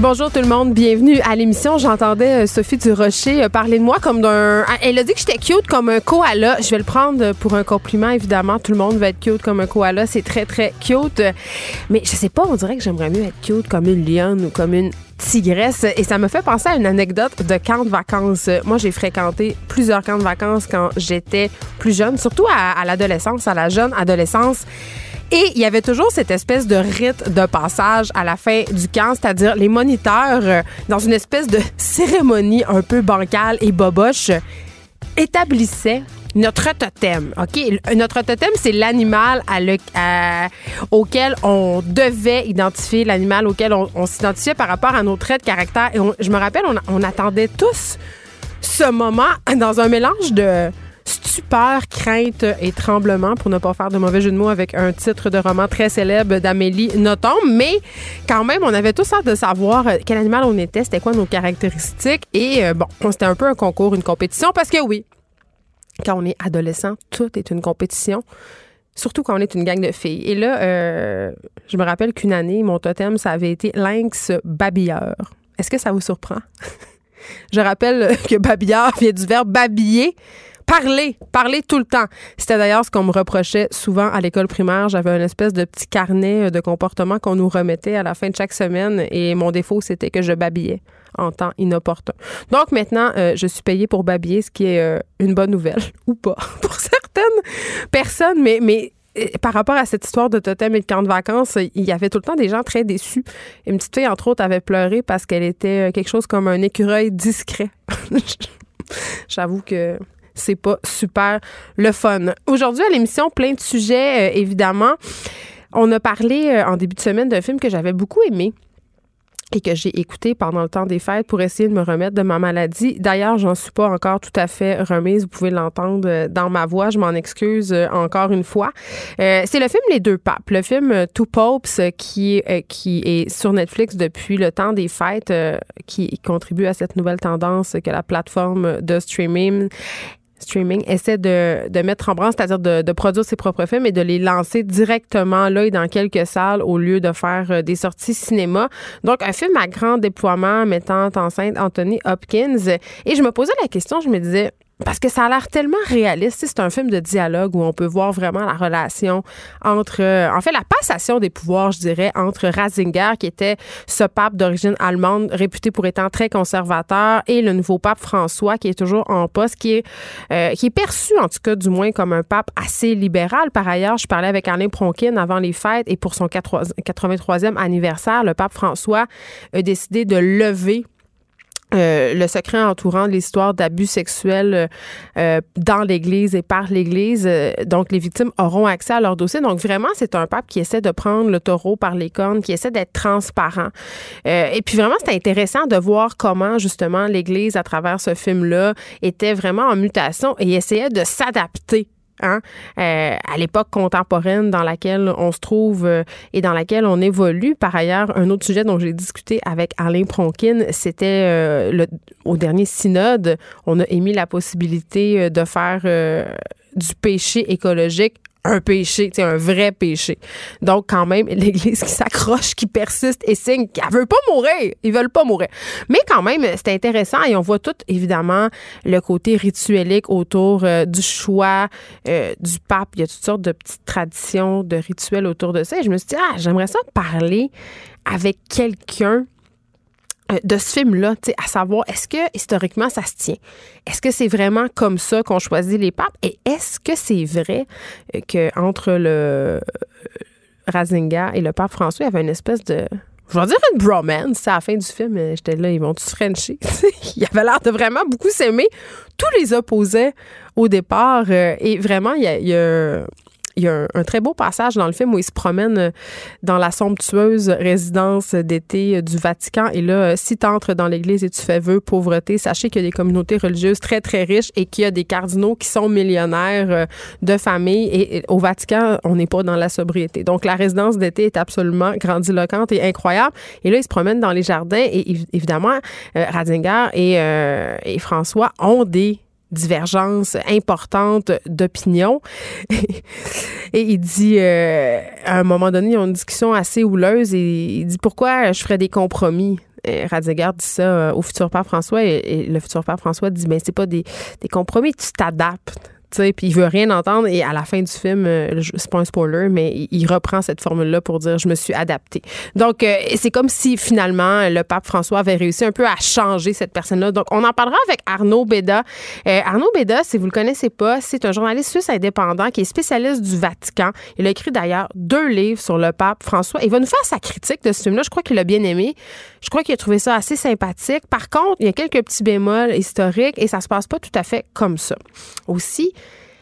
Bonjour tout le monde, bienvenue à l'émission. J'entendais euh, Sophie Durocher euh, parler de moi comme d'un. Ah, Elle a dit que j'étais cute comme un koala. Je vais le prendre pour un compliment, évidemment. Tout le monde va être cute comme un koala. C'est très, très cute. Mais je sais pas, on dirait que j'aimerais mieux être cute comme une lionne ou comme une tigresse. Et ça me fait penser à une anecdote de camp de vacances. Moi, j'ai fréquenté plusieurs camps de vacances quand j'étais plus jeune, surtout à l'adolescence, à la jeune adolescence. Et il y avait toujours cette espèce de rite de passage à la fin du camp, c'est-à-dire les moniteurs, euh, dans une espèce de cérémonie un peu bancale et boboche, établissaient notre totem. Notre totem, c'est l'animal auquel on devait identifier, l'animal auquel on, s'identifiait par rapport à nos traits de caractère. Et je me rappelle, on attendait tous ce moment dans un mélange de stupeur, crainte et tremblement, pour ne pas faire de mauvais jeu de mots avec un titre de roman très célèbre d'Amélie Nothomb. Mais quand même, on avait tous hâte de savoir euh, quel animal on était, c'était quoi nos caractéristiques. Et euh, bon, c'était un peu un concours, une compétition, parce que oui, quand on est adolescent, tout est une compétition. Surtout quand on est une gang de filles. Et là, euh, je me rappelle qu'une année, mon totem, ça avait été lynx babilleur. Est-ce que ça vous surprend? je rappelle que babilleur vient du verbe babiller. Parler, parler tout le temps. C'était d'ailleurs ce qu'on me reprochait souvent à l'école primaire. J'avais une espèce de petit carnet euh, de comportement qu'on nous remettait à la fin de chaque semaine et mon défaut, c'était que je babillais en temps inopportun. Donc maintenant, euh, je suis payée pour babiller, ce qui est euh, une bonne nouvelle, ou pas, pour certaines personnes, mais, par rapport à cette histoire de totem et de camp de vacances, il y avait tout le temps des gens très déçus. Une petite fille, entre autres, avait pleuré parce qu'elle était quelque chose comme un écureuil discret. J'avoue que c'est pas super le fun. Aujourd'hui, à l'émission, plein de sujets, euh, évidemment. On a parlé euh, en début de semaine d'un film que j'avais beaucoup aimé et que j'ai écouté pendant le temps des fêtes pour essayer de me remettre de ma maladie. D'ailleurs, j'en suis pas encore tout à fait remise. Vous pouvez l'entendre euh, dans ma voix. Je m'en excuse encore une fois. C'est le film Les Deux Papes, le film Two Popes qui, euh, qui est sur Netflix depuis le temps des fêtes, qui contribue à cette nouvelle tendance que la plateforme de streaming streaming essaie de, de mettre en branle, c'est-à-dire de, de produire ses propres films et de les lancer directement là et dans quelques salles au lieu de faire euh, des sorties cinéma. Donc, un film à grand déploiement mettant enceinte Anthony Hopkins. Et je me posais la question, je me disais, parce que ça a l'air tellement réaliste. C'est un film de dialogue où on peut voir vraiment la relation entre, euh, en fait, la passation des pouvoirs, je dirais, entre Ratzinger, qui était ce pape d'origine allemande, réputé pour étant très conservateur, et le nouveau pape François, qui est toujours en poste, qui est, euh, qui est perçu, en tout cas, du moins, comme un pape assez libéral. Par ailleurs, je parlais avec Alain Pronkin avant les fêtes, et pour son 83e anniversaire, le pape François a décidé de lever euh, le secret entourant l'histoire d'abus sexuels euh, dans l'Église et par l'Église. Euh, donc, les victimes auront accès à leur dossier. Donc, vraiment, c'est un pape qui essaie de prendre le taureau par les cornes, qui essaie d'être transparent. Euh, et puis, vraiment, c'est intéressant de voir comment, justement, l'Église, à travers ce film-là, était vraiment en mutation et essayait de s'adapter hein, euh, à l'époque contemporaine dans laquelle on se trouve euh, et dans laquelle on évolue. Par ailleurs, un autre sujet dont j'ai discuté avec Alain Pronkin, c'était euh, au dernier synode, on a émis la possibilité de faire du péché écologique un péché, un vrai péché. Donc, quand même, l'Église qui s'accroche, qui persiste et signe qu'elle veut pas mourir. Ils veulent pas mourir. Mais quand même, c'est intéressant et on voit tout, évidemment, le côté rituelique autour euh, du choix euh, du pape. Il y a toutes sortes de petites traditions, de rituels autour de ça. Et je me suis dit, ah, j'aimerais ça parler avec quelqu'un de ce film-là, à savoir, est-ce que historiquement ça se tient? Est-ce que c'est vraiment comme ça qu'on choisit les papes? Et est-ce que c'est vrai euh, qu'entre le euh, Razinga et le pape François, il y avait une espèce de je vais dire une bromance. À la fin du film, j'étais là, ils vont tous frencher? il avait l'air de vraiment beaucoup s'aimer. Tous les opposaient au départ. et vraiment, il y a, il y a un, très beau passage dans le film où il se promène euh, dans la somptueuse résidence d'été euh, du Vatican. Et là, euh, si tu entres dans l'église et tu fais vœu pauvreté, sachez qu'il y a des communautés religieuses très, très riches et qu'il y a des cardinaux qui sont millionnaires de famille. Et, au Vatican, on n'est pas dans la sobriété. Donc, la résidence d'été est absolument grandiloquente et incroyable. Et là, il se promène dans les jardins et évidemment, Radinger et, et François ont des divergence importante d'opinion. et il dit, euh, à un moment donné, ils ont une discussion assez houleuse et il dit pourquoi je ferais des compromis? Radiger dit ça euh, au futur père François et, le futur père François dit mais c'est pas des, des compromis, tu t'adaptes puis il veut rien entendre et à la fin du film, euh, c'est pas un spoiler, mais il reprend cette formule-là pour dire je me suis adapté. Donc euh, c'est comme si finalement le pape François avait réussi un peu à changer cette personne-là. Donc on en parlera avec Arnaud Beda. Euh, Arnaud Beda, si vous le connaissez pas, c'est un journaliste suisse indépendant qui est spécialiste du Vatican. Il a écrit d'ailleurs deux livres sur le pape François. Il va nous faire sa critique de ce film-là. Je crois qu'il l'a bien aimé. Je crois qu'il a trouvé ça assez sympathique. Par contre, il y a quelques petits bémols historiques et ça se passe pas tout à fait comme ça. Aussi,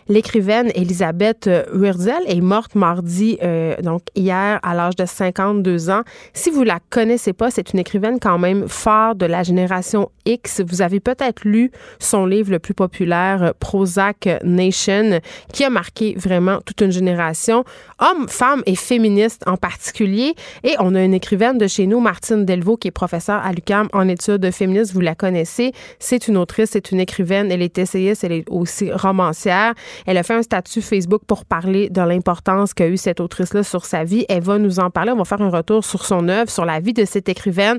L'écrivaine Elisabeth Wurzel est morte mardi, euh, donc hier, à l'âge de 52 ans. Si vous la connaissez pas, c'est une écrivaine quand même phare de la génération X. Vous avez peut-être lu son livre le plus populaire, Prozac Nation, qui a marqué vraiment toute une génération, hommes, femmes et féministes en particulier. Et on a une écrivaine de chez nous, Martine Delvaux, qui est professeure à l'UQAM en études féministes. Vous la connaissez. C'est une autrice, c'est une écrivaine. Elle est essayiste, elle est aussi romancière. Elle a fait un statut Facebook pour parler de l'importance qu'a eu cette autrice-là sur sa vie. Elle va nous en parler. On va faire un retour sur son œuvre, sur la vie de cette écrivaine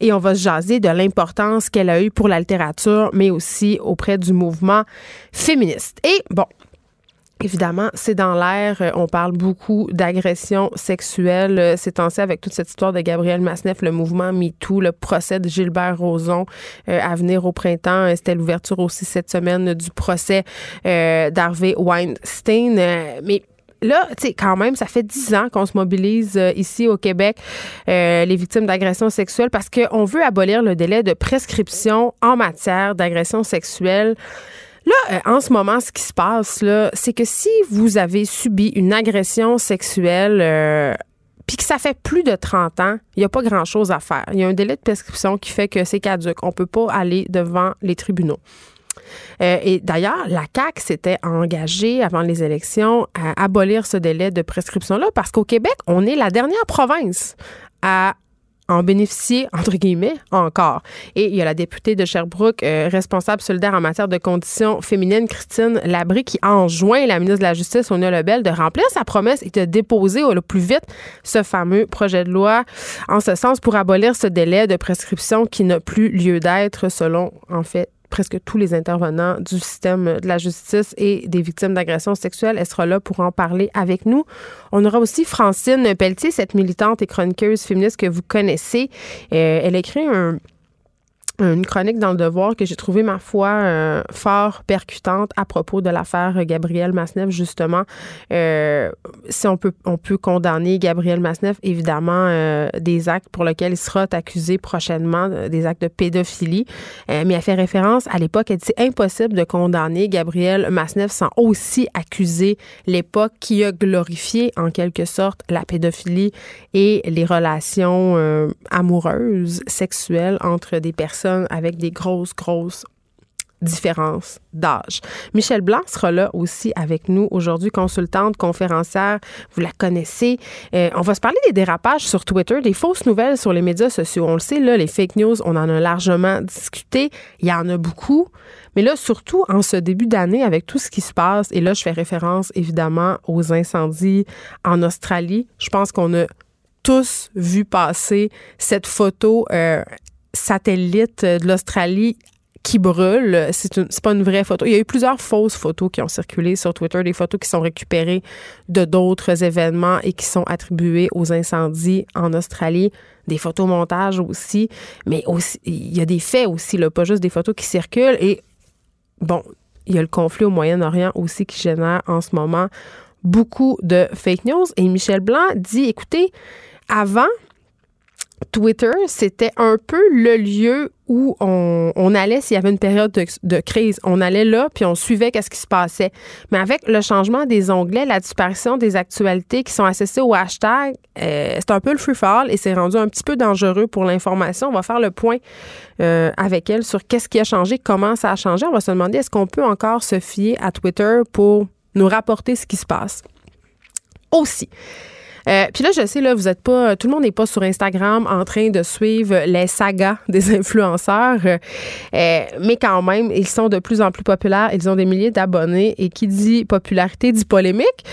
et on va se jaser de l'importance qu'elle a eue pour la littérature, mais aussi auprès du mouvement féministe. Et bon, Évidemment, c'est dans l'air. Euh, on parle beaucoup d'agression sexuelle euh, ces temps-ci avec toute cette histoire de Gabriel Masneff, le mouvement MeToo, le procès de Gilbert Rozon euh, à venir au printemps. C'était l'ouverture aussi cette semaine du procès d'Harvey Weinstein. mais là, tu quand même, ça fait dix ans qu'on se mobilise ici au Québec, les victimes d'agression sexuelle, parce qu'on veut abolir le délai de prescription en matière d'agression sexuelle. Là, euh, en ce moment, ce qui se passe, là, c'est que si vous avez subi une agression sexuelle, euh, puis que ça fait plus de 30 ans, il n'y a pas grand-chose à faire. Il y a un délai de prescription qui fait que c'est caduque. On ne peut pas aller devant les tribunaux. Euh, et d'ailleurs, la CAQ s'était engagée avant les élections à abolir ce délai de prescription-là parce qu'au Québec, on est la dernière province à en bénéficier, entre guillemets, encore. Et il y a la députée de Sherbrooke, euh, responsable solidaire en matière de conditions féminines, Christine Labry, qui enjoint la ministre de la Justice, Sonia Lebel, de remplir sa promesse et de déposer au plus vite ce fameux projet de loi en ce sens pour abolir ce délai de prescription qui n'a plus lieu d'être selon, en fait, presque tous les intervenants du système de la justice et des victimes d'agressions sexuelles. Elle sera là pour en parler avec nous. On aura aussi Francine Pelletier, cette militante et chroniqueuse féministe que vous connaissez. Euh, elle écrit un une chronique dans le Devoir que j'ai trouvé ma foi euh, fort percutante à propos de l'affaire Gabriel Masneff justement. Euh, si on peut on peut condamner Gabriel Masneff évidemment euh, des actes pour lesquels il sera accusé prochainement des actes de pédophilie. Mais elle fait référence à l'époque elle dit impossible de condamner Gabriel Masneff sans aussi accuser l'époque qui a glorifié en quelque sorte la pédophilie et les relations amoureuses sexuelles entre des personnes avec des grosses, grosses différences d'âge. Michel Blanc sera là aussi avec nous aujourd'hui, consultante, conférencière, vous la connaissez. Euh, on va se parler des dérapages sur Twitter, des fausses nouvelles sur les médias sociaux. On le sait, là, les fake news, on en a largement discuté. Il y en a beaucoup. Mais là, surtout en ce début d'année, avec tout ce qui se passe, et là, je fais référence évidemment aux incendies en Australie. Je pense qu'on a tous vu passer cette photo euh, satellite de l'Australie qui brûle. C'est pas une vraie photo. Il y a eu plusieurs fausses photos qui ont circulé sur Twitter, des photos qui sont récupérées de d'autres événements et qui sont attribuées aux incendies en Australie. Des photomontages aussi, mais aussi il y a des faits aussi, pas juste des photos qui circulent. Et bon, il y a le conflit au Moyen-Orient aussi qui génère en ce moment beaucoup de fake news. Et Michel Blanc dit, écoutez, avant, Twitter, c'était un peu le lieu où on, allait s'il y avait une période de, crise. On allait là, puis on suivait qu'est-ce qui se passait. Mais avec le changement des onglets, la disparition des actualités qui sont associées au hashtag, euh, c'est un peu le free fall et c'est rendu un petit peu dangereux pour l'information. On va faire le point euh, avec elle sur qu'est-ce qui a changé, comment ça a changé. On va se demander est-ce qu'on peut encore se fier à Twitter pour nous rapporter ce qui se passe? Aussi. Euh, puis là, je sais, là, vous êtes pas, tout le monde n'est pas sur Instagram en train de suivre les sagas des influenceurs, euh, mais quand même, ils sont de plus en plus populaires. Ils ont des milliers d'abonnés et qui dit popularité dit polémique.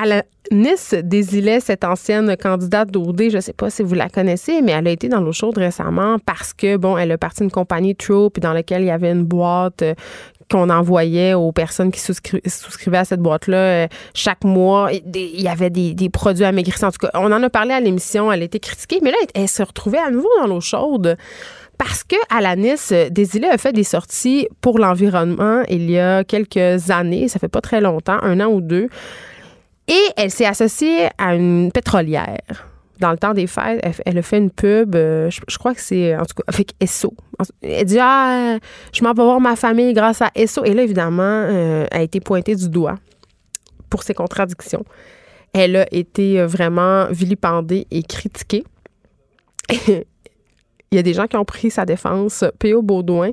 À la Nice Desilets, cette ancienne candidate d'OD, je ne sais pas si vous la connaissez, mais elle a été dans l'eau chaude récemment parce que, bon, elle a parti d'une compagnie True, puis dans laquelle il y avait une boîte euh, qu'on envoyait aux personnes qui souscrivaient à cette boîte-là euh, chaque mois. Il y avait des, produits amaigrissants. En tout cas, on en a parlé à l'émission, elle a été critiquée, mais là, elle, se retrouvait à nouveau dans l'eau chaude. Parce que Nice, Desilets a fait des sorties pour l'environnement il y a quelques années, ça fait pas très longtemps, un an ou deux, et elle s'est associée à une pétrolière dans le temps des fêtes, elle, a fait une pub, euh, je, crois que c'est en tout cas avec Esso. Elle dit Ah, je m'en vais voir ma famille grâce à Esso. Et là, évidemment, euh, elle a été pointée du doigt pour ses contradictions. Elle a été vraiment vilipendée et critiquée. Il y a des gens qui ont pris sa défense, P.O. Baudouin.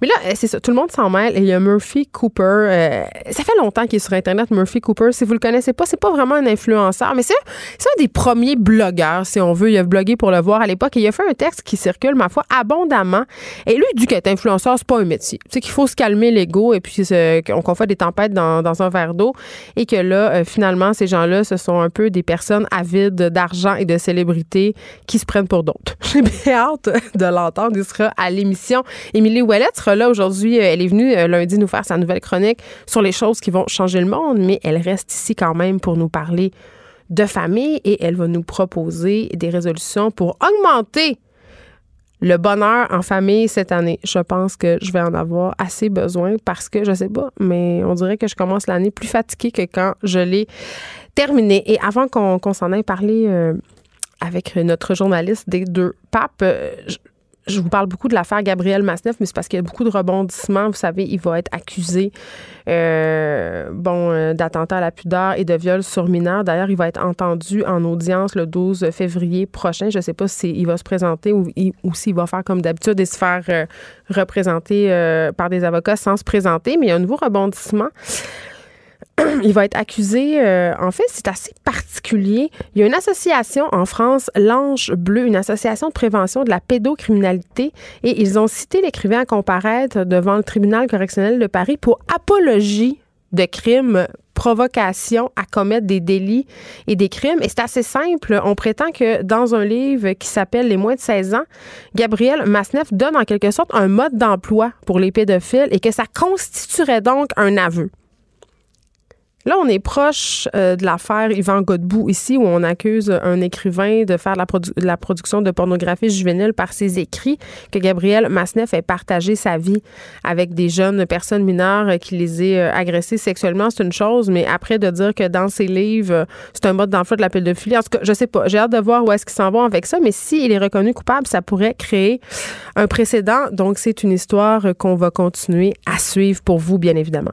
Mais là, c'est ça, tout le monde s'en mêle. Et il y a Murphy Cooper. Euh, ça fait longtemps qu'il est sur Internet, Murphy Cooper. Si vous le connaissez pas, c'est pas vraiment un influenceur, mais c'est un des premiers blogueurs, si on veut. Il a blogué pour le voir à l'époque et il a fait un texte qui circule, ma foi, abondamment. Et lui, il dit qu'être influenceur, c'est pas un métier. Sais qu'il faut se calmer l'ego et puis qu'on fait des tempêtes dans, un verre d'eau et que là, euh, finalement, ces gens-là, ce sont un peu des personnes avides d'argent et de célébrités qui se prennent pour d'autres. J'ai bien hâte de l'entendre. Il sera à l'émission. Émilie Ouellette sera là aujourd'hui. Euh, elle est venue euh, lundi nous faire sa nouvelle chronique sur les choses qui vont changer le monde, mais elle reste ici quand même pour nous parler de famille et elle va nous proposer des résolutions pour augmenter le bonheur en famille cette année. Je pense que je vais en avoir assez besoin parce que je sais pas, mais on dirait que je commence l'année plus fatiguée que quand je l'ai terminée. Et avant qu'on s'en ait parlé euh, avec notre journaliste des deux papes. Euh, je, vous parle beaucoup de l'affaire Gabriel Masneff, mais c'est parce qu'il y a beaucoup de rebondissements. Vous savez, il va être accusé euh, bon, euh, d'attentat à la pudeur et de viol sur mineur. D'ailleurs, il va être entendu en audience le 12 février prochain. Je ne sais pas s'il va se présenter ou, ou s'il va faire comme d'habitude et se faire représenter par des avocats sans se présenter, mais il y a un nouveau rebondissement. il va être accusé. Euh, en fait, c'est assez particulier. Il y a une association en France, l'Ange Bleu, une association de prévention de la pédocriminalité, et ils ont cité l'écrivain à comparaître devant le tribunal correctionnel de Paris pour apologie de crimes, provocation à commettre des délits et des crimes. Et c'est assez simple. On prétend que dans un livre qui s'appelle Les moins de 16 ans, Gabriel Masneff donne en quelque sorte un mode d'emploi pour les pédophiles et que ça constituerait donc un aveu. Là, on est proche euh, de l'affaire Yvan Godbout ici, où on accuse un écrivain de faire la, la, production de pornographie juvénile par ses écrits, que Gabriel Masneff ait partagé sa vie avec des jeunes personnes mineures qui les aient euh, agressées sexuellement, c'est une chose, mais après de dire que dans ses livres, c'est un mode d'emploi de la pédophilie, en tout cas, je sais pas, j'ai hâte de voir où est-ce qu'ils s'en vont avec ça, mais s'il est reconnu coupable, ça pourrait créer un précédent, donc c'est une histoire qu'on va continuer à suivre pour vous, bien évidemment.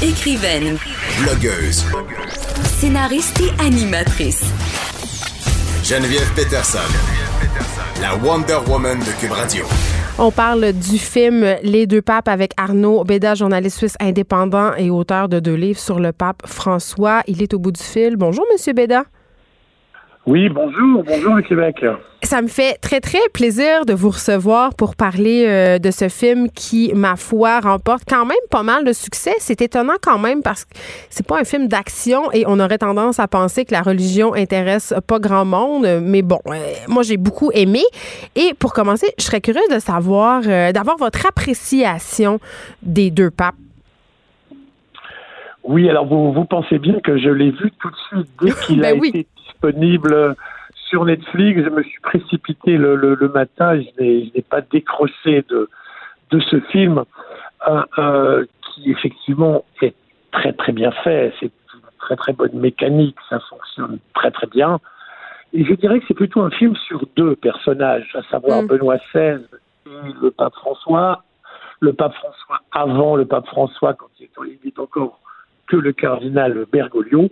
Écrivaine. Blogueuse. Scénariste et animatrice. Geneviève Peterson. La Wonder Woman de Cube Radio. On parle du film Les deux papes avec Arnaud Béda, journaliste suisse indépendant et auteur de deux livres sur le pape François. Il est au bout du fil. Bonjour, Monsieur Béda. Oui, bonjour, bonjour le Québec. Ça me fait très, très plaisir de vous recevoir pour parler euh, de ce film qui, ma foi, remporte quand même pas mal de succès. C'est étonnant quand même parce que c'est pas un film d'action et on aurait tendance à penser que la religion intéresse pas grand monde. Mais bon, euh, moi, j'ai beaucoup aimé. Et pour commencer, je serais curieuse de savoir, euh, d'avoir votre appréciation des deux papes. Oui, alors vous, vous pensez bien que je l'ai vu tout de suite dès qu'il Ben a oui. été disponible sur Netflix. Je me suis précipité le, le, le matin. Je n'ai pas décroché de, de ce film euh, euh, qui effectivement est très très bien fait. C'est une très très bonne mécanique. Ça fonctionne très très bien. Et je dirais que c'est plutôt un film sur deux personnages, à savoir Mm. Benoît XVI et le pape François. Le pape François avant le pape François, quand il est, il est encore que le cardinal Bergoglio.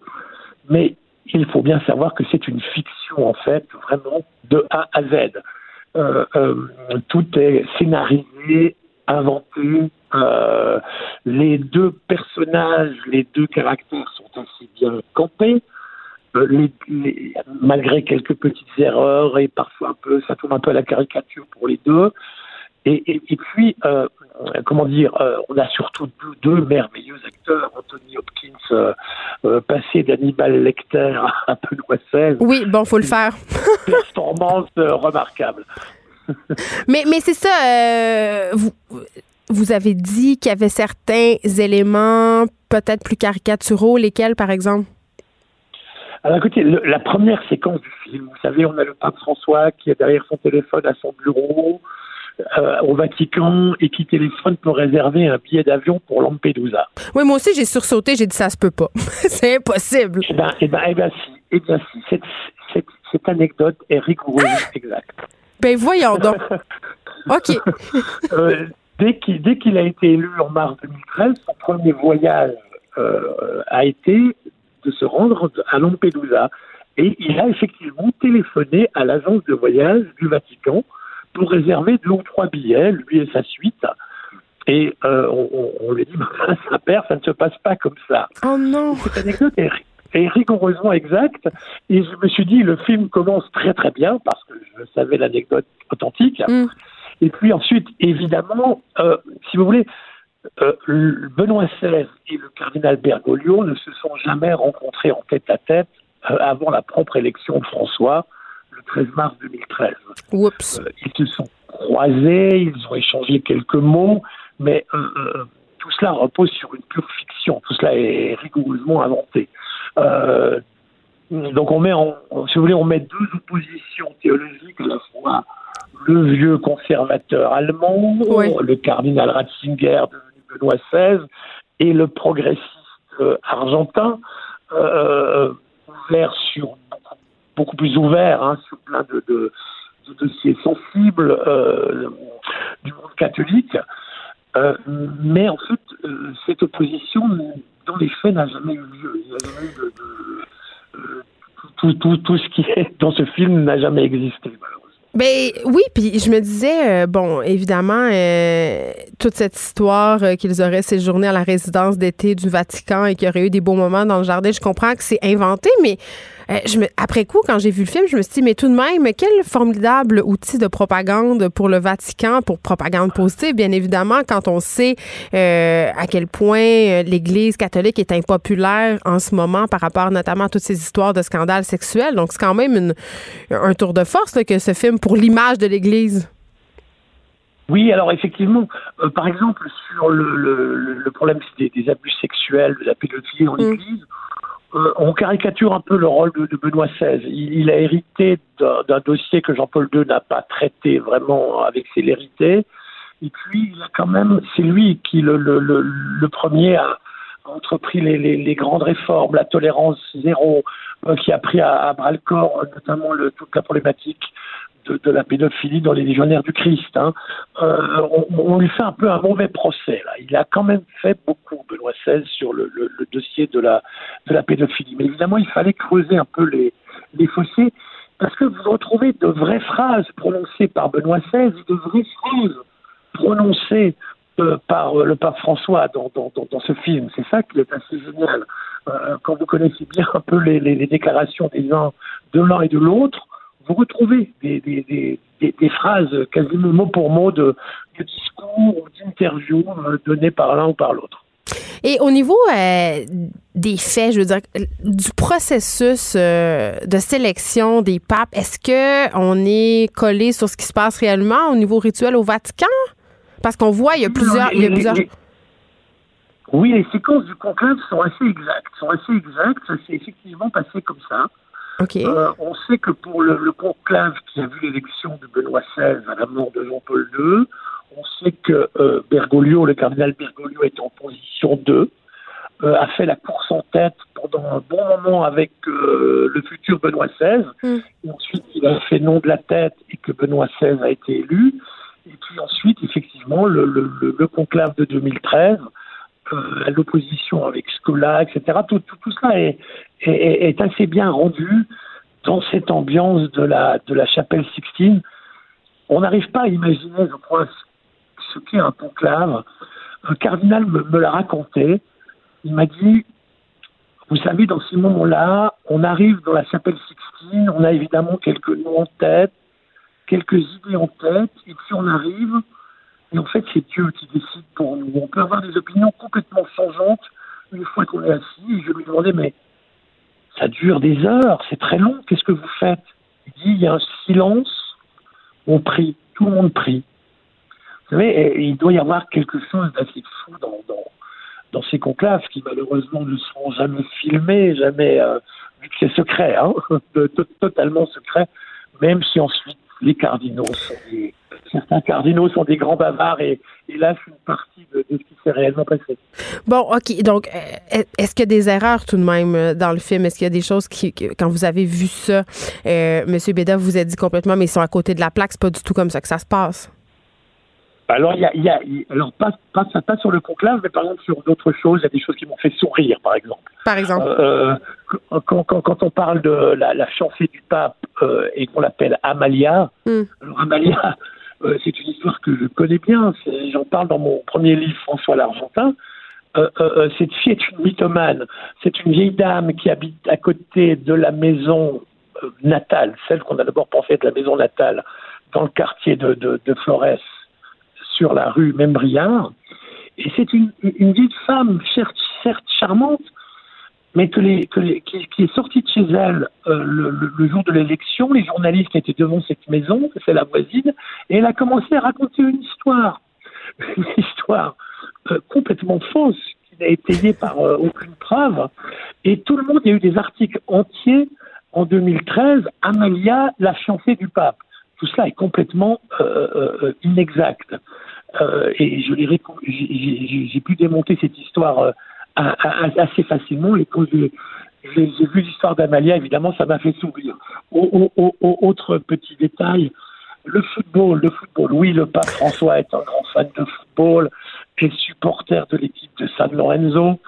Mais il faut bien savoir que c'est une fiction, en fait, vraiment de A à Z. Euh, euh, tout est scénarisé, inventé. Euh, les deux personnages, les deux caractères sont assez bien campés. Euh, les- les- malgré quelques petites erreurs et parfois un peu, ça tourne un peu à la caricature pour les deux. Et, et, et puis, euh, comment dire, euh, on a surtout deux, deux merveilleux acteurs, Anthony Hopkins, euh, passé d'Hannibal Lecter à Benoît XVI, Oui, bon, faut le faire. performance remarquable. Mais, mais c'est ça, vous, vous avez dit qu'il y avait certains éléments peut-être plus caricaturaux, lesquels, par exemple? Alors écoutez, le- la première séquence du film, vous savez, on a le pape François qui est derrière son téléphone à son bureau euh, au Vatican et qui téléphone pour réserver un billet d'avion pour Lampedusa. Oui, moi aussi, j'ai sursauté, j'ai dit ça se peut pas. c'est impossible. Eh ben, eh ben, eh ben si, eh bien si, cette, cette, cette anecdote est rigoureuse, exacte. Ben voyons donc. OK. Euh, dès qu'il dès qu'il a été élu en mars 2013, son premier voyage euh, a été de se rendre à Lampedusa. Et il a effectivement téléphoné à l'agence de voyage du Vatican pour réserver deux ou trois billets, lui et sa suite. Et euh, on, on- lui dit, un père, ça ne se passe pas comme ça. Oh non. Cette anecdote est, est rigoureusement exacte. Et je me suis dit, le film commence très très bien parce que je savais l'anecdote authentique. Mm. Et puis ensuite, évidemment, euh, si vous voulez, euh, Benoît XVI et le cardinal Bergoglio ne se sont jamais rencontrés en tête à tête avant la propre élection de François 13 mars 2013. Oups. Euh, ils se sont croisés, ils ont échangé quelques mots, mais euh, euh, tout cela repose sur une pure fiction. Tout cela est rigoureusement inventé. Euh, donc on met, en, si vous voulez, on met deux oppositions théologiques à la fois le vieux conservateur allemand, Oui. le cardinal Ratzinger devenu Benoît XVI, et le progressiste argentin, euh, ouvert sur beaucoup, plus ouvert hein, sur plein de, dossiers sensibles euh, du monde catholique. Euh, mais en fait, euh, cette opposition, dans les faits, n'a jamais eu lieu. Tout, tout, tout ce qui est dans ce film n'a jamais existé, malheureusement. Ben oui, puis je me disais, bon, évidemment, toute cette histoire qu'ils auraient séjourné à la résidence d'été du Vatican et qu'il y aurait eu des beaux moments dans le jardin, je comprends que c'est inventé, mais euh, je me, après coup, quand j'ai vu le film, je me suis dit, mais tout de même, quel formidable outil de propagande pour le Vatican, pour propagande positive, bien évidemment, quand on sait euh, à quel point euh, l'Église catholique est impopulaire en ce moment par rapport notamment à toutes ces histoires de scandales sexuels. Donc, c'est quand même une, un tour de force là, que ce film pour l'image de l'Église. Oui, alors effectivement, euh, par exemple, sur le, le, le- problème des, des abus sexuels, de la pédophilie dans Mm. l'Église, euh, on caricature un peu le rôle de, Benoît XVI. Il, a hérité d'un dossier que Jean-Paul II n'a pas traité vraiment avec célérité. Et puis, il a quand même, c'est lui qui le, le, premier a entrepris les, grandes réformes, la tolérance zéro, euh, qui a pris à, bras le corps euh, notamment toute la problématique de, la pédophilie dans les légionnaires du Christ. Hein. Euh, on, lui fait un peu un mauvais procès. Il a quand même fait beaucoup, Benoît XVI, sur le, dossier de la, pédophilie. Mais évidemment, il fallait creuser un peu les, fossés, parce que vous retrouvez de vraies phrases prononcées par Benoît XVI, de vraies phrases prononcées euh, par le pape François dans, ce film. C'est ça qui est assez génial. quand vous connaissez bien un peu les, les, déclarations des uns, de l'un et de l'autre, vous retrouvez des, des, des, des, phrases quasiment mot pour mot de, de discours ou d'interviews données par l'un ou par l'autre. Et au niveau euh, des faits, je veux dire, du processus euh, de sélection des papes, est-ce que on est collé sur ce qui se passe réellement au niveau rituel au Vatican? Parce qu'on voit, il y a plusieurs. il y a plusieurs... Oui, les séquences du conclave sont assez exactes. Sont assez exactes. Ça s'est effectivement passé comme ça. Euh, on sait que pour le, le conclave qui a vu l'élection de Benoît XVI à la mort de Jean-Paul II, on sait que euh, Bergoglio, le cardinal Bergoglio, est en position 2, euh, a fait la course en tête pendant un bon moment avec le futur Benoît XVI. Mm. Ensuite, il a fait nom de la tête et que Benoît XVI a été élu. Et puis ensuite, effectivement, le, le, le conclave de 2013, à l'opposition avec Scola, etc. Tout, tout, tout cela est, assez bien rendu dans cette ambiance de la, de la chapelle Sixtine. On n'arrive pas à imaginer, je crois, ce qu'est un conclave. Un cardinal me, l'a raconté. Il m'a dit, vous savez, dans ces moments-là, on arrive dans la chapelle Sixtine, on a évidemment quelques noms en tête, quelques idées en tête, et puis on arrive, et en fait, c'est Dieu qui décide pour nous. On peut avoir des opinions complètement changeantes une fois qu'on est assis, et je lui demandais, mais ça dure des heures, c'est très long, qu'est-ce que vous faites? Il dit, il y a un silence, on prie, tout le monde prie. Vous savez, il doit y avoir quelque chose d'assez fou dans, ces conclaves qui malheureusement ne seront jamais filmés, jamais, euh, vu que c'est secret, hein, totalement secret, même si ensuite les cardinaux sont des, certains cardinaux sont des grands bavards et, et là, c'est une partie de, ce qui s'est réellement passé. Bon, OK. Donc, euh, est-ce qu'il y a des erreurs tout de même euh, dans le film? Est-ce qu'il y a des choses qui, quand vous avez vu ça, euh, M. Béda vous a dit complètement, mais ils sont à côté de la plaque, c'est pas du tout comme ça que ça se passe? Alors, il y a, y a, alors pas, pas, pas sur le conclave, mais par exemple sur d'autres choses, il y a des choses qui m'ont fait sourire, par exemple. Par exemple? Euh, quand, quand, quand, on parle de la, la fiancée du pape euh, et qu'on l'appelle Amalia, hmm. alors Amalia, euh, c'est une histoire que je connais bien. J'en parle dans mon premier livre, François l'Argentin. Euh, euh, cette fille est une mythomane. C'est une vieille dame qui habite à côté de la maison natale, celle qu'on a d'abord pensé être la maison natale, dans le quartier de, de, Flores sur la rue Membriard. Et c'est une, vieille femme, certes charmante, mais que les, que les, qui, est sortie de chez elle euh, le, jour de l'élection, les journalistes qui étaient devant cette maison, c'est la voisine, et elle a commencé à raconter une histoire, une histoire euh, complètement fausse, qui n'a été étayée par euh, aucune preuve, et tout le monde, il y a eu des articles entiers en 2013, Amalia, la fiancée du pape. Tout cela est complètement inexact. Et je j'ai pu démonter cette histoire euh, assez facilement. Et quand j'ai vu l'histoire d'Amalia, évidemment, ça m'a fait sourire. autre petit détail, le football, le football. Oui, le pape François est un grand fan de football, est supporter de l'équipe de San Lorenzo.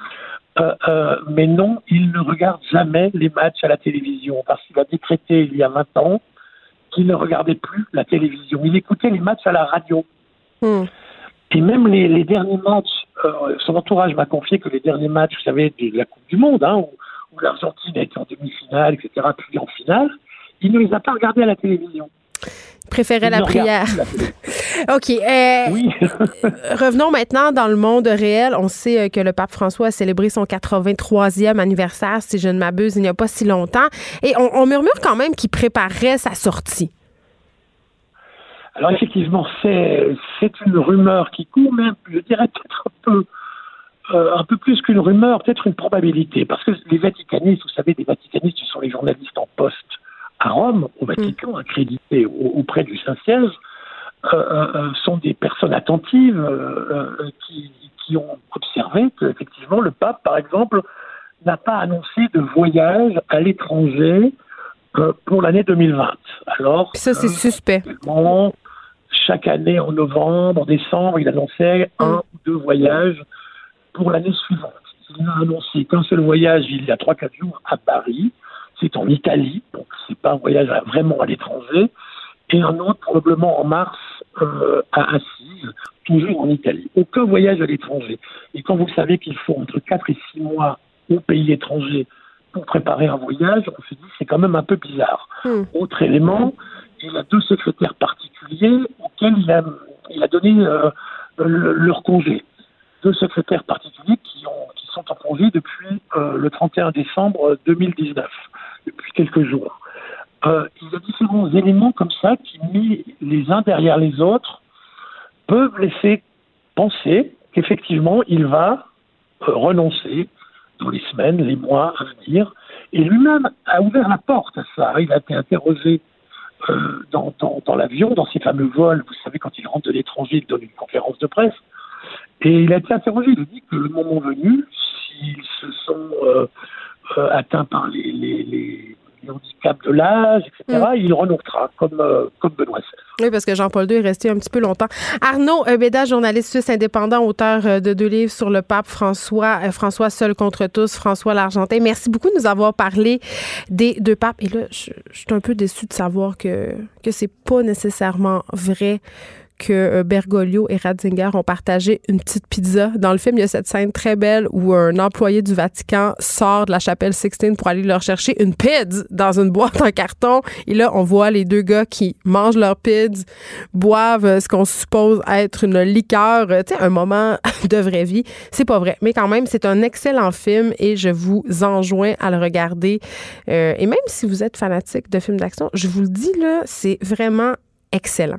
Euh, mais non, il ne regarde jamais les matchs à la télévision parce qu'il a décrété il y a 20 ans qu'il ne regardait plus la télévision. Il écoutait les matchs à la radio. Hmm. Et même les, les derniers matchs, euh, son entourage m'a confié que les derniers matchs, vous savez, de la Coupe du Monde, hein, où, où l'Argentine a été en demi-finale, etc., puis en finale, il ne les a pas regardés à la télévision. Il préférait la prière. OK. Euh, oui. revenons maintenant dans le monde réel. On sait euh, que le pape François a célébré son 83e anniversaire, si je ne m'abuse, il n'y a pas si longtemps. Et on, on murmure quand même qu'il préparerait sa sortie. Alors effectivement, c'est une rumeur qui court, mais je dirais peut-être un peu, euh, un peu plus qu'une rumeur, peut-être une probabilité, parce que les vaticanistes, vous savez, les vaticanistes, ce sont les journalistes en poste à Rome, au Vatican, mm. accrédités auprès du Saint-Siège, euh, euh, sont des personnes attentives qui, qui, ont observé qu'effectivement le pape, par exemple, n'a pas annoncé de voyage à l'étranger pour l'année 2020. Alors, ça c'est suspect chaque année en novembre, en décembre, il annonçait un ou deux voyages pour l'année suivante. Il n'a annoncé qu'un seul voyage il y a trois, quatre jours à Paris. C'est en Italie, donc c'est pas un voyage vraiment à l'étranger. et un autre probablement en mars euh, à Assise, toujours en Italie. Aucun voyage à l'étranger. Et quand vous savez qu'il faut entre 4 et 6 mois au pays étranger pour préparer un voyage, on se dit c'est quand même un peu bizarre. Hmm. Autre élément, il a deux secrétaires particuliers auxquels il a, il a donné euh, le- leur congé. Deux secrétaires particuliers qui, ont, qui sont en congé depuis euh, le 31 décembre 2019, depuis quelques jours. Euh, il y a différents éléments comme ça qui, mis les uns derrière les autres, peuvent laisser penser qu'effectivement, il va renoncer dans les semaines, les mois à venir. Et lui-même a ouvert la porte à ça. Il a été interrogé euh, dans, dans, l'avion, dans ces fameux vols. Vous savez, quand il rentre de l'étranger, il donne une conférence de presse. Et il a été interrogé. Il a dit que le moment venu, s'ils se sont euh, euh, atteints par les, les handicaps de l'âge, etc., il renoncera, comme, euh, comme Benoît XVI. Oui, parce que Jean-Paul II est resté un petit peu longtemps. Arnaud Béda, journaliste suisse indépendant, auteur euh, de deux livres sur le pape François, euh, François seul contre tous, François l'Argentin. Merci beaucoup de nous avoir parlé des deux papes. Et là, je, je suis un peu déçue de savoir que, que c'est pas nécessairement vrai que euh, Bergoglio et Ratzinger ont partagé une petite pizza. Dans le film, il y a cette scène très belle où un employé du Vatican sort de la chapelle Sixtine pour aller leur chercher une pizza dans une boîte en carton. Et là, on voit les deux gars qui mangent leur pizza, boivent euh, ce qu'on suppose être une liqueur, euh, tu sais, un moment de vraie vie. C'est pas vrai. Mais quand même, c'est un excellent film et je vous enjoins à le regarder. Et même si vous êtes fanatique de films d'action, je vous le dis, là, c'est vraiment excellent.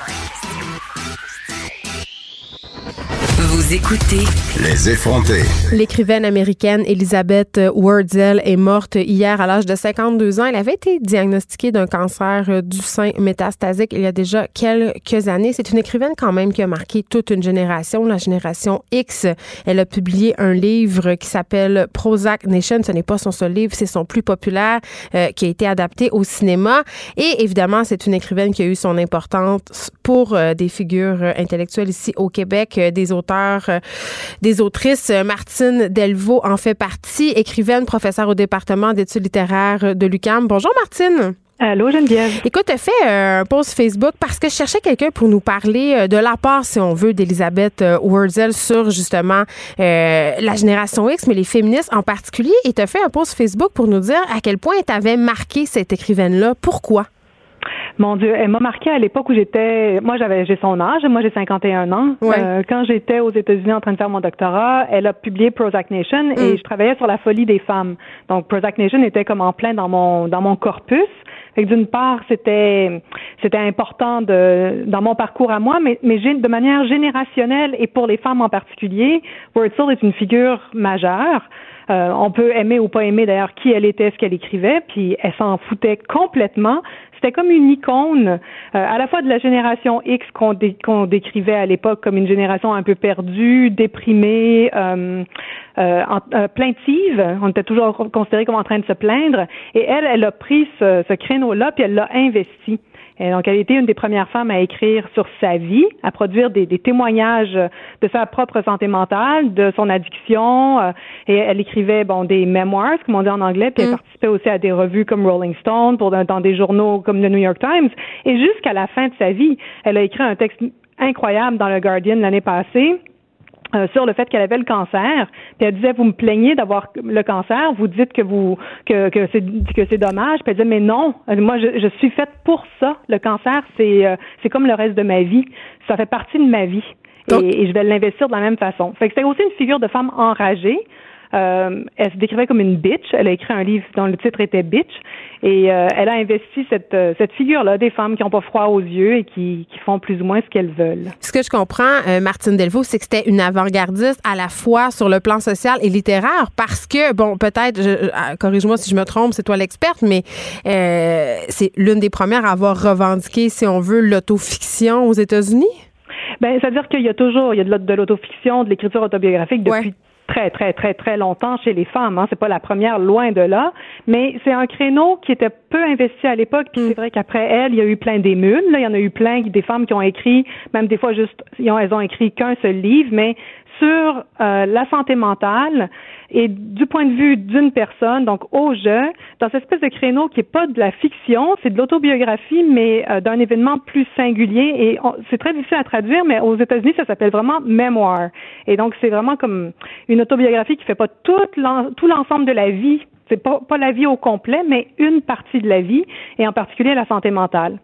Vous écoutez Les effronter. L'écrivaine américaine Elizabeth Wurzel est morte hier à l'âge de 52 ans. Elle avait été diagnostiquée d'un cancer du sein métastasique il y a déjà quelques années. C'est une écrivaine quand même qui a marqué toute une génération, la génération X. Elle a publié un livre qui s'appelle Prozac Nation. Ce n'est pas son seul livre, c'est son plus populaire euh, qui a été adapté au cinéma. Et évidemment, c'est une écrivaine qui a eu son importance pour euh, des figures euh, intellectuelles ici au Québec, euh, des auteurs euh, des autrices. Euh, Martine Delvaux en fait partie, écrivaine, professeure au département d'études littéraires de l'UQAM. Bonjour Martine. Allô Geneviève. Écoute, tu as fait euh, un post Facebook parce que je cherchais quelqu'un pour nous parler de l'apport, si on veut, d'Elisabeth Wurzel sur justement euh, la génération X, mais les féministes en particulier. Et tu as fait un post Facebook pour nous dire à quel point tu avais marqué cette écrivaine-là. Pourquoi? Mon Dieu, elle m'a marqué à l'époque où j'étais. Moi, j'avais, j'ai son âge. Moi, j'ai 51 ans. Ouais. Euh, quand j'étais aux États-Unis en train de faire mon doctorat, elle a publié Prozac Nation et je travaillais sur la folie des femmes. Donc, Prozac Nation était comme en plein dans mon dans mon corpus. Fait que d'une part, c'était c'était important de dans mon parcours à moi, mais mais de manière générationnelle et pour les femmes en particulier, Wurzel est une figure majeure. Euh, on peut aimer ou pas aimer d'ailleurs qui elle était, ce qu'elle écrivait, puis elle s'en foutait complètement. C'était comme une icône euh, à la fois de la génération X qu'on dé- qu'on décrivait à l'époque comme une génération un peu perdue, déprimée, euh, euh, plaintive. On était toujours considéré comme en train de se plaindre. Et elle, elle a pris ce, ce créneau-là puis elle l'a investi. Et donc, elle a été une des premières femmes à écrire sur sa vie, à produire des, des témoignages de sa propre santé mentale, de son addiction. euh, et elle écrivait, bon, des memoirs, comme on dit en anglais, puis elle participait aussi à des revues comme Rolling Stone, pour, dans des journaux comme le New York Times. Et jusqu'à la fin de sa vie, elle a écrit un texte incroyable dans le Guardian l'année passée euh, sur le fait qu'elle avait le cancer. Puis elle disait, vous me plaignez d'avoir le cancer, vous dites que vous que, que c'est que c'est dommage. Puis elle disait, mais non, euh, moi je, je suis faite pour ça. Le cancer, c'est euh, c'est comme le reste de ma vie. Ça fait partie de ma vie. Donc- et, et je vais l'investir de la même façon. Fait que c'était aussi une figure de femme enragée. Euh, elle se décrivait comme une bitch. Elle a écrit un livre dont le titre était Bitch. Et euh, elle a investi cette, euh, cette figure-là des femmes qui n'ont pas froid aux yeux et qui, qui font plus ou moins ce qu'elles veulent. Ce que je comprends, euh, Martine Delvaux, c'est que c'était une avant-gardiste à la fois sur le plan social et littéraire parce que, bon, peut-être, ah, corrige-moi si je me trompe, c'est toi l'experte, mais c'est l'une des premières à avoir revendiqué, si on veut, l'autofiction aux États-Unis? Ben, c'est-à-dire qu'il y a toujours, il y a de l'autofiction, de l'écriture autobiographique depuis Ouais. Très, très, très, très longtemps chez les femmes. Hein. C'est pas la première, loin de là. Mais c'est un créneau qui était peu investi à l'époque. Puis c'est vrai qu'après elle, il y a eu plein d'émules. Là, il y en a eu plein des femmes qui ont écrit, même des fois juste, elles ont écrit qu'un seul livre, mais sur euh, la santé mentale et du point de vue d'une personne, donc au jeu, dans cette espèce de créneau qui est pas de la fiction, c'est de l'autobiographie, mais euh, d'un événement plus singulier. Et c'est très difficile à traduire, mais aux États-Unis, ça s'appelle vraiment mémoire. Et donc, c'est vraiment comme une autobiographie qui fait pas tout l'ensemble de la vie. C'est pas, pas la vie au complet, mais une partie de la vie, et en particulier la santé mentale.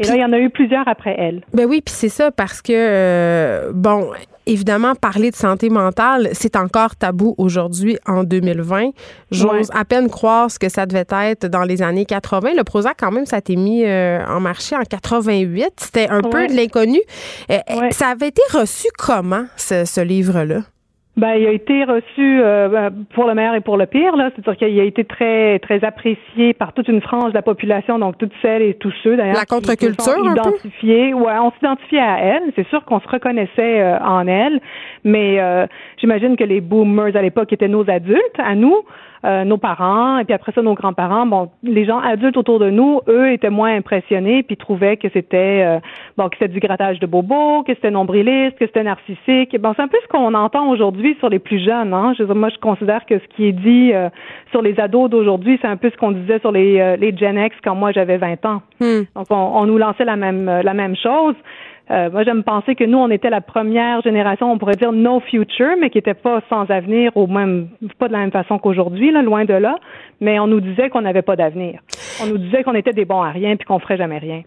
Et là, il y en a eu plusieurs après elle. Ben oui, puis c'est ça parce que euh, bon, évidemment parler de santé mentale, c'est encore tabou aujourd'hui en 2020. J'ose à peine croire ce que ça devait être dans les années 80. Le Prozac quand même ça a été mis euh, en marché en 88, c'était un peu de l'inconnu. Euh, Ouais. Ça avait été reçu comment ce, ce livre là Ben, il a été reçu euh, ben, pour le meilleur et pour le pire, là. C'est-à-dire qu'il a été très, très apprécié par toute une frange de la population, donc toutes celles et tous ceux, d'ailleurs. La contre-culture, peu? Ouais, on s'identifiait à elle. C'est sûr qu'on se reconnaissait euh, en elle, mais euh, j'imagine que les boomers à l'époque étaient nos adultes, à nous. Euh, nos parents et puis après ça nos grands-parents. Bon les gens adultes autour de nous eux étaient moins impressionnés puis trouvaient que c'était euh, bon que c'était du grattage de bobo que c'était nombriliste que c'était narcissique. Bon c'est un peu ce qu'on entend aujourd'hui sur les plus jeunes hein. Je veux dire, moi je considère que ce qui est dit euh, sur les ados d'aujourd'hui c'est un peu ce qu'on disait sur les euh, les Gen X quand moi j'avais 20 ans. Hmm. donc on, on nous lançait la même euh, la même chose euh, moi, j'aime penser que nous, on était la première génération, on pourrait dire no future, mais qui n'était pas sans avenir, au même, pas de la même façon qu'aujourd'hui, loin de là. Mais on nous disait qu'on n'avait pas d'avenir. On nous disait qu'on était des bons à rien puis qu'on ferait jamais rien.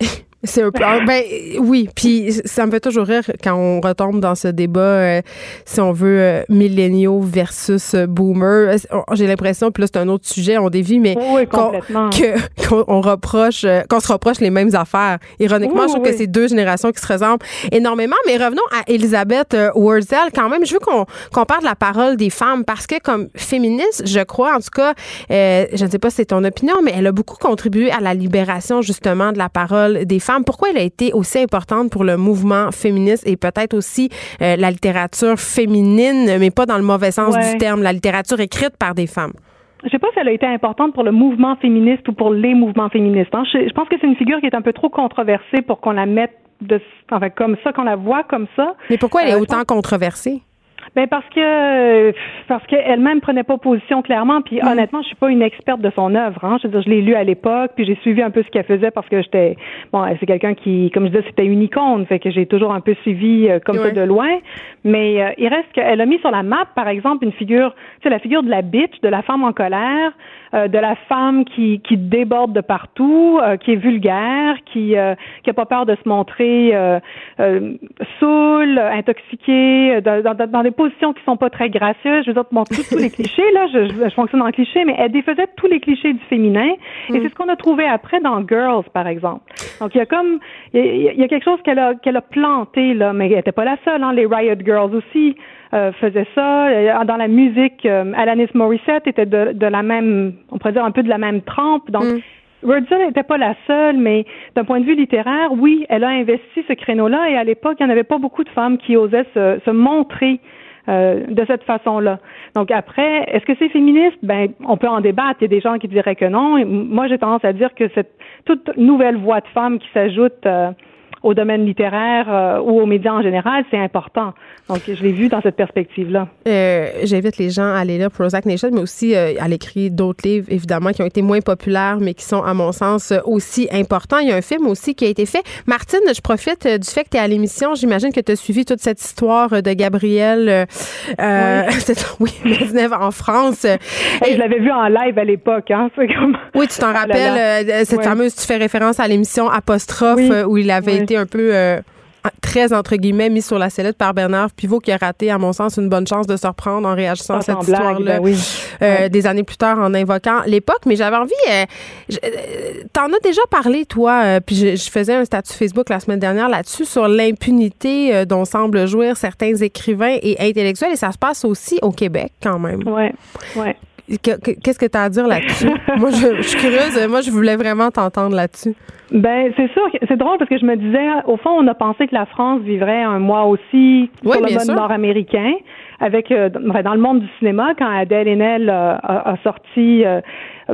C'est un peu. ah, Ben oui, puis ça me fait toujours rire quand on retombe dans ce débat, euh, si on veut, euh, milléniaux versus euh, boomers. J'ai l'impression, puis là, c'est un autre sujet, on dévie, mais Oui, qu'on reproche, euh, qu'on se reproche les mêmes affaires. Ironiquement, Oui, je trouve oui. que c'est deux générations qui se ressemblent énormément. Mais revenons à Elisabeth Wurzel. Quand même, je veux qu'on parle de la parole des femmes parce que comme féministe, je crois, en tout cas, je ne sais pas si c'est ton opinion, mais elle a beaucoup contribué à la libération justement de la parole des femmes. Pourquoi elle a été aussi importante pour le mouvement féministe et peut-être aussi euh, la littérature féminine, mais pas dans le mauvais sens Ouais. du terme, la littérature écrite par des femmes? Je sais pas si elle a été importante pour le mouvement féministe ou pour les mouvements féministes. hein. Je, je pense que c'est une figure qui est un peu trop controversée pour qu'on la mette de, enfin, comme ça, qu'on la voit comme ça. Mais pourquoi elle est Euh, autant controversée? Ben parce que parce qu'elle-même prenait pas position clairement. Puis honnêtement, je suis pas une experte de son œuvre. Hein. Je veux dire, je l'ai lu à l'époque, puis j'ai suivi un peu ce qu'elle faisait parce que j'étais bon, c'est quelqu'un qui, comme je disais, c'était une icône, fait que j'ai toujours un peu suivi euh, comme ça de loin. Mais euh, il reste qu'elle a mis sur la map, par exemple, une figure, tu sais, la figure de la bitch, de la femme en colère, euh, de la femme qui qui déborde de partout, euh, qui est vulgaire, qui euh, qui pas peur de se montrer euh, euh, saoule, intoxiquée, dans, dans, dans des positions qui sont pas très gracieuses. Je veux dire, bon, tous, tous les clichés, là, je, je, je fonctionne en cliché, mais elle défaisait tous les clichés du féminin. Et c'est ce qu'on a trouvé après dans Girls, par exemple. Donc, il y a comme, il y a, il y a quelque chose qu'elle a, qu'elle a planté, là, mais elle était pas la seule, hein. Les Riot Girls aussi euh, faisaient ça. Euh, Dans la musique, euh, Alanis Morissette était de, de la même, on pourrait dire un peu de la même trempe. Donc, Wurzel n'était pas la seule, mais d'un point de vue littéraire, oui, elle a investi ce créneau-là et à l'époque, il n'y en avait pas beaucoup de femmes qui osaient se, se montrer euh, de cette façon-là. Donc après, est-ce que c'est féministe? Ben, on peut en débattre. Il y a des gens qui diraient que non. Moi, j'ai tendance à dire que cette toute nouvelle voix de femme qui s'ajoute euh, au domaine littéraire euh, ou aux médias en général, c'est important. Donc, je l'ai vu dans cette perspective-là. Euh, J'invite les gens à aller lire Prozac Nation, mais aussi euh, à l'écrire d'autres livres, évidemment, qui ont été moins populaires, mais qui sont, à mon sens, aussi importants. Il y a un film aussi qui a été fait. Martine, je profite du fait que tu es à l'émission. J'imagine que tu as suivi toute cette histoire de cette- oui, Maisonneuve en France. Et je l'avais vu en live à l'époque. Hein, c'est comme... oui, tu t'en là rappelles, là. cette Ouais. fameuse, tu fais référence à l'émission Apostrophe, Oui. où il avait Oui. été un peu... euh, très, entre guillemets, mis sur la sellette par Bernard Pivot, qui a raté, à mon sens, une bonne chance de se reprendre en réagissant à cette ben oui. euh, des années plus tard en invoquant l'époque. Mais j'avais envie, euh, euh, t'en as déjà parlé, toi, puis je, je faisais un statut Facebook la semaine dernière là-dessus sur l'impunité dont semblent jouir certains écrivains et intellectuels, et ça se passe aussi au Québec quand même. Ouais, ouais. Que- que- Qu'est-ce que tu as à dire là-dessus? moi, je, je suis curieuse. Moi, je voulais vraiment t'entendre là-dessus. Ben, c'est sûr, c'est drôle parce que je me disais, au fond, on a pensé que la France vivrait un mois aussi Oui, sur le mode nord-américain, avec euh, dans le monde du cinéma, quand Adèle Haenel euh, a, a sorti, euh,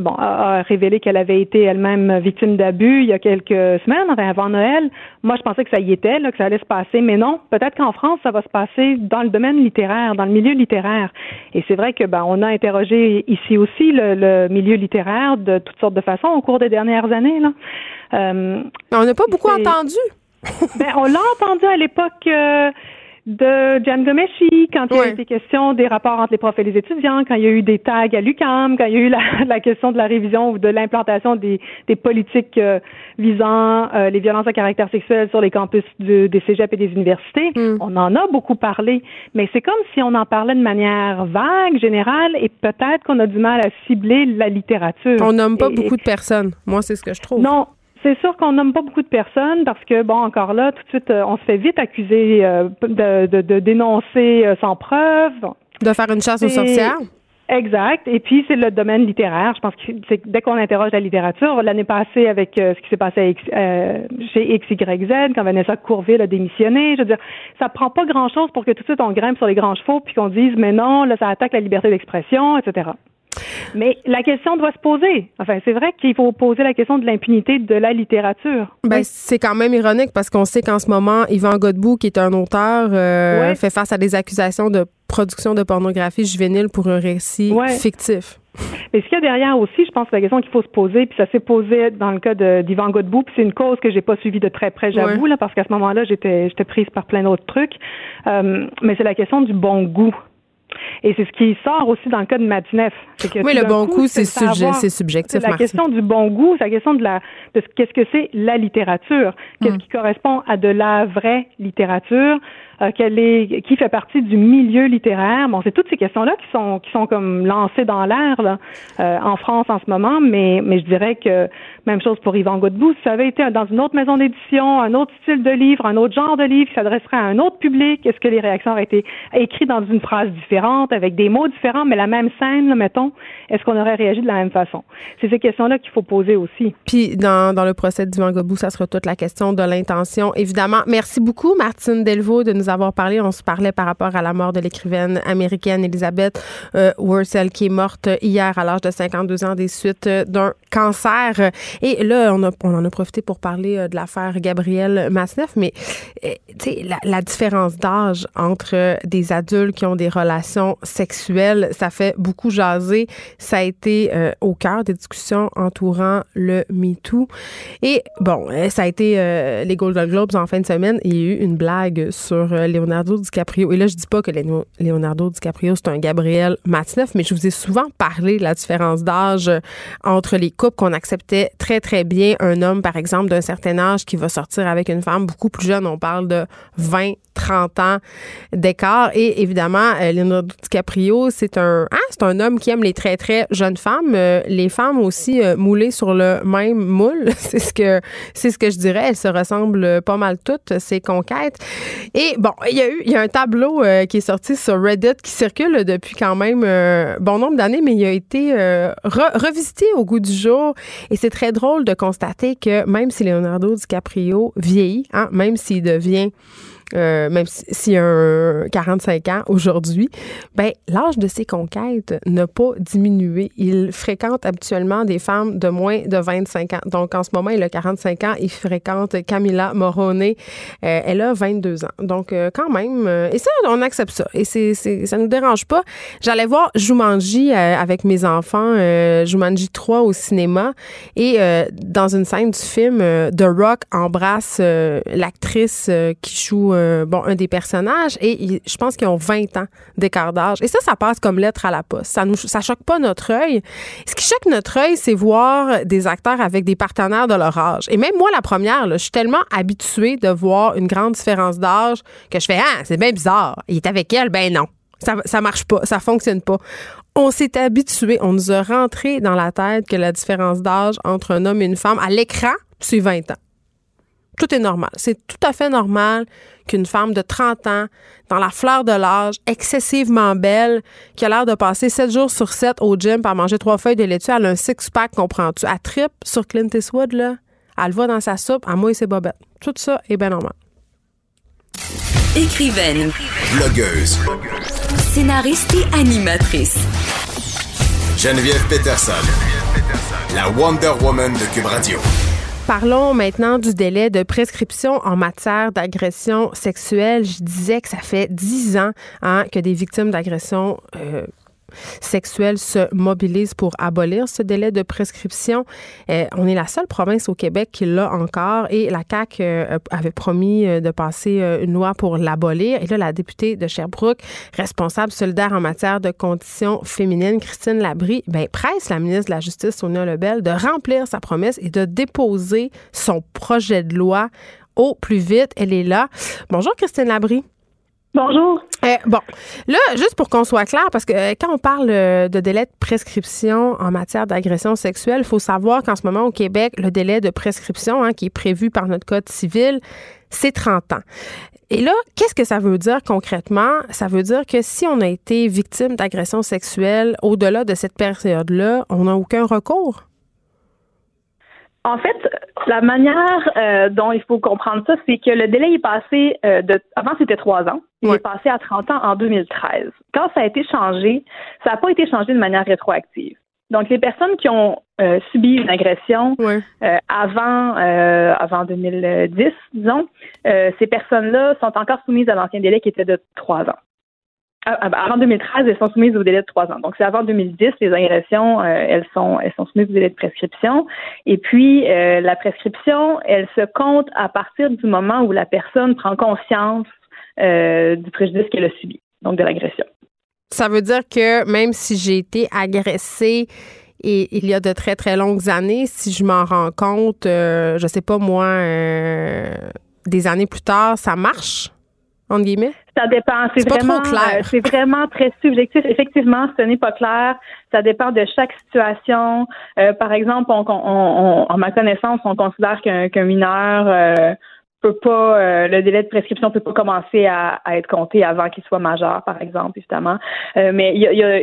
bon, a, a révélé qu'elle avait été elle-même victime d'abus il y a quelques semaines, enfin, avant Noël. Moi, je pensais que ça y était, là, que ça allait se passer, mais non. Peut-être qu'en France, ça va se passer dans le domaine littéraire, dans le milieu littéraire. Et c'est vrai que ben, on a interrogé ici aussi le, le milieu littéraire de toutes sortes de façons au cours des dernières années. Là. Euh, On n'a pas beaucoup entendu. ben, on l'a entendu à l'époque euh, de Jan Gomeshi, quand il y a été question des rapports entre les profs et les étudiants, quand il y a eu des tags à l'UCAM, quand il y a eu la, la question de la révision ou de l'implantation des, des politiques euh, visant euh, les violences à caractère sexuel sur les campus de- des cégeps et des universités. Mm. On en a beaucoup parlé, mais c'est comme si on en parlait de manière vague, générale, et peut-être qu'on a du mal à cibler la littérature. On nomme pas Et- beaucoup de personnes. Moi, c'est ce que je trouve. non, c'est sûr qu'on nomme pas beaucoup de personnes parce que, bon, encore là, tout de suite, euh, on se fait vite accuser euh, de, de, de dénoncer euh, sans preuve. De faire une chasse aux sorcières. Exact. Et puis, c'est le domaine littéraire. Je pense que c'est dès qu'on interroge la littérature, l'année passée avec euh, ce qui s'est passé X- euh, chez XYZ, quand Vanessa Courville a démissionné, je veux dire, ça prend pas grand-chose pour que tout de suite on grimpe sur les grands chevaux puis qu'on dise, mais non, là, ça attaque la liberté d'expression, etc. Mais la question doit se poser. Enfin, c'est vrai qu'il faut poser la question de l'impunité de la littérature. Ben, Oui. c'est quand même ironique parce qu'on sait qu'en ce moment, Yvan Godbout, qui est un auteur, euh, Ouais. fait face à des accusations de production de pornographie juvénile pour un récit Ouais. fictif. Mais ce qu'il y a derrière aussi, je pense que la question qu'il faut se poser, puis ça s'est posé dans le cas d'Yvan Godbout, puis c'est une cause que j'ai pas suivie de très près, j'avoue, là, parce qu'à ce moment-là, j'étais j'étais prise par plein d'autres trucs. Euh, mais c'est la question du bon goût. Et c'est ce qui sort aussi dans le cas de Matineff. Oui, le bon coup, c'est subjectif, C'est la question du bon goût, c'est la question de la de ce- qu'est-ce que c'est la littérature, qu'est-ce Mm. qui correspond à de la vraie littérature, euh, est qui fait partie du milieu littéraire. Bon, c'est toutes ces questions-là qui sont qui sont comme lancées dans l'air là, euh, en France en ce moment, mais mais je dirais que même chose pour Yvan Godbout, si ça avait été dans une autre maison d'édition, un autre style de livre, un autre genre de livre qui s'adresserait à un autre public, est-ce que les réactions auraient été écrites dans une phrase différente, avec des mots différents, mais la même scène, là, mettons, est-ce qu'on aurait réagi de la même façon? C'est ces questions-là qu'il faut poser aussi. Puis dans, dans le procès d'Yvan Godbout, ça sera toute la question de l'intention, évidemment. Merci beaucoup, Martine Delvaux, de nous avoir parlé. On se parlait par rapport à la mort de l'écrivaine américaine Elizabeth euh, Wurzel, qui est morte hier à l'âge de 52 ans des suites euh, d'un cancer. Et là, on, a, on en a profité pour parler euh, de l'affaire Gabrielle Masneff, mais euh, la, la différence d'âge entre des adultes qui ont des relations sexuelles, ça fait beaucoup jaser. Ça a été au cœur des discussions entourant le MeToo. Et bon, ça a été euh, les Golden Globes en fin de semaine. Il y a eu une blague sur Leonardo DiCaprio. Et là, je dis pas que Leonardo DiCaprio, c'est un Gabriel Matineff, mais je vous ai souvent parlé de la différence d'âge euh, entre les couples qu'on acceptait très, très bien. Un homme, par exemple, d'un certain âge qui va sortir avec une femme beaucoup plus jeune. On parle de 20, 30 ans d'écart. Et évidemment, euh, Leonardo DiCaprio, c'est un, hein, c'est un homme qui aime les très, très jeunes femmes. Euh, les femmes aussi euh, moulées sur le même moule. c'est ce que, c'est ce que je dirais. Elles se ressemblent pas mal toutes, ces conquêtes. Et bon, il y a eu, il y a un tableau qui est sorti sur Reddit qui circule depuis quand même bon nombre d'années, mais il a été re- revisité au goût du jour. Et c'est très drôle de constater que même si Leonardo DiCaprio vieillit, hein, même s'il devient euh, même si- s'il a un 45 ans aujourd'hui, ben l'âge de ses conquêtes n'a pas diminué. Il fréquente habituellement des femmes de moins de 25 ans. Donc en ce moment, il a 45 ans. Il fréquente Camilla Morone. Euh, elle a 22 ans. Donc euh, quand même, euh, et ça, on accepte ça. Et c'est, c'est, ça nous dérange pas. J'allais voir Jumanji euh, avec mes enfants, Jumanji 3 au cinéma. Et dans une scène du film, The Rock embrasse l'actrice qui joue euh, un des personnages et je pense qu'ils ont 20 ans d'écart d'âge. Et ça, ça passe comme lettre à la poste. Ça ça choque pas notre œil. Ce qui choque notre œil, c'est voir des acteurs avec des partenaires de leur âge. Et même moi, la première, je suis tellement habituée de voir une grande différence d'âge que je fais, ah, c'est bien bizarre. Il est avec elle? Ben non. Ça, ça marche pas, ça fonctionne pas. On s'est habitué, on nous a rentré dans la tête que la différence d'âge entre un homme et une femme à l'écran, c'est 20 ans. Tout est normal. C'est tout à fait normal qu'une femme de 30 ans, dans la fleur de l'âge, excessivement belle, qui a l'air de passer 7 jours sur 7 au gym par manger trois feuilles de laitue, elle a un six-pack, comprends-tu? Elle tripe sur Clint Eastwood, là. Elle va dans sa soupe, à moi et ses bobettes. Tout ça est bien normal. Écrivaine. Blogueuse. Scénariste et animatrice. Geneviève Peterson. La Wonder Woman de Cube Radio. Parlons maintenant du délai de prescription en matière d'agression sexuelle. Je disais que ça fait dix ans hein, que des victimes d'agression euh, sexuelle se mobilise pour abolir ce délai de prescription. Euh, on est la seule province au Québec qui l'a encore et la CAQ euh, avait promis euh, de passer une loi pour l'abolir. Et là, la députée de Sherbrooke, responsable solidaire en matière de conditions féminines, Christine Labrie, ben, presse la ministre de la Justice, Sonia Lebel, de remplir sa promesse et de déposer son projet de loi au plus vite. Elle est là. Bonjour, Christine Labrie. Bonjour. Euh, bon, là, juste pour qu'on soit clair, parce que euh, quand on parle euh, de délai de prescription en matière d'agression sexuelle, il faut savoir qu'en ce moment au Québec, le délai de prescription hein, qui est prévu par notre code civil, c'est 30 ans. Et là, qu'est-ce que ça veut dire concrètement? Ça veut dire que si on a été victime d'agression sexuelle au-delà de cette période-là, on n'a aucun recours? En fait, la manière euh, dont il faut comprendre ça, c'est que le délai est passé euh, de avant c'était trois ans, il est passé à 30 ans en 2013. Quand ça a été changé, ça n'a pas été changé de manière rétroactive. Donc les personnes qui ont euh, subi une agression avant avant 2010, disons, ces personnes-là sont encore soumises à l'ancien délai qui était de trois ans. Ah, ah, ben, avant 2013, elles sont soumises au délai de trois ans. Donc, c'est avant 2010, les agressions, euh, elles sont elles sont soumises au délai de prescription. Et puis, euh, la prescription, elle se compte à partir du moment où la personne prend conscience euh, du préjudice qu'elle a subi, donc de l'agression. Ça veut dire que même si j'ai été agressée et il y a de très, très longues années, si je m'en rends compte, je sais pas moi, des années plus tard, ça marche? Guillemets? Ça dépend. C'est vraiment, clair. Euh, c'est vraiment très subjectif. Effectivement, ce n'est pas clair. Ça dépend de chaque situation. Euh, par exemple, on, on, en ma connaissance, on considère qu'un mineur euh, peut pas le délai de prescription peut pas commencer à, être compté avant qu'il soit majeur, par exemple, évidemment. mais il y a,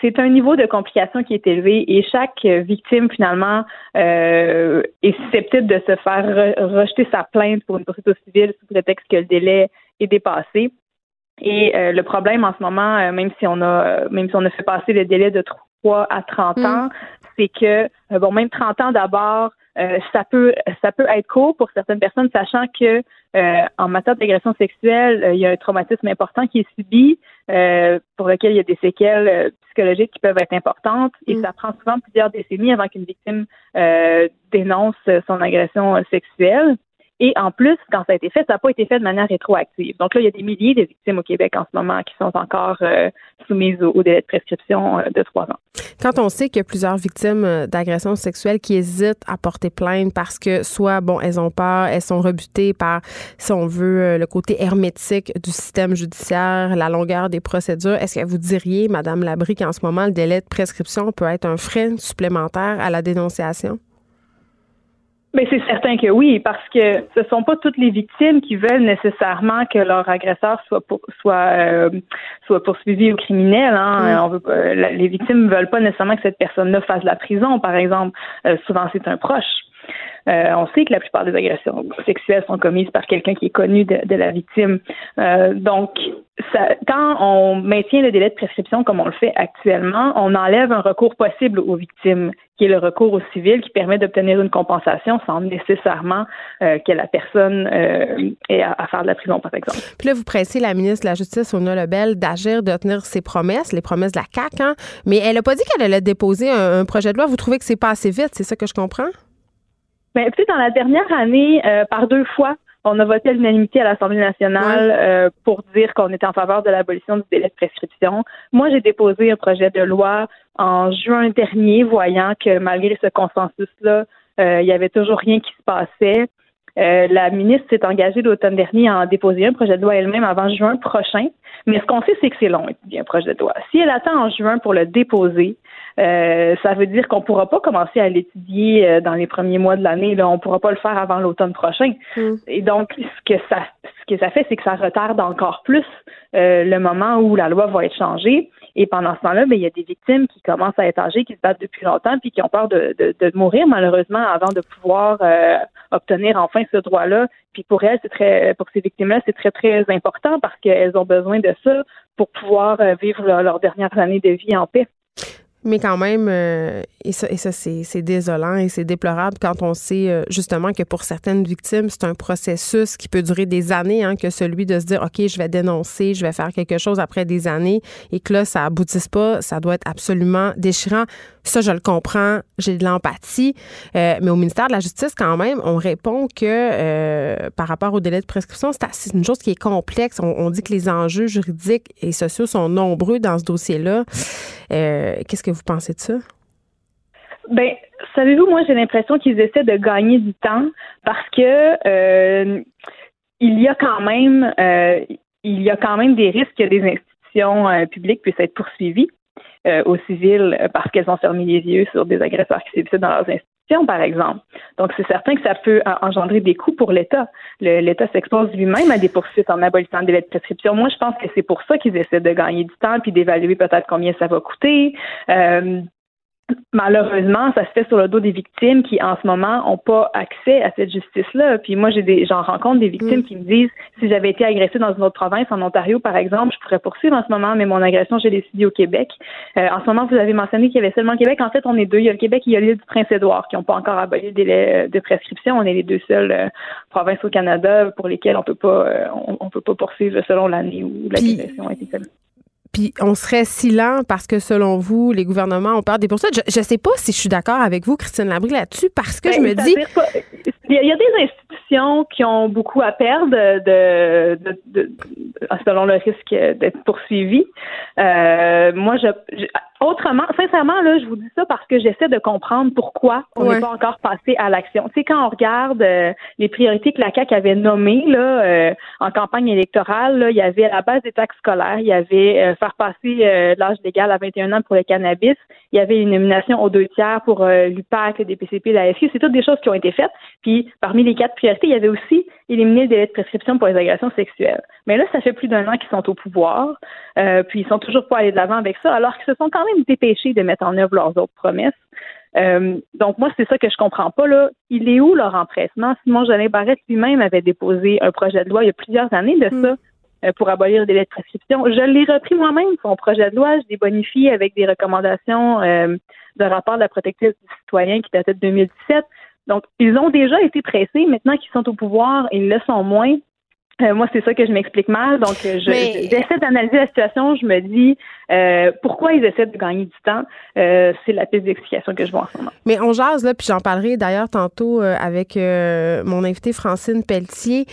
c'est un niveau de complication qui est élevé et chaque victime finalement est susceptible de se faire rejeter sa plainte pour une poursuite civile sous prétexte que le délai est dépassé. Et euh, le problème en ce moment, euh, même si on a même si on a fait passer le délai de 3 à 30 mm. ans, c'est que euh, bon, même 30 ans d'abord, ça peut ça peut être court pour certaines personnes, sachant que en matière d'agression sexuelle, il y a un traumatisme important qui est subi, pour lequel il y a des séquelles psychologiques qui peuvent être importantes, et mm. ça prend souvent plusieurs décennies avant qu'une victime dénonce son agression sexuelle. Et en plus, quand ça a été fait, ça n'a pas été fait de manière rétroactive. Donc là, il y a des milliers de victimes au Québec en ce moment qui sont encore euh, soumises au, délai de prescription euh, de trois ans. Quand on sait qu'il y a plusieurs victimes euh, d'agressions sexuelles qui hésitent à porter plainte parce que soit, bon, elles ont peur, elles sont rebutées par, si on veut, le côté hermétique du système judiciaire, la longueur des procédures, est-ce que vous diriez, Madame Labrie, qu'en ce moment, le délai de prescription peut être un frein supplémentaire à la dénonciation? Mais c'est certain que oui, parce que ce sont pas toutes les victimes qui veulent nécessairement que leur agresseur soit pour, soit euh, soit poursuivi ou criminel. Hein. Mm. On veut les victimes veulent pas nécessairement que cette personne-là fasse la prison, par exemple. Euh, souvent, c'est un proche. Euh, on sait que la plupart des agressions sexuelles sont commises par quelqu'un qui est connu de, la victime. Euh, donc, ça, quand on maintient le délai de prescription comme on le fait actuellement, on enlève un recours possible aux victimes, qui est le recours au civil, qui permet d'obtenir une compensation sans nécessairement euh, que la personne ait à, faire de la prison, par exemple. Puis là, vous pressez la ministre de la Justice, Ona Lebel, d'agir, de tenir ses promesses, les promesses de la CAQ, hein? mais elle n'a pas dit qu'elle allait déposer un, un projet de loi. Vous trouvez que c'est pas assez vite, c'est ça que je comprends? Mais tu sais, dans la dernière année, euh, par deux fois, on a voté à l'unanimité à l'Assemblée nationale euh, pour dire qu'on était en faveur de l'abolition du délai de prescription. Moi, j'ai déposé un projet de loi en juin dernier, voyant que malgré ce consensus-là, euh, il y avait toujours rien qui se passait. Euh, la ministre s'est engagée l'automne dernier à en déposer un projet de loi elle-même avant juin prochain. Mais ce qu'on sait, c'est que c'est long, un projet de loi. Si elle attend en juin pour le déposer, euh, ça veut dire qu'on ne pourra pas commencer à l'étudier euh, dans les premiers mois de l'année. On ne pourra pas le faire avant l'automne prochain. Mm. Et donc, ce que ça, ce que ça fait, c'est que ça retarde encore plus euh, le moment où la loi va être changée. Et pendant ce temps-là, ben, il y a des victimes qui commencent à être âgées, qui se battent depuis longtemps, puis qui ont peur de, de, de mourir malheureusement avant de pouvoir obtenir enfin ce droit-là. Puis pour elles, c'est très, pour ces victimes-là, c'est très très important parce qu'elles ont besoin de ça pour pouvoir vivre leurs dernières années de vie en paix. Mais quand même, euh, et ça, et ça c'est désolant et c'est déplorable quand on sait euh, justement que pour certaines victimes, c'est un processus qui peut durer des années, hein, que celui de se dire, OK, je vais dénoncer, je vais faire quelque chose après des années et que là, ça aboutisse pas, ça doit être absolument déchirant. Ça, je le comprends, j'ai de l'empathie. Euh, mais au ministère de la Justice, quand même, on répond que par rapport au délai de prescription, c'est une chose qui est complexe. On, dit que les enjeux juridiques et sociaux sont nombreux dans ce dossier-là. Qu'est-ce que vous pensez de ça? Ben, savez-vous, moi, j'ai l'impression qu'ils essaient de gagner du temps parce que euh, il y a quand même, euh, il y a quand même des risques que des institutions euh, publiques puissent être poursuivies au civil parce qu'elles ont fermé les yeux sur des agresseurs qui sévissaient dans leurs institutions, par exemple. Donc, c'est certain que ça peut engendrer des coûts pour l'État. L'État s'expose lui-même à des poursuites en abolissant des délai de prescription. Moi, je pense que c'est pour ça qu'ils essaient de gagner du temps puis d'évaluer peut-être combien ça va coûter. Euh, malheureusement, ça se fait sur le dos des victimes qui, en ce moment, n'ont pas accès à cette justice-là. Puis moi, j'ai des, j'en rencontre des victimes mm. qui me disent, si j'avais été agressée dans une autre province, en Ontario, par exemple, je pourrais poursuivre en ce moment, mais mon agression, j'ai décidé au Québec. Euh, en ce moment, vous avez mentionné qu'il y avait seulement le Québec. En fait, on est deux. Il y a le Québec et il y a l'île du Prince-Édouard qui n'ont pas encore aboli le délai de prescription. On est les deux seules euh, provinces au Canada pour lesquelles on peut pas, euh, on, peut pas poursuivre selon l'année où l'agression a été commise puis on serait si lent parce que selon vous, les gouvernements ont peur des poursuites. Je ne sais pas si je suis d'accord avec vous, Christine Labrie, là-dessus, parce que je ben, me dis. Il y, a des institutions qui ont beaucoup à perdre de, de, selon le risque d'être poursuivies. Euh, moi, je, Autrement, sincèrement, là, je vous dis ça parce que j'essaie de comprendre pourquoi on n'est pas encore passé à l'action. Tu sais, quand on regarde euh, les priorités que la CAQ avait nommées là, euh, en campagne électorale, là, il y avait la base des taxes scolaires, il y avait euh, faire passer l'âge légal à 21 ans pour le cannabis, il y avait une nomination aux deux tiers pour l'UPAC, le DPCP, la FI. C'est toutes des choses qui ont été faites. Puis, parmi les quatre priorités, il y avait aussi éliminer le délai de prescription pour les agressions sexuelles. Mais là, ça fait plus d'un an qu'ils sont au pouvoir, puis ils sont toujours pas allés de l'avant avec ça, alors qu'ils se sont quand même dépêcher de mettre en œuvre leurs autres promesses. Euh, donc moi, c'est ça que je comprends pas là. Il est où leur empressement? Simon Jolin Barrette lui-même avait déposé un projet de loi il y a plusieurs années de ça. Hmm. Euh, pour abolir le délai de prescription. Je l'ai repris moi-même, son projet de loi, je l'ai bonifié avec des recommandations euh, de rapport de la protectrice du citoyen qui datait de 2017. Donc, ils ont déjà été pressés. Maintenant qu'ils sont au pouvoir, ils le sont moins. Euh, moi, c'est ça que je m'explique mal. Donc, euh, j'essaie d'analyser la situation. Je me dis euh, pourquoi ils essaient de gagner du temps? c'est la piste d'explication que je vois en ce moment. Mais on jase, là, puis j'en parlerai d'ailleurs tantôt avec mon invitée Francine Pelletier.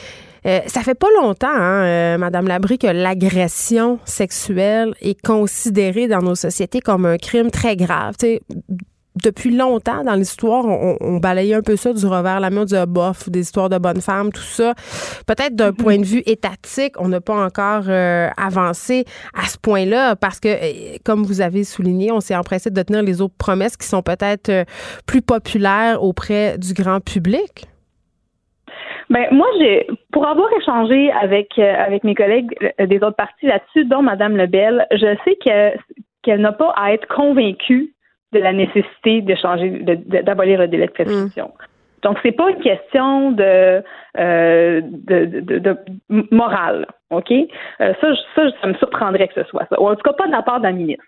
ça fait pas longtemps, hein, Madame Labrie, que l'agression sexuelle est considérée dans nos sociétés comme un crime très grave depuis longtemps dans l'histoire, on, balayait un peu ça du revers la main, du bof, des histoires de bonnes femmes, tout ça. Peut-être d'un point de vue étatique, on n'a pas encore euh, avancé à ce point-là parce que, euh, comme vous avez souligné, on s'est empressé de tenir les autres promesses qui sont peut-être euh, plus populaires auprès du grand public. Ben moi j'ai pour avoir échangé avec avec mes collègues des autres partis là-dessus, dont Madame Lebel, je sais qu'elle n'a pas à être convaincue de la nécessité de changer, d'abolir le délai de prescription. Donc, mm. Donc, c'est pas une question de, euh, de, de, morale, OK? Euh, ça, ça, ça me surprendrait que ce soit ça. Ou en tout cas, pas de la part d'un ministre.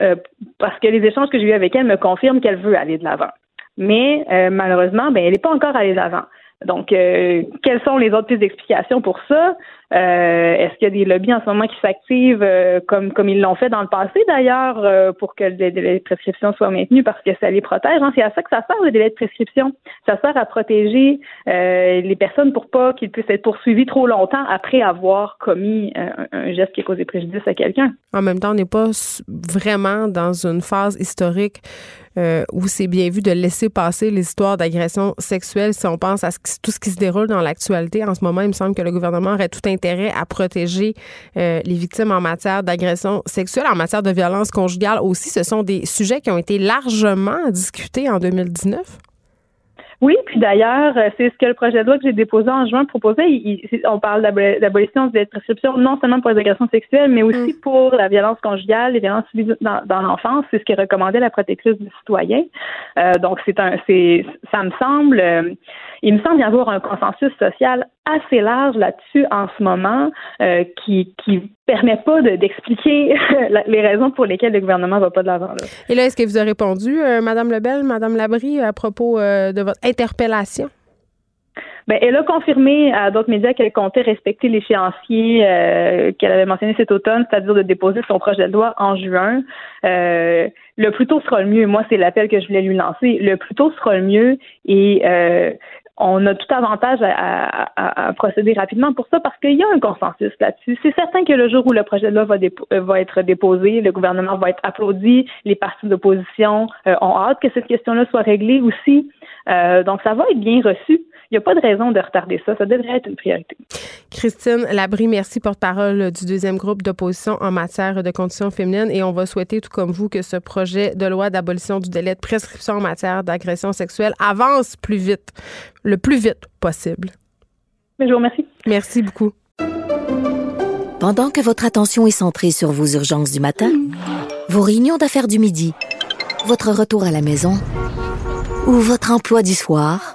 Euh, parce que les échanges que j'ai eus avec elle me confirment qu'elle veut aller de l'avant. Mais malheureusement, ben, elle n'est pas encore allée de l'avant. Donc, euh, quelles sont les autres pistes d'explication pour ça? Euh, est-ce qu'il y a des lobbies en ce moment qui s'activent euh, comme comme ils l'ont fait dans le passé d'ailleurs pour que les délais de prescription soient maintenus parce que ça les protège? Hein? C'est à ça que ça sert le délai de prescription. Ça sert à protéger les personnes pour pas qu'ils puissent être poursuivis trop longtemps après avoir commis un, un geste qui a causé préjudice à quelqu'un. En même temps, on n'est pas vraiment dans une phase historique euh, où c'est bien vu de laisser passer les histoires d'agression sexuelle si on pense à tout ce qui se déroule dans l'actualité. En ce moment, il me semble que le gouvernement aurait tout intérêt à protéger euh, les victimes en matière d'agression sexuelle, en matière de violence conjugale aussi. Ce sont des sujets qui ont été largement discutés en 2019. Oui, puis d'ailleurs, euh, c'est ce que le projet de loi que j'ai déposé en juin proposait. on parle d'abolition de la prescription non seulement pour les agressions sexuelles, mais aussi mm. pour la violence conjugale, les violences subies dans, l'enfance. C'est ce que recommandait la protectrice du citoyen. Euh, donc, c'est un, c'est, ça me semble, euh, il me semble y avoir un consensus social assez large là-dessus en ce moment euh, qui qui permet pas d'expliquer les raisons pour lesquelles le gouvernement va pas de l'avant. Et là, est-ce que vous avez répondu, euh, Madame Lebel, Madame Labrie, à propos euh, de votre interpellation? Ben, elle a confirmé à d'autres médias qu'elle comptait respecter l'échéancier qu'elle avait mentionné cet automne, c'est-à-dire de déposer son projet de loi en juin. le plus tôt sera le mieux. Moi, c'est l'appel que je voulais lui lancer. Le plus tôt sera le mieux. Et on a tout avantage à, procéder rapidement pour ça parce qu'il y a un consensus là-dessus. C'est certain que le jour où le projet de loi va, euh, va être déposé, le gouvernement va être applaudi, les partis d'opposition euh, ont hâte que cette question-là soit réglée aussi. Euh, donc, ça va être bien reçu. Il n'y a pas de raison de retarder ça. Ça devrait être une priorité. Christine Labrie, merci, porte-parole du deuxième groupe d'opposition en matière de conditions féminines. Et on va souhaiter, tout comme vous, que ce projet de loi d'abolition du délai de prescription en matière d'agression sexuelle avance plus vite, le plus vite possible. Je vous remercie. Merci beaucoup. Pendant que votre attention est centrée sur vos urgences du matin, vos réunions d'affaires du midi, votre retour à la maison ou votre emploi du soir,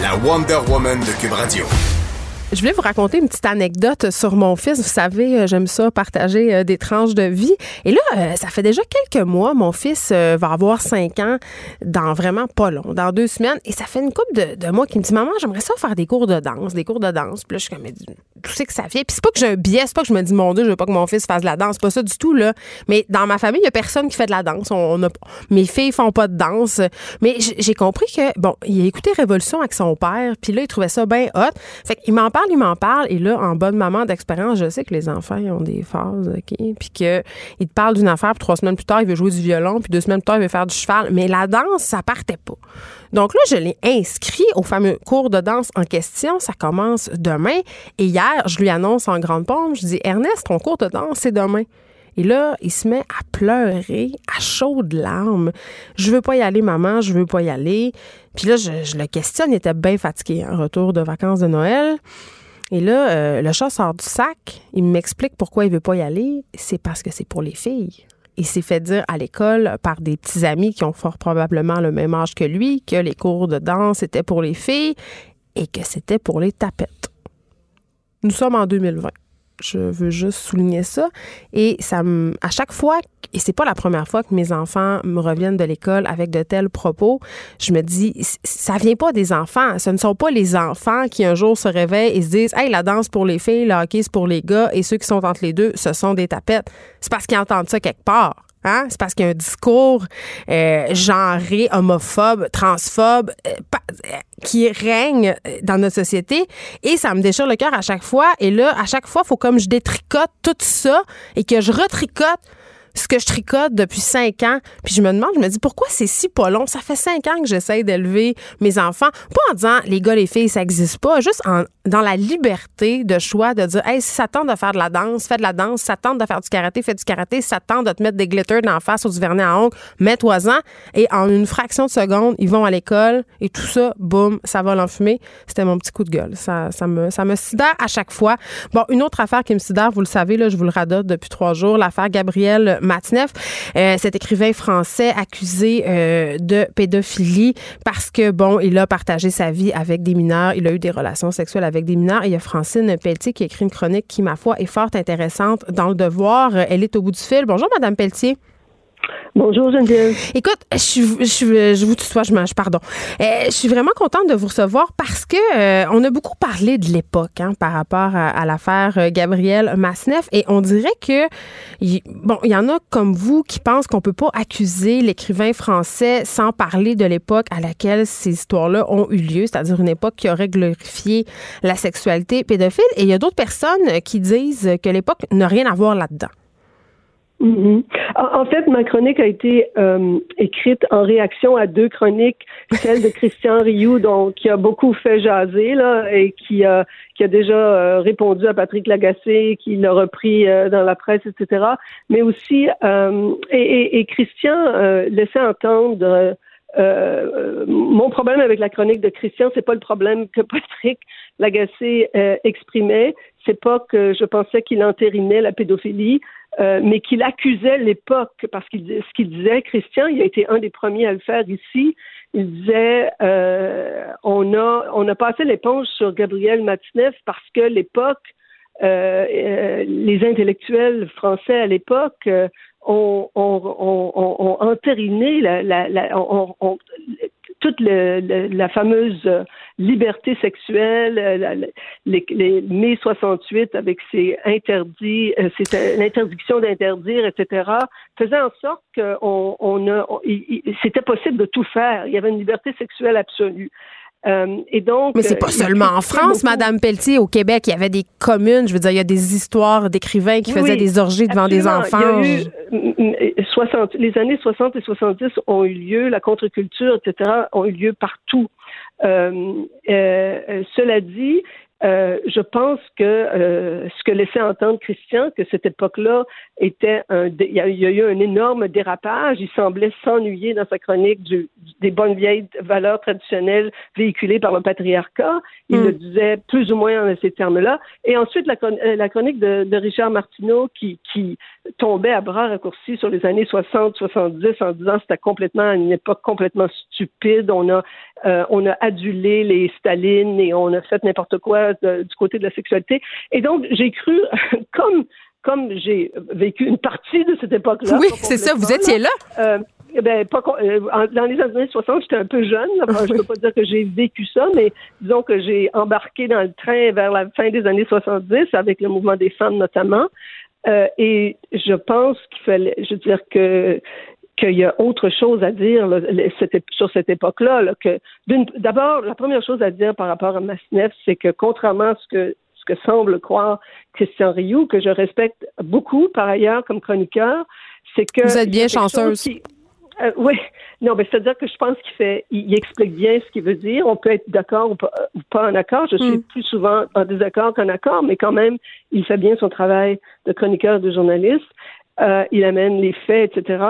la Wonder Woman de Cube Radio. Je voulais vous raconter une petite anecdote sur mon fils. Vous savez, euh, j'aime ça, partager euh, des tranches de vie. Et là, euh, ça fait déjà quelques mois, mon fils va avoir cinq ans dans vraiment pas long, dans deux semaines. Et ça fait une couple de, mois qu'il me dit, maman, j'aimerais ça faire des cours de danse, des cours de danse. Puis là, je suis comme, tu sais que ça fait. Puis c'est pas que j'ai un biais, c'est pas que je me dis, mon Dieu, je veux pas que mon fils fasse de la danse. pas ça du tout, là. Mais dans ma famille, il y a personne qui fait de la danse. On, a, mes filles font pas de danse. Mais j'ai compris que, bon, il a écouté Révolution avec son père. Puis là, il trouvait ça bien hot. Fait qu'il m'en parle, il m'en parle. Et là, en bonne maman d'expérience, je sais que les enfants, ils ont des phases, OK? Puis qu'il te parle d'une affaire, puis trois semaines plus tard, il veut jouer du violon, puis deux semaines plus tard, il veut faire du cheval. Mais la danse, ça partait pas. Donc là, je l'ai inscrit au fameux cours de danse en question. Ça commence demain. Et hier, je lui annonce en grande pompe, je dis, Ernest, ton cours de danse, c'est demain. Et là, il se met à pleurer à chaudes larmes. Je veux pas y aller, maman, je veux pas y aller. Puis là, je, le questionne, il était bien fatigué, un retour de vacances de Noël. Et là, euh, le chat sort du sac, il m'explique pourquoi il veut pas y aller. C'est parce que c'est pour les filles. Il s'est fait dire à l'école par des petits amis qui ont fort probablement le même âge que lui que les cours de danse étaient pour les filles et que c'était pour les tapettes. Nous sommes en 2020. Je veux juste souligner ça. Et à chaque fois, et c'est pas la première fois que mes enfants me reviennent de l'école avec de tels propos, je me dis, ça vient pas des enfants. Ce ne sont pas les enfants qui un jour se réveillent et se disent, hey, la danse pour les filles, le hockey pour les gars, et ceux qui sont entre les deux, ce sont des tapettes. C'est parce qu'ils entendent ça quelque part. Hein? C'est parce qu'il y a un discours euh, genré, homophobe, transphobe euh, euh, qui règne dans notre société et ça me déchire le cœur à chaque fois. Et là, à chaque fois, il faut comme je détricote tout ça et que je retricote ce que je tricote depuis cinq ans. Puis je me demande, je me dis, pourquoi c'est si pas long? Ça fait cinq ans que j'essaie d'élever mes enfants. Pas en disant, les gars, les filles, ça n'existe pas. Juste en, dans la liberté de choix de dire, hey, si ça tente de faire de la danse, fais de la danse. Si ça tente de faire du karaté, fais du karaté. Si ça tente de te mettre des glitters d'en face ou du vernis à ongles, mets-toi-en. Et en une fraction de seconde, ils vont à l'école et tout ça, boum, ça va l'enfumer. C'était mon petit coup de gueule. Ça, ça me, ça me sidère à chaque fois. Bon, une autre affaire qui me sidère, vous le savez, là, je vous le radote depuis trois jours, l'affaire Gabriel Matineff, euh, cet écrivain français accusé euh, de pédophilie parce que, bon, il a partagé sa vie avec des mineurs, il a eu des relations sexuelles avec des mineurs. Et il y a Francine Pelletier qui écrit une chronique qui, ma foi, est fort intéressante dans le devoir. Elle est au bout du fil. Bonjour, Madame Pelletier. Bonjour Geneviève. Écoute, je, je, je vous tutoie, je mange, pardon. Euh, je suis vraiment contente de vous recevoir parce que euh, on a beaucoup parlé de l'époque hein, par rapport à, l'affaire euh, Gabriel Masneff et on dirait que bon, il y en a comme vous qui pensent qu'on peut pas accuser l'écrivain français sans parler de l'époque à laquelle ces histoires-là ont eu lieu, c'est-à-dire une époque qui aurait glorifié la sexualité pédophile et il y a d'autres personnes qui disent que l'époque n'a rien à voir là-dedans. Mm-hmm. En fait, ma chronique a été euh, écrite en réaction à deux chroniques, celle de Christian Rioux, donc qui a beaucoup fait jaser là et qui a qui a déjà euh, répondu à Patrick Lagacé, qui l'a repris euh, dans la presse, etc. Mais aussi et, et, Christian laissait entendre mon problème avec la chronique de Christian, c'est pas le problème que Patrick Lagacé exprimait, c'est pas que je pensais qu'il entérinait la pédophilie, euh, mais qu'il accusait l'époque, parce qu'il ce qu'il disait, Christian, il a été un des premiers à le faire ici. Il disait euh, on a on a passé l'éponge sur Gabriel Matineff parce que l'époque, euh, euh les intellectuels français à l'époque ont, ont, entériné la, la, la toute la fameuse euh, liberté sexuelle, euh, les, mai 68 avec ses interdits, euh, l'interdiction d'interdire, etc., faisait en sorte que on, a, c'était possible de tout faire. Il y avait une liberté sexuelle absolue. Euh, et donc, Mais c'est pas seulement en France, Madame Pelletier. Au Québec, il y avait des communes. Je veux dire, il y a des histoires d'écrivains qui faisaient des orgies devant des enfants. Il y a eu 60, les années 60 et 70 ont eu lieu, la contre-culture, etc., ont eu lieu partout. Euh, euh, cela dit, euh, je pense que euh, ce que laissait entendre Christian, que cette époque-là était un, il y, a, eu un énorme dérapage. Il semblait s'ennuyer dans sa chronique du, des bonnes vieilles valeurs traditionnelles véhiculées par le patriarcat. Il mm. le disait plus ou moins en ces termes-là. Et ensuite, la, euh, la chronique de, de, Richard Martineau qui, qui tombait à bras raccourcis sur les années 60-70 en disant c'était complètement une époque complètement stupide. On a euh, on a adulé les Staline et on a fait n'importe quoi du côté de la sexualité. Et donc j'ai cru comme comme j'ai vécu une partie de cette époque-là. Oui, c'est ça. Vous étiez là. Euh, eh ben, pas, euh, dans les années 60, j'étais un peu jeune. je ne peux pas dire que j'ai vécu ça, mais disons que j'ai embarqué dans le train vers la fin des années 70, avec le mouvement des femmes notamment. Euh, et je pense qu'il fallait, je veux dire que qu'il y a autre chose à dire là, sur cette époque-là. que d'abord, la première chose à dire par rapport à Masneff, c'est que contrairement à ce que ce que semble croire Christian Rioux, que je respecte beaucoup par ailleurs comme chroniqueur, c'est que vous êtes bien chanceuse. Euh, oui, non, mais c'est-à-dire que je pense qu'il fait, il, explique bien ce qu'il veut dire. On peut être d'accord ou, pas, en accord. Je suis hmm. plus souvent en désaccord qu'en accord, mais quand même, il fait bien son travail de chroniqueur, de journaliste. Euh, il amène les faits, etc.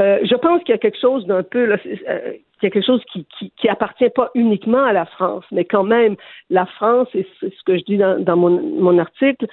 Euh, je pense qu'il y a quelque chose d'un peu, là, euh, quelque chose qui, qui, qui, appartient pas uniquement à la France, mais quand même, la France, et c'est ce que je dis dans, dans mon, mon article,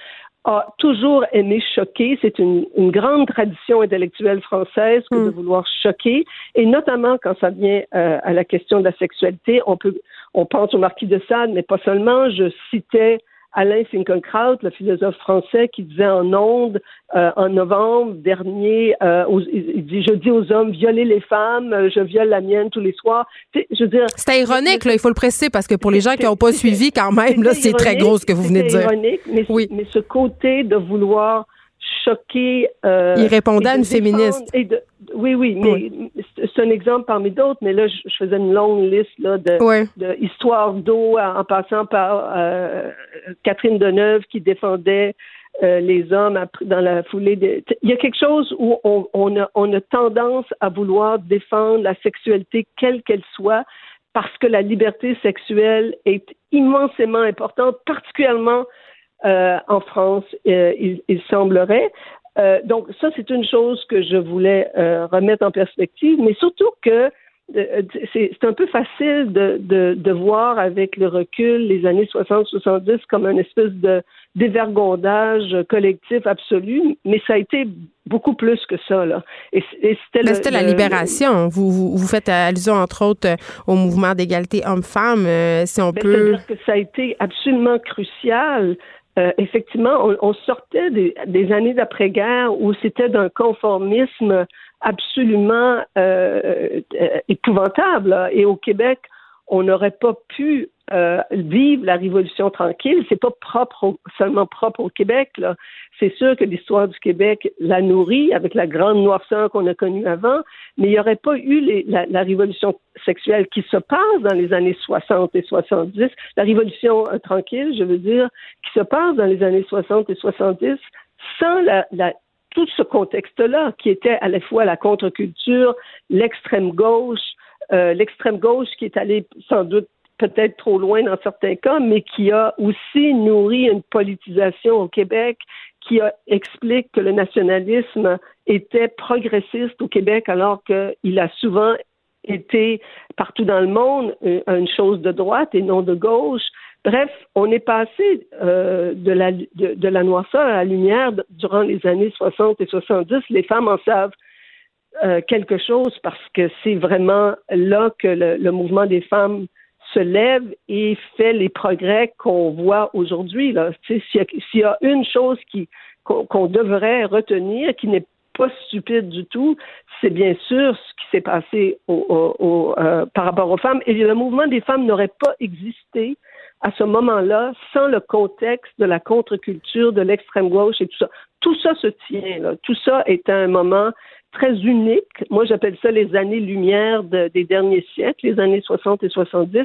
a toujours aimé choquer. C'est une, une, grande tradition intellectuelle française que de hmm. vouloir choquer, et notamment quand ça vient euh, à la question de la sexualité. On peut, on pense au marquis de Sade, mais pas seulement. Je citais Alain Finkielkraut, le philosophe français, qui disait en ondes euh, en novembre dernier, euh, il dit je dis aux hommes violez les femmes, euh, je viole la mienne tous les soirs. Je veux dire, c'était ironique là, il faut le préciser parce que pour les gens qui n'ont pas suivi quand même là, c'est très gros ce que vous venez de dire. Ironique, mais, oui. mais ce côté de vouloir Euh, il répondait à une féministe. oui, oui, mais c'est un exemple parmi d'autres, mais là, je, faisais une longue liste là, de, d'o d'eau en, passant par euh, Catherine Deneuve qui défendait euh, les hommes dans la foulée de... Il y a quelque chose où on, on, a, on a tendance à vouloir défendre la sexualité quelle qu'elle soit parce que la liberté sexuelle est immensément importante, particulièrement euh, en France, euh, il, il, semblerait. Euh, donc ça, c'est une chose que je voulais remettre en perspective, mais surtout que c'est un peu facile de, de, de, voir avec le recul les années 60-70 comme un espèce de dévergondage collectif absolu, mais ça a été beaucoup plus que ça. Là. Et, c'était la libération. vous, vous, vous, faites allusion, entre autres, au mouvement d'égalité homme-femme, si on ben, peut... C'est-à-dire que ça a été absolument crucial euh, effectivement, on, sortait des, des années d'après-guerre où c'était d'un conformisme absolument euh, euh épouvantable. Et au Québec, on n'aurait pas pu euh, vivre la Révolution tranquille. C'est pas propre seulement propre au Québec. C'est sûr que l'histoire du Québec la nourrit avec la grande noirceur qu'on a connue avant, mais il n'y aurait pas eu les, la, la, révolution sexuelle qui se passe dans les années 60 et 70, la révolution euh, tranquille, je veux dire, qui se passe dans les années 60 et 70, sans la, la tout ce contexte-là, qui était à la fois la contre-culture, l'extrême gauche, euh, l'extrême gauche qui est allée sans doute peut-être trop loin dans certains cas, mais qui a aussi nourri une politisation au Québec qui explique que le nationalisme était progressiste au Québec alors qu'il a souvent été partout dans le monde euh, une chose de droite et non de gauche. Bref, on est passé euh, de, la, de, la noirceur à la lumière durant les années 60 et 70. Les femmes en savent euh, quelque chose parce que c'est vraiment là que le, mouvement des femmes se lève et fait les progrès qu'on voit aujourd'hui. S'il y, a une chose qu'on devrait retenir, qui n'est pas stupide du tout, c'est bien sûr ce qui s'est passé au, euh, par rapport aux femmes. Et le mouvement des femmes n'aurait pas existé à ce moment-là sans le contexte de la contre-culture, de l'extrême gauche et tout ça. Tout ça se tient. Tout ça est un moment très unique. Moi, j'appelle ça les années-lumière des derniers siècles, les années 60 et 70.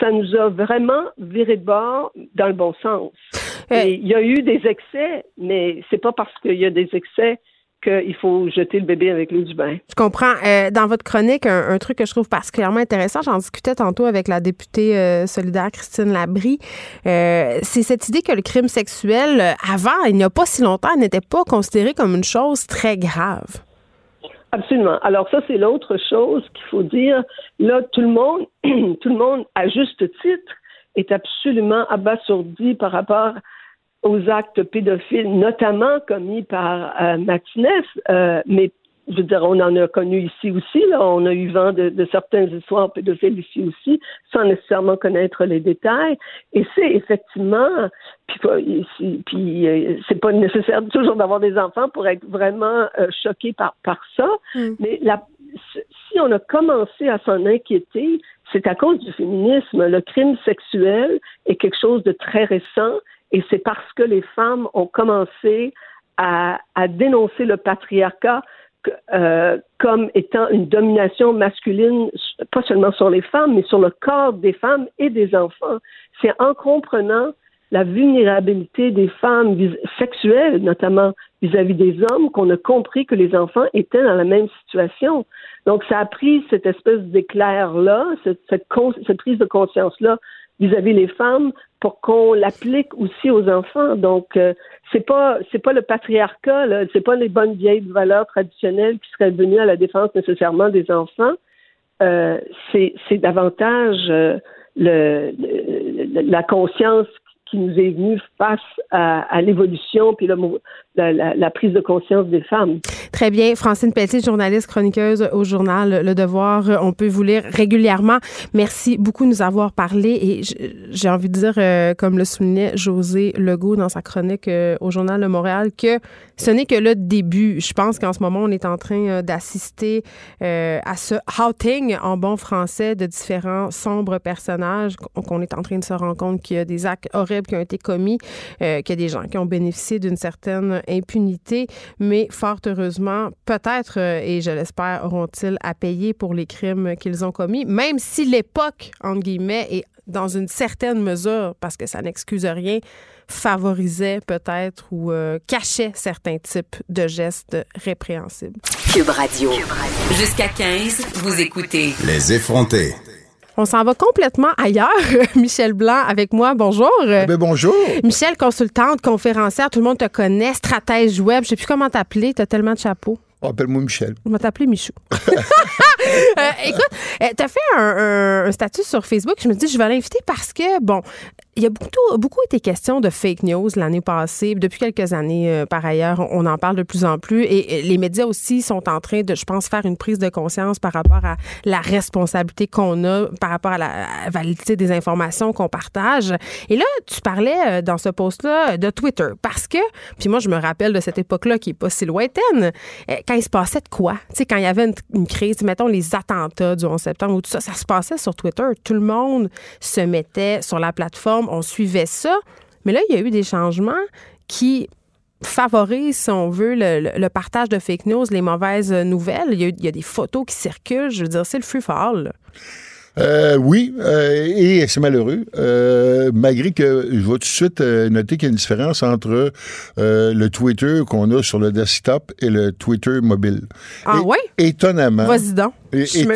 Ça nous a vraiment viré de bord dans le bon sens. Euh, il y a eu des excès, mais c'est pas parce qu'il y a des excès qu'il faut jeter le bébé avec l'eau du bain. Je comprends. Euh, dans votre chronique, un, truc que je trouve particulièrement intéressant, j'en discutais tantôt avec la députée euh, solidaire Christine Labrie, c'est cette idée que le crime sexuel, avant, il n'y a pas si longtemps, n'était pas considéré comme une chose très grave. Absolument. Alors ça, c'est l'autre chose qu'il faut dire. Là, tout le monde, tout le monde, à juste titre, est absolument abasourdi par rapport aux actes pédophiles, notamment commis par euh, euh mais je veux dire, on en a connu ici aussi, là, on a eu vent de, de certaines histoires pédophiles ici aussi, sans nécessairement connaître les détails. Et c'est effectivement, puis, puis euh, c'est pas nécessaire toujours d'avoir des enfants pour être vraiment euh, choqué par, par ça, mm. mais la, si on a commencé à s'en inquiéter, c'est à cause du féminisme. Le crime sexuel est quelque chose de très récent et c'est parce que les femmes ont commencé à, à dénoncer le patriarcat euh, comme étant une domination masculine, pas seulement sur les femmes, mais sur le corps des femmes et des enfants. C'est en comprenant la vulnérabilité des femmes sexuelles, notamment vis-à-vis des hommes, qu'on a compris que les enfants étaient dans la même situation. Donc, ça a pris cette espèce d'éclair-là, cette, cette, prise de conscience-là vis-à-vis les femmes pour qu'on l'applique aussi aux enfants. Donc, euh, c'est pas c'est pas le patriarcat, là, c'est pas les bonnes vieilles valeurs traditionnelles qui seraient venues à la défense nécessairement des enfants. Euh, c'est davantage euh, le, la conscience qui nous est venue face à, l'évolution puis le, la, prise de conscience des femmes. Très bien. Francine Pelletier, journaliste chroniqueuse au journal Le Devoir. On peut vous lire régulièrement. Merci beaucoup de nous avoir parlé et j'ai envie de dire, euh, comme le soulignait José Legault dans sa chronique euh, au journal de Montréal, que ce n'est que le début. Je pense qu'en ce moment, on est en train euh, d'assister à ce outing en bon français de différents sombres personnages, qu'on est en train de se rendre compte qu'il y a des actes horribles qui ont été commis, qu'il y a des gens qui ont bénéficié d'une certaine impunité, mais fort heureusement, peut-être, euh, et je l'espère, auront-ils à payer pour les crimes qu'ils ont commis, même si l'époque, entre guillemets, est dans une certaine mesure, parce que ça n'excuse rien, favorisait peut-être ou euh, cachait certains types de gestes répréhensibles. Cube Radio. Jusqu'à 15, vous écoutez. Les effrontés. On s'en va complètement ailleurs. Michel Blanc avec moi, bonjour. Eh bonjour. Michel, consultante, conférencière, tout le monde te connaît, stratège web, je sais plus comment t'appeler, tu as tellement de chapeaux. Appelle-moi Michel. On va t'appeler Michou. Euh, écoute, euh, t'as fait un, un- un statut sur Facebook. Je me dis, je vais l'inviter parce que, bon, il y a beaucoup, beaucoup été question de fake news l'année passée. Depuis quelques années, euh, par ailleurs, on en parle de plus en plus. Et, les médias aussi sont en train de, je pense, faire une prise de conscience par rapport à la responsabilité qu'on a, par rapport à la validité des informations qu'on partage. Et là, tu parlais euh, dans ce post-là de Twitter. Parce que, puis moi, je me rappelle de cette époque-là qui est pas si lointaine, euh, quand il se passait de quoi? Tu sais, quand il y avait une, une crise, mettons les attentats du 11 septembre ou tout ça, ça se passait sur Twitter. Tout le monde se mettait sur la plateforme, on suivait ça. Mais là, il y a eu des changements qui favorisent, si on veut, le, le- le partage de fake news, les mauvaises nouvelles. Il y a, il y a des photos qui circulent. Je veux dire, c'est le là. Euh, oui, euh, et c'est malheureux, euh, malgré que je vais tout de suite euh, noter qu'il y a une différence entre le Twitter qu'on a sur le desktop et le Twitter mobile. Ah ouais? Étonnamment. Vas-y donc. Me- je me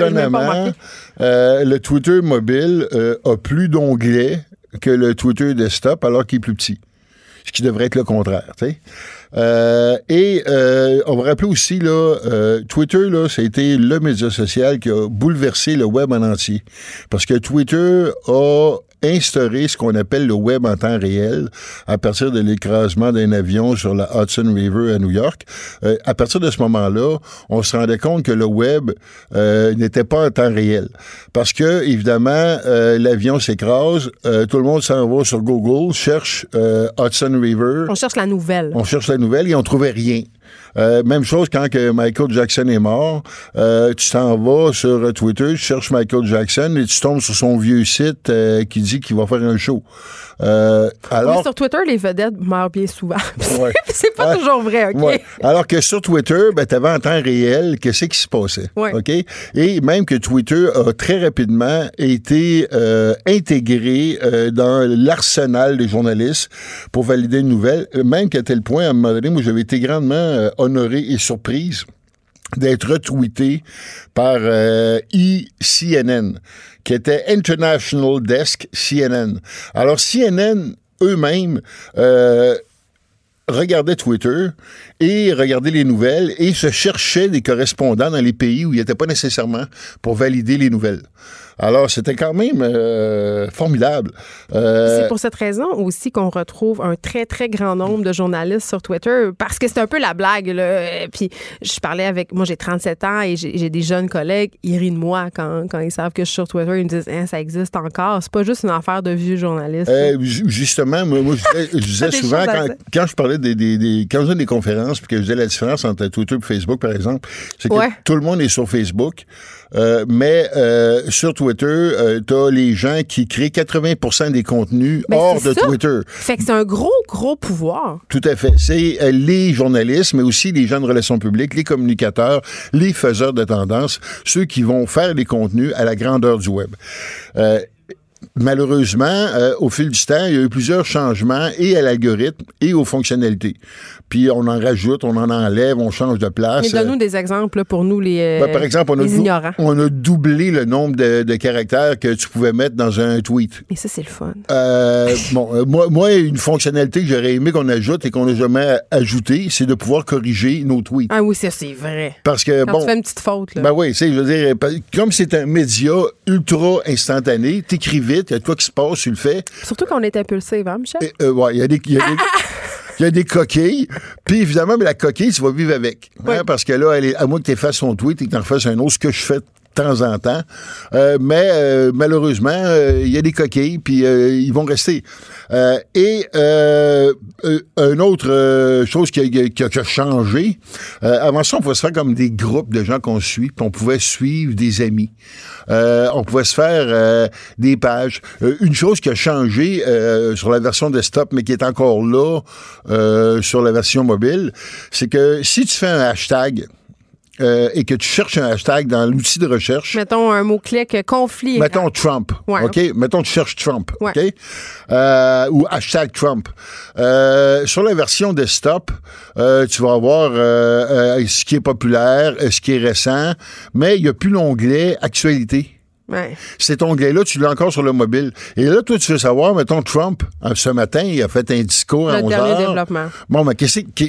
le Twitter mobile a plus d'onglets que le Twitter desktop alors qu'il est plus petit. Ce qui devrait être le contraire. Euh, et euh, on va rappeler aussi, là, euh, Twitter, là, ça a été le média social qui a bouleversé le web en entier. Parce que Twitter a instauré ce qu'on appelle le web en temps réel à partir de l'écrasement d'un avion sur la Hudson River à New York. Euh, à partir de ce moment-là, on se rendait compte que le web euh, n'était pas en temps réel. Parce que, évidemment, euh, l'avion s'écrase, euh, tout le monde s'en va sur Google, cherche euh, Hudson River. On cherche la nouvelle. On cherche la nouvelle et on trouvait rien. Euh, même chose quand que Michael Jackson est mort, euh, tu t'en vas sur Twitter, tu cherches Michael Jackson et tu tombes sur son vieux site euh, qui dit qu'il va faire un show. Euh, alors, Oui, sur Twitter, les vedettes meurent bien souvent. Ouais. c'est pas Ah, toujours vrai, OK? Ouais. Alors que sur Twitter, ben, tu avais en temps réel qu'est-ce qui se passait. Ouais. OK? Et même que Twitter a très rapidement été euh, intégré euh, dans l'arsenal des journalistes pour valider une nouvelle, même qu'à tel point, à un moment donné, moi, j'avais été grandement euh, honoré et surprise d'être retweeté par euh, eCNN, qui était International Desk CNN. Alors, CNN eux-mêmes euh, regardaient Twitter et regardaient les nouvelles et se cherchaient des correspondants dans les pays où ils n'étaient pas nécessairement pour valider les nouvelles. Alors, c'était quand même euh, formidable. Euh, C'est pour cette raison aussi qu'on retrouve un très, très grand nombre de journalistes sur Twitter parce que c'est un peu la blague. Là. Euh, Puis je parlais avec. Moi, j'ai 37 ans et j'ai des jeunes collègues. Ils rient de moi quand, quand ils savent que je suis sur Twitter. Ils me disent Hein, ça existe encore? C'est pas juste une affaire de vieux journalistes. Euh, ju- justement, moi, moi, je disais, je disais Des souvent, quand, je parlais des, des, des- quand je des conférences, puis que je disais la différence entre Twitter et Facebook, par exemple, c'est que Ouais. tout le monde est sur Facebook, euh, mais euh, sur Twitter, euh, tu as les gens qui créent 80 des contenus Ben, hors de ça. Twitter. Fait que c'est un gros, gros pouvoir. Tout à fait. C'est euh, les journalistes, mais aussi les gens de relations publiques, les communicateurs, les faiseurs de tendance, ceux qui vont faire les contenus à la grandeur du web. Malheureusement, euh, au fil du temps, il y a eu plusieurs changements et à l'algorithme et aux fonctionnalités. Puis on en rajoute, on en enlève, on change de place. Mais donne-nous des exemples là, pour nous, les, euh, Ben, par exemple, on a, les ignorants. on a doublé le nombre de, de caractères que tu pouvais mettre dans un tweet. Mais ça, c'est le fun. Euh, bon, euh, moi, moi, une fonctionnalité que j'aurais aimé qu'on ajoute et qu'on n'a jamais ajoutée, c'est de pouvoir corriger nos tweets. Ah oui, ça, c'est vrai. Parce que, Quand bon. tu fais une petite faute, là. Ben oui, tu sais, je veux dire, comme c'est un média ultra instantané, t'écris vite, il y a de quoi qui se passe, tu le fais. Surtout qu'on est impulsif, hein, Michel? Et, euh, ouais, il y a des. il y a des- Il y a des coquilles, puis évidemment, mais la coquille, tu vas vivre avec. hein, parce que là, elle est, à moins que tu fasses son tweet et que tu en fasses un autre, ce que je fais temps en temps. Euh, mais euh, malheureusement, euh, il y a des coquilles, puis ils vont rester. Et une autre chose qui a, changé, avant ça, on pouvait se faire comme des groupes de gens qu'on suit, puis on pouvait suivre des amis. On pouvait se faire des pages. Une chose qui a changé sur la version desktop, mais qui est encore là sur la version mobile, c'est que si tu fais un hashtag, euh, et que tu cherches un hashtag dans l'outil de recherche, Mettons un mot-clic conflit. mettons Trump, Ouais. OK? Mettons tu cherches Trump, Ouais. OK? Euh, ou hashtag Trump. Euh, sur la version desktop, euh, tu vas avoir euh, ce qui est populaire, ce qui est récent, mais il n'y a plus l'onglet Actualité. Ouais. Cet onglet-là, tu l'as encore sur le mobile. Et là, toi, tu veux savoir, mettons, Trump, euh, ce matin, il a fait un discours à Le 11 dernier heures. développement. Bon, mais qu'est-ce que-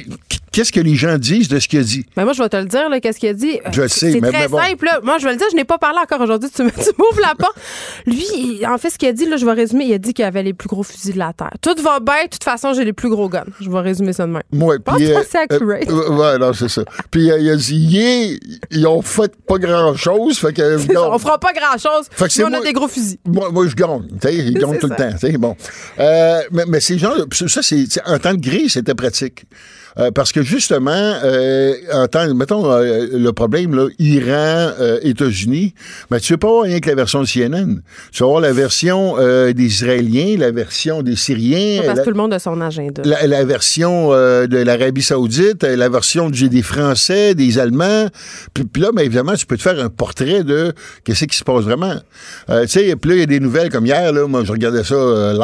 qu'est-ce que les gens disent de ce qu'il a dit? Ben moi, je vais te le dire, qu'est-ce qu'il a dit? Euh, Je le sais, mais- très mais bon. simple. là. Moi, je vais le dire, je n'ai pas parlé encore aujourd'hui. Tu, m'ouvres la porte. Lui, en fait, ce qu'il a dit, là, je vais résumer, il a dit qu'il avait les plus gros fusils de la Terre. Tout va bien, de toute façon, j'ai les plus gros guns. Je vais résumer ça de même. Pense puis, pas euh, accurate. euh, ouais, non, c'est ça. Puis euh, il a dit, yeah, ils ont fait pas grand-chose, fait que... On fera pas grand-chose. Fait que c'est mais on a des gros fusils. Moi, moi, je gagne. tu sais, Ils gagnent C'est tout le temps. Bon. Euh, mais, mais ces gens ça, c'est. En temps de gris, c'était pratique. Euh, parce que justement, euh, en temps, mettons euh, le problème, là, Iran, euh, États-Unis, mais tu veux pas avoir rien que la version de CNN. Tu vas avoir la version euh, des Israéliens, la version des Syriens, Parce la, que tout le monde a son agenda. la- la version euh, de l'Arabie Saoudite, la version du- des Français, des Allemands. Puis, puis là, mais évidemment, tu peux te faire un portrait de qu'est-ce qui se passe vraiment. Euh, tu sais, puis là, il y a des nouvelles comme hier, là, moi, je regardais ça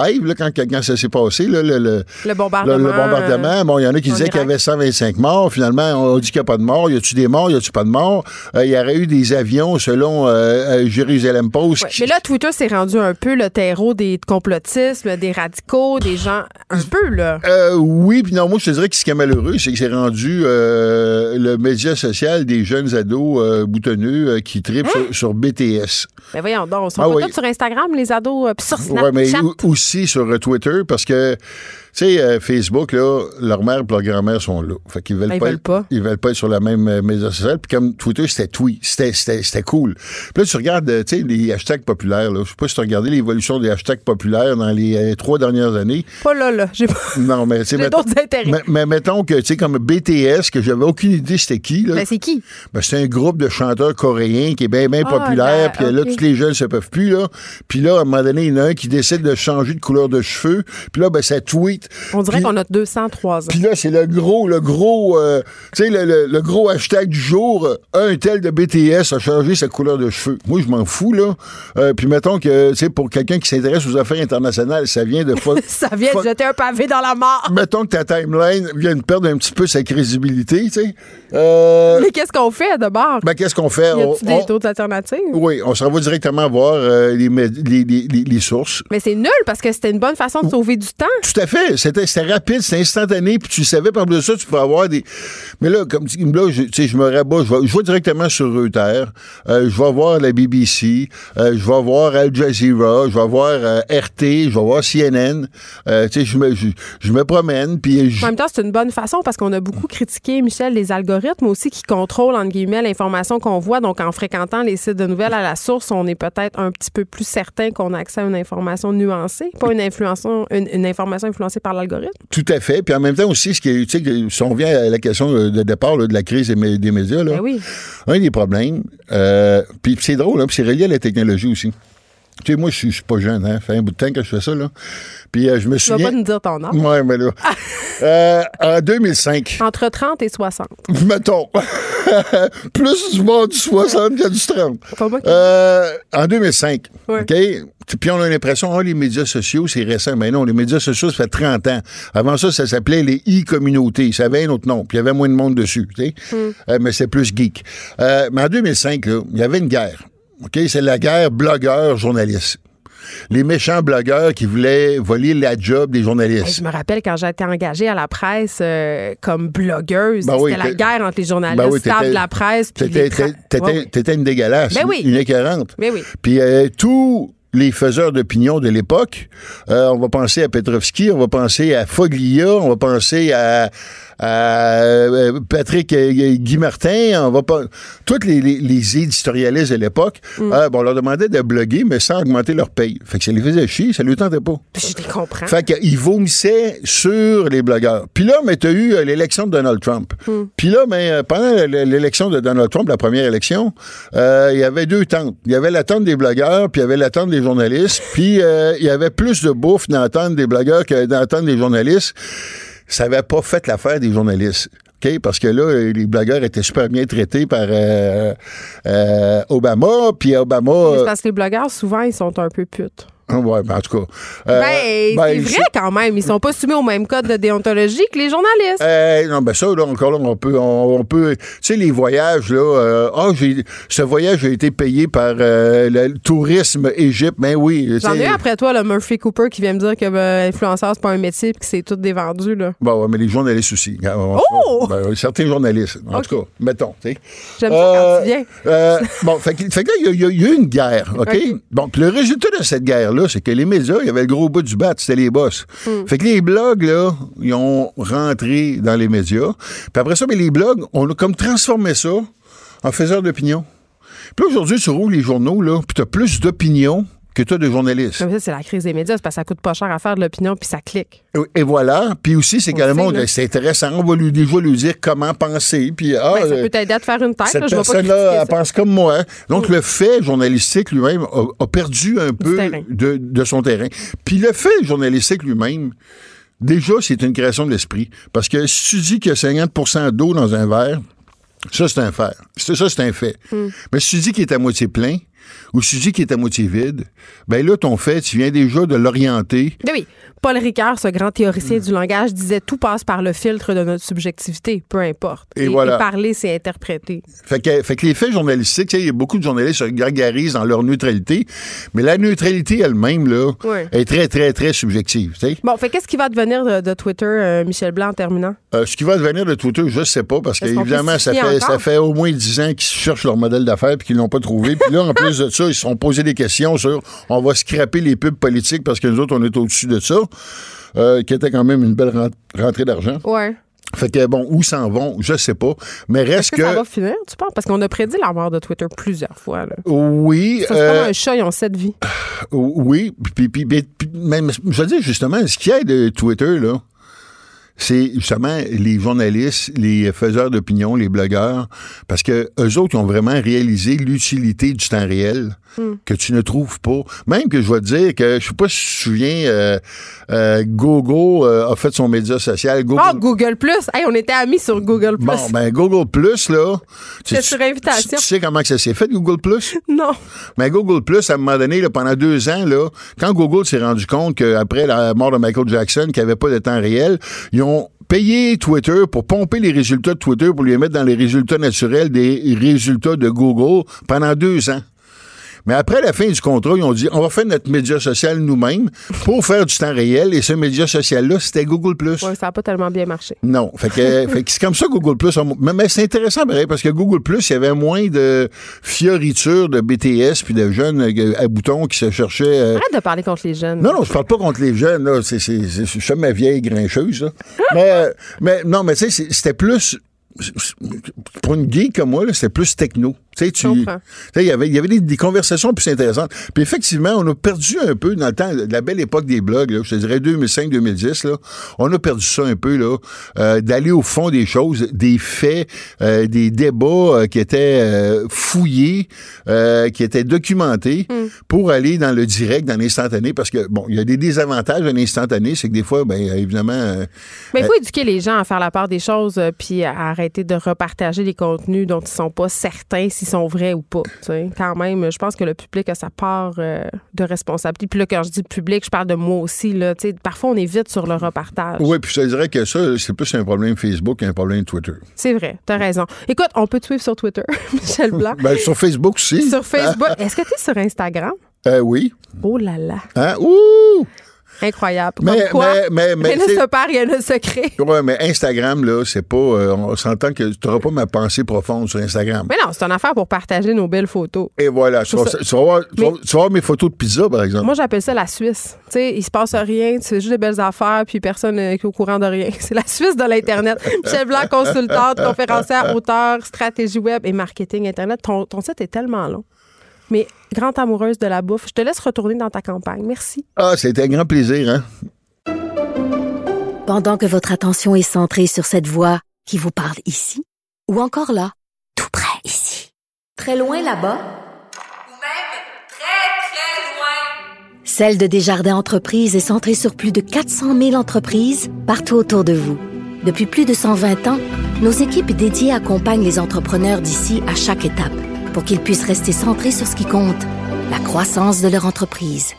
live, là, quand, quand ça s'est passé, là, le, le, Le bombardement. le- bombardement. Bon, il y en a qui en disaient qu'il y avait 125 morts. Finalement, on dit qu'il n'y a pas de morts. Y a-tu des morts? Y a-tu pas de morts? Euh, Il y aurait eu des avions, selon euh, euh, Jérusalem Post. Ouais, Mais là, Twitter s'est rendu un peu le terreau des complotismes, des radicaux, des gens. Un peu, là. Euh, oui, puis non, moi, je te dirais que ce qui est malheureux, c'est que c'est rendu le média social des jeunes ados boutonneux qui tripent sur, sur BTS. Ben voyons donc, on se Ah oui. sur Instagram, les ados, puis sur Snapchat. Ouais, mais au- aussi sur Twitter, parce que, tu sais, euh, Facebook, là, leur mère et leur grand-mère sont là. Fait qu'ils veulent, Ben, ils pas veulent être- pas. Ils veulent pas être sur la même euh, média sociale. Puis comme Twitter, c'était tweet. C'était, cool. Puis là, tu regardes, euh, tu sais, les hashtags populaires, là. Je sais pas si tu as regardé l'évolution des hashtags populaires dans les euh, trois dernières années. Pas là, là. J'ai pas. Non, mais tu sais, J'ai mettons- d'autres intérêts. mais, mais mettons que, tu sais, comme BTS, que j'avais aucune idée c'était qui, là. Ben, c'est qui? Ben, c'est un groupe de chanteurs coréens qui est bien, bien Ah, populaire. ben, Puis là, tous les jeunes se peuvent plus, là. Puis là, à un moment donné, il y en a un qui décide de changer de couleur de cheveux. Puis là, ben, ça tweet. On dirait qu'on a 203 ans. Puis là, c'est le gros, le gros, euh, tu sais, le, le- le gros hashtag du jour. euh, Un tel de BTS a changé sa couleur de cheveux. Moi, je m'en fous, là. Euh, puis mettons que, tu sais, pour quelqu'un qui s'intéresse aux affaires internationales, ça vient de. Ça vient de jeter un pavé dans la mort. Mettons que ta timeline vient de perdre un petit peu sa crédibilité, tu sais. Euh, Mais qu'est-ce qu'on fait de bord? ben, qu'est-ce qu'on fait? y On- a-tu des on- alternatives? oui, on s'en va directement voir les, mé- les, les- les- les sources. Mais c'est nul parce que c'était une bonne façon de sauver du temps. Tout à fait. C'était rapide, c'était instantané, puis tu savais par de ça, tu peux avoir des. Mais là, comme là, je, je me rabats, je vais, directement sur Reuters, euh, je vais voir la BBC, euh, je vais voir Al Jazeera, je vais voir euh, RT, je vais voir CNN. Je me, promène, En même temps, c'est une bonne façon parce qu'on a beaucoup critiqué, Michel, les algorithmes aussi qui contrôlent, entre guillemets, l'information qu'on voit. Donc, en fréquentant les sites de nouvelles à la source, on est peut-être un petit peu plus certain qu'on a accès à une information nuancée, pas une, une, une information influencée par l'algorithme? tout à fait. Puis en même temps aussi, ce qui est, si on vient à la question de de départ là, de la crise des, mé- des médias, là, Ben oui. un des problèmes, euh, puis c'est drôle, hein, puis c'est relié à la technologie aussi. Tu sais, moi, je suis pas jeune, hein. Ça fait un bout de temps que je fais ça, là. Puis euh, je me Tu vas souviens... pas nous dire ton âge. Ouais, mais là. Euh, en 2005, Entre 30 et 60. mettons, plus du monde du 60 qu'il y a du 30. Pas moi qui- Euh, en 2005, Ouais. OK? Puis on a l'impression, ah, les médias sociaux, c'est récent. Mais non, les médias sociaux, ça fait 30 ans. Avant ça, ça s'appelait les e-communautés. Ça avait un autre nom. Puis il y avait moins de monde dessus, tu sais. Euh, mais c'est plus geek. Euh, mais en 2005, là, il y avait une guerre. OK? C'est la guerre blogueur-journaliste. Les méchants blogueurs qui voulaient voler la job des Hey, journalistes. je me rappelle quand été engagée à la presse euh, comme blogueuse, Ben oui, c'était la guerre entre les journalistes, Ben oui, t'étais- de la presse, T'étais Ouais, une dégueulasse, Ben une- oui. une écœurante. Ben oui. Puis euh, tous les faiseurs d'opinion de l'époque, euh, on va penser à Petrovski, on va penser à Foglia, on va penser à, à, euh, Patrick euh, Guy Martin, on va pas tous les, les, les éditorialistes de l'époque, Mm. euh, bon, on leur demandait de bloguer, mais sans augmenter leur paye. Fait que ça les faisait chier, ça ne tentait pas. Je les comprends. Fait qu'ils vomissaient sur les blogueurs. Puis là, mais t'as eu euh, l'élection de Donald Trump. Puis là, mais euh, pendant l'élection de Donald Trump, la première élection, euh, il y avait deux tentes. Il y avait la tente des blogueurs, puis il y avait la tente des journalistes. Puis euh, il y avait plus de bouffe dans la tente des blogueurs que dans la tente des journalistes. Ça n'avait pas fait l'affaire des journalistes. OK? Parce que là, les blogueurs étaient super bien traités par euh, euh, Obama, puis Obama... C'est parce que les blogueurs, souvent, ils sont un peu putes. Ah Ouais, ben, en tout cas. euh, ben, ben, c'est vrai quand même. Ils sont pas soumis au même code de déontologie que les journalistes. Euh, non, ben ça, là, encore là, on peut, on, on peut, tu sais, les voyages, là, euh, ah, j'ai, ce voyage a été payé par euh, le, tourisme Égypte, ben oui. J'en ai après toi, le Murphy Cooper, qui vient me dire que ben, influenceur, c'est pas un métier puis que c'est tout dévendu. Là. Bon, ouais, mais les journalistes aussi. On- Oh! ben, certains journalistes, en tout cas, mettons, tu sais. J'aime ça quand tu viens. euh, bon, fait que, fait que là, il y a- y, y eu une guerre, OK? OK. Bon, puis le résultat de cette guerre-là, c'est que les médias, il y avait le gros bout du bat, c'était les boss. Hmm. Fait que les blogs, là, ils ont rentré dans les médias. Puis après ça, mais les blogs, on a comme transformé ça en faiseur d'opinion. Puis là, aujourd'hui, tu roules les journaux, là, puis t'as plus d'opinion que t'as de journalistes. Comme ça, c'est la crise des médias, c'est parce que ça coûte pas cher à faire de l'opinion puis ça clique. Et voilà. Puis aussi, c'est là. c'est intéressant. On va lui, déjà lui dire comment penser. Puis, ah, Ben, ça euh, peut t'aider à te faire une tête. cette je vais personne-là, elle pense comme moi. Donc, le fait journalistique lui-même a, a perdu un peu de, de son terrain. Puis le fait journalistique lui-même, déjà, c'est une création de l'esprit. Parce que si tu dis qu'il y a 50% d'eau dans un verre, ça, c'est un fait. Ça, c'est un fait. Hmm. Mais si tu dis qu'il est à moitié plein, ou si tu dis qu'il est à moitié vide, ben là, ton fait, tu viens déjà de l'orienter Ben oui. Paul Ricard, ce grand théoricien du langage, disait tout passe par le filtre de notre subjectivité, peu importe. Et voilà. parler, c'est interpréter. Fait que, fait que les faits journalistiques, il y a beaucoup de journalistes qui se gargarisent dans leur neutralité, mais la neutralité elle-même, là, est très, très, très subjective. Bon, fait qu'est-ce qui va devenir de, de Twitter, euh, Michel Blanc, en terminant? Euh, ce qui va devenir de Twitter, je ne sais pas, parce que Est-ce qu'on évidemment, peut ça fait, ça fait au moins dix ans qu'ils cherchent leur modèle d'affaires et qu'ils l'ont pas trouvé. Puis là, en plus de ça, ils se sont posés des questions sur on va scraper les pubs politiques parce que nous autres, on est au-dessus de ça, euh, qui était quand même une belle rent- rentrée d'argent. Ouais. Fait que bon, où s'en vont, je sais pas. Mais reste que, que. ça va finir, tu penses? Parce qu'on a prédit la mort de Twitter plusieurs fois. Là. Oui. Ça, c'est euh, comme un chat, ils ont sept vies. Oui, puis, puis, puis- puis- même, je veux dire justement, ce qui aide de Twitter, là, c'est justement les journalistes, les faiseurs d'opinion, les blogueurs, parce que eux autres ils ont vraiment réalisé l'utilité du temps réel que tu ne trouves pas. Même que je vais te dire que, je sais pas si tu te souviens, euh, euh, Gogo euh, a fait son média social. Google, Oh, Google Plus! Hey, on était amis sur Google Plus. Bon, ben Google Plus, là. tu- C'est sur invitation. Tu, tu sais comment que ça s'est fait, Google Plus? Non. Mais Google Plus, à un moment donné, là, pendant deux ans, là, quand Google s'est rendu compte qu'après la mort de Michael Jackson, qu'il n'y avait pas de temps réel, ils ont payé Twitter pour pomper les résultats de Twitter pour les mettre dans les résultats naturels des résultats de Google pendant deux ans. Mais après la fin du contrat, ils ont dit on va faire notre média social nous-mêmes pour faire du temps réel. Et ce média social-là, c'était Google Plus. Ouais, ça n'a pas tellement bien marché. Non. Fait que, fait que c'est comme ça Google Mais, mais c'est intéressant, pareil, parce que Google Plus, il y avait moins de fioritures de BTS puis de jeunes euh, à boutons qui se cherchaient. euh, Arrête de parler contre les jeunes. non, non, je parle pas contre les jeunes, là. C'est, c'est, c'est, je suis ma vieille grincheuse, là. mais, euh, mais, non, mais tu sais, c'était plus. Pour une geek comme moi, c'était plus techno. Tu sais, tu. Il y avait, il y avait des, des conversations plus intéressantes. Puis effectivement, on a perdu un peu dans le temps la belle époque des blogs, là, je te dirais 2005-2010, là. On a perdu ça un peu, là, euh, d'aller au fond des choses, des faits, euh, des débats euh, qui étaient fouillés, qui étaient documentés Hmm. pour aller dans le direct, dans l'instantané, parce que, bon, il y a des désavantages à l'instantané, c'est que des fois, ben, évidemment, Mais il faut éduquer les gens à faire la part des choses puis à arrêter de repartager des contenus dont ils sont pas certains s'ils sont vrais ou pas. tu. Quand même, je pense que le public a sa part euh, de responsabilité. Puis là, quand je dis public, je parle de moi aussi. Là, Tu parfois, on est vite sur le repartage. oui, puis je te dirais que ça, c'est plus un problème Facebook qu'un problème Twitter. C'est vrai, t'as raison. Écoute, on peut te suivre sur Twitter, Michel Blanc. Ben, sur Facebook aussi. sur Facebook. Est-ce que tu es sur Instagram? Euh, oui. Oh là là. Hein? Ouh! Incroyable. Mais- Comme quoi, mais- mais- mais rien ne c'est- se perd, rien ne se crée. Ouais, mais Instagram, là, c'est pas. euh, on s'entend que tu n'auras pas ma pensée profonde sur Instagram. Mais non, c'est une affaire pour partager nos belles photos. Et voilà. Tu vas, voir, mes photos de pizza, par exemple. Moi, j'appelle ça la Suisse. Tu sais, il se passe rien, fais juste des belles affaires, puis personne n'est au courant de rien. C'est la Suisse de l'Internet. Michel Blanc, consultante, conférencière, auteur, stratégie web et marketing Internet. Ton, ton site est tellement long. Mais grande amoureuse de la bouffe, je te laisse retourner dans ta campagne. Merci. Ah, c'était un grand plaisir, hein? Pendant que votre attention est centrée sur cette voix qui vous parle ici, ou encore là, tout près ici, très loin là-bas, Ou même très, très loin. Celle de Desjardins Entreprises est centrée sur plus de 400 000 entreprises partout autour de vous. Depuis plus de 120 ans, nos équipes dédiées accompagnent les entrepreneurs d'ici à chaque étape pour qu'ils puissent rester centrés sur ce qui compte, la croissance de leur entreprise.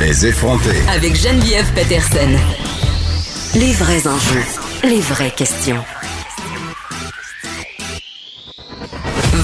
Les effronter. Avec Geneviève Peterson. Les vrais enjeux, les vraies questions.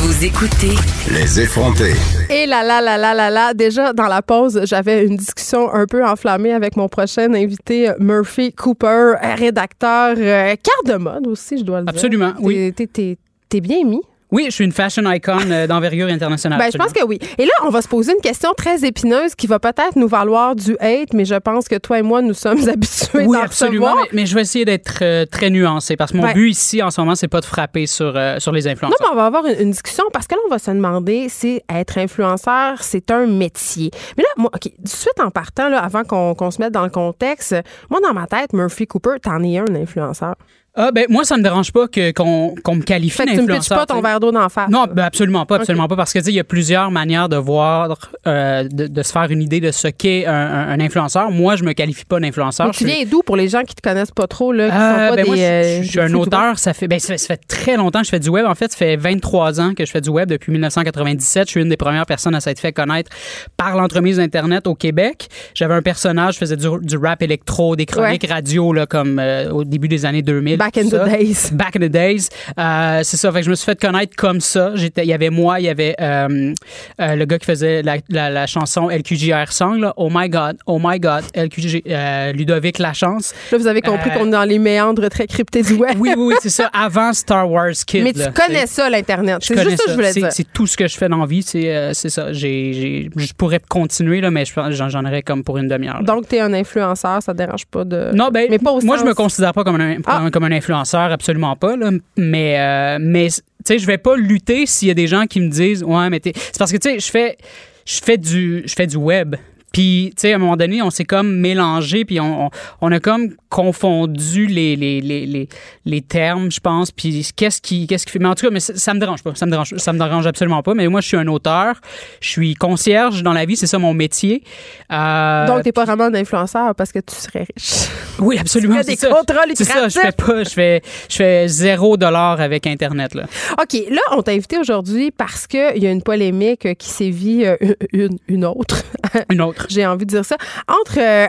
Vous écoutez Les effronter. Et là là là là là là, déjà dans la pause, j'avais une discussion un peu enflammée avec mon prochain invité Murphy Cooper, rédacteur euh, carte de mode aussi, je dois le dire. Absolument, oui. T'es bien mis. Oui, je suis une fashion icon euh, d'envergure internationale. Ben, je pense que oui. Et là, on va se poser une question très épineuse qui va peut-être nous valoir du hate, mais je pense que toi et moi, nous sommes habitués Oui, absolument. Mais, mais je vais essayer d'être euh, très nuancé parce que mon Ouais. but ici, en ce moment, c'est pas de frapper sur, euh, sur les Non, influenceurs. mais on va avoir une, une discussion parce que là, on va se demander si être influenceur, c'est un métier. Mais là, moi, OK, tout de suite en partant, là, avant qu'on qu'on se mette dans le contexte, moi, dans ma tête, Murphy Cooper, t'en es un influenceur. Ah, ben, moi, ça me dérange pas que- qu'on qu'on me qualifie Fait que tu me pitches pas ton verre d'eau d'en face? Non, ben absolument pas, absolument pas, parce que tu sais, il y a plusieurs manières de voir, euh, de, de se faire une idée de ce qu'est un, un- un influenceur. Moi, je me qualifie pas d'influenceur. Tu suis- viens d'où pour les gens qui te connaissent pas trop, là, qui Euh, sont pas ben des. moi, je, euh, je- suis un auteur. Ça fait, ben, ça, fait, ça fait très longtemps que je fais du web. En fait, ça fait 23 ans que je fais du web depuis 1997. Je suis une des premières personnes à s'être fait connaître par l'entremise Internet au Québec. J'avais un personnage, je faisais du, du rap électro, des chroniques radio là, comme euh, au début des années 2000. Back in the days. Back in the days. Euh, c'est ça. Fait que je me suis fait connaître comme ça. J'étais, il y avait moi, il y avait euh, euh, le gars qui faisait la, la, la chanson LQJR Song. Là. Oh my God, oh my God, LQJ, Ludovic Lachance. Là, vous avez compris qu'on est dans les méandres très cryptés du web. Oui, oui, oui, c'est ça. Avant Star Wars Kid. Mais tu là, connais ça, l'Internet. je C'est juste ça que je voulais dire. C'est tout ce que je fais dans la vie, c'est ça. J'ai, je pourrais continuer, là, mais je j'en, aurais comme pour une demi-heure. Donc, tu es un influenceur, ça te dérange pas de. non, ben, mais pas au moi, je sens- me considère pas comme un, Ah. comme un influenceur, absolument pas. Là, mais, euh, mais tu sais, je vais pas lutter s'il y a des gens qui me disent, ouais, mais. C'est parce que, tu sais, je fais, je fais du, je fais du web. Puis, tu sais, à un moment donné, on s'est comme mélangé, puis on, on, on a comme confondu les, les, les, les, les termes, je pense. Puis, qu'est-ce qui, qu'est-ce qui fait. Mais en tout cas, mais ça, ça me dérange pas. Ça me dérange, ça me dérange absolument pas. Mais moi, je suis un auteur. Je suis concierge dans la vie. C'est ça mon métier. Euh, Donc, t'es pas vraiment un influenceur parce que tu serais riche. oui, absolument. Tu fais des ça. contrats C'est ça, je fais pas, je fais, je fais zéro dollar avec Internet, là. OK, là, on t'a invité aujourd'hui parce qu'il y a une polémique qui sévit euh, une, une autre. Une autre. J'ai envie de dire ça. Entre euh,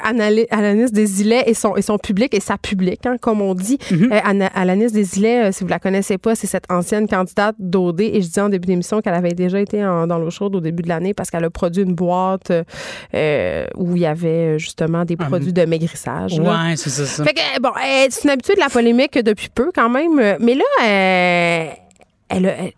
Alanis Desilets et son, et son public, et sa public, hein, comme on dit. Mhm. Euh, Ana- Alanis Desilets, euh, si vous la connaissez pas, c'est cette ancienne candidate d'OD. Et je dis en début d'émission qu'elle avait déjà été en- dans l'eau chaude au début de l'année parce qu'elle a produit une boîte euh, où il y avait euh, justement des produits de maigrissage. Ouais, c'est ça, ça. Fait que, euh, bon, euh, c'est une habitude de la polémique depuis peu quand même. euh, Mais là, euh, elle, a- elle,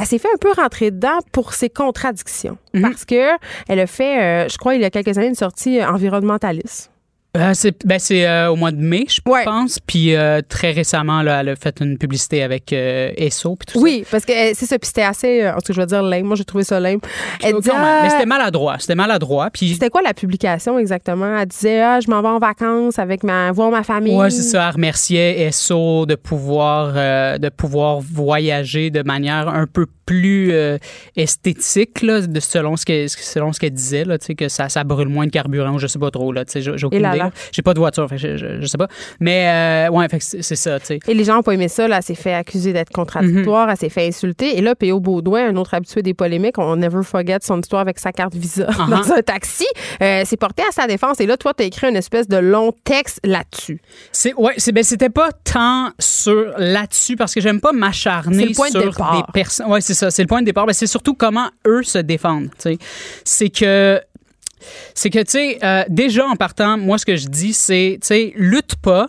elle s'est fait un peu rentrer dedans pour ses contradictions. Mhm. Parce que elle a fait, euh, je crois, il y a quelques années, une sortie environnementaliste. Euh, c'est ben, c'est, euh, au mois de mai, je Ouais. pense. Puis euh, très récemment, là, elle a fait une publicité avec euh, Esso. Puis tout Oui, parce que c'est ça. Puis c'était assez, en tout cas, je vais dire lame. Moi, j'ai trouvé ça lame. Elle disait, Mais c'était maladroit. C'était maladroit. Puis c'était quoi la publication exactement? Elle disait, ah, je m'en vais en vacances avec ma, voir ma famille. Ouais, c'est ça. Elle remerciait Esso de pouvoir, de pouvoir voyager de manière un peu plus esthétique, là, de, selon ce qu'elle selon ce qu'elle disait, là, tu sais, que ça, ça brûle moins de carburant, ou je sais pas trop, là, tu sais, j'ai aucune idée. J'ai pas de voiture, fait je, je, je sais pas. Mais, euh, ouais, c'est ça, tu sais. Et les gens n'ont pas aimé ça. Là, elle s'est fait accuser d'être contradictoire, Mhm. elle s'est fait insulter. Et là, P.O. Baudouin, un autre habitué des polémiques, on never forget son histoire avec sa carte Visa Uh-huh. dans un taxi, euh, s'est porté à sa défense. Et là, toi, tu as écrit une espèce de long texte là-dessus. C'est ouais, c'est ben c'était pas tant sur là-dessus parce que j'aime pas m'acharner le point de sur départ. des personnes. Ouais, c'est ça, c'est le point de départ. Ben, c'est surtout comment eux se défendent. tu sais. C'est que c'est que tu sais euh, déjà en partant, moi ce que je dis c'est tu sais lutte pas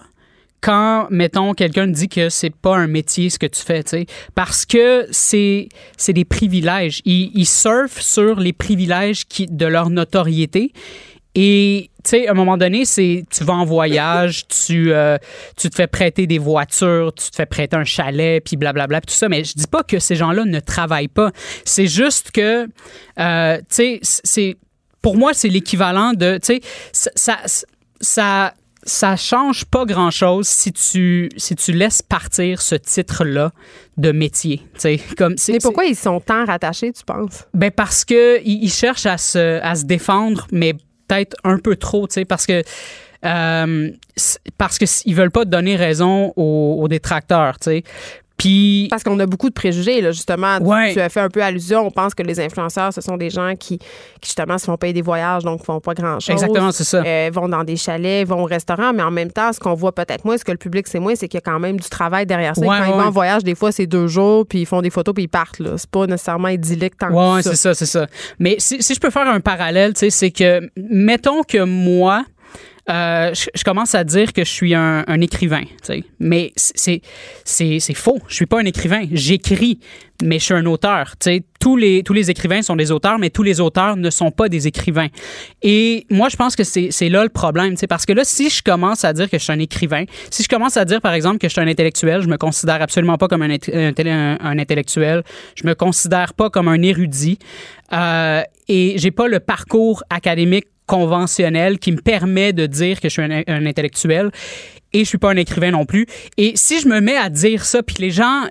quand, mettons, quelqu'un dit que c'est pas un métier ce que tu fais, tu sais, parce que c'est des privilèges. Ils, ils surfent sur les privilèges qui, de leur notoriété. Et, tu sais, à un moment donné, c'est tu vas en voyage, tu, euh, tu te fais prêter des voitures, tu te fais prêter un chalet, puis blablabla, puis tout ça. Mais je dis pas que ces gens-là ne travaillent pas. C'est juste que, euh, tu sais, c'est pour moi, c'est l'équivalent de, tu sais, ça, ça, ça, ça change pas grand chose si tu, si tu laisses partir ce titre-là de métier. tu sais. Comme, Mais pourquoi ils sont tant rattachés, tu penses? ben parce que ils ils cherchent à se, à se défendre, mais peut-être un peu trop, tu sais, parce que euh, parce veulent pas donner raison aux, aux détracteurs, tu sais. Puis Parce qu'on a beaucoup de préjugés, là, justement. Tu- Ouais. Tu, as fait un peu allusion. On pense que les influenceurs, ce sont des gens qui, qui, justement, se font payer des voyages, donc font pas grand-chose. Exactement, c'est ça. Euh, vont dans des chalets, vont au restaurant, mais en même temps, ce qu'on voit peut-être moins, ce que le public sait moins, c'est qu'il y a quand même du travail derrière ça. Ouais, quand ils vont en voyage, des fois, c'est deux jours, puis ils font des photos, puis ils partent. Là. C'est pas nécessairement idyllique tant que ça. c'est ça, c'est ça. Mais si, si je peux faire un parallèle, tu sais, c'est que, mettons que moi, euh, je, commence à dire que je suis un, écrivain. Mais c'est, faux. Je suis pas un écrivain. J'écris, mais je suis un auteur. Tous les, écrivains sont des auteurs, mais tous les auteurs ne sont pas des écrivains. Et moi, je pense que c'est, là le problème. Parce que là, si je commence à dire que je suis un écrivain, si je commence à dire, par exemple, que je suis un intellectuel, je me considère absolument pas comme un intellectuel. Je me considère pas comme un érudit. Euh, et j'ai pas le parcours académique conventionnel qui me permet de dire que je suis un, intellectuel et je suis pas un écrivain non plus. Et si je me mets à dire ça, puis les gens,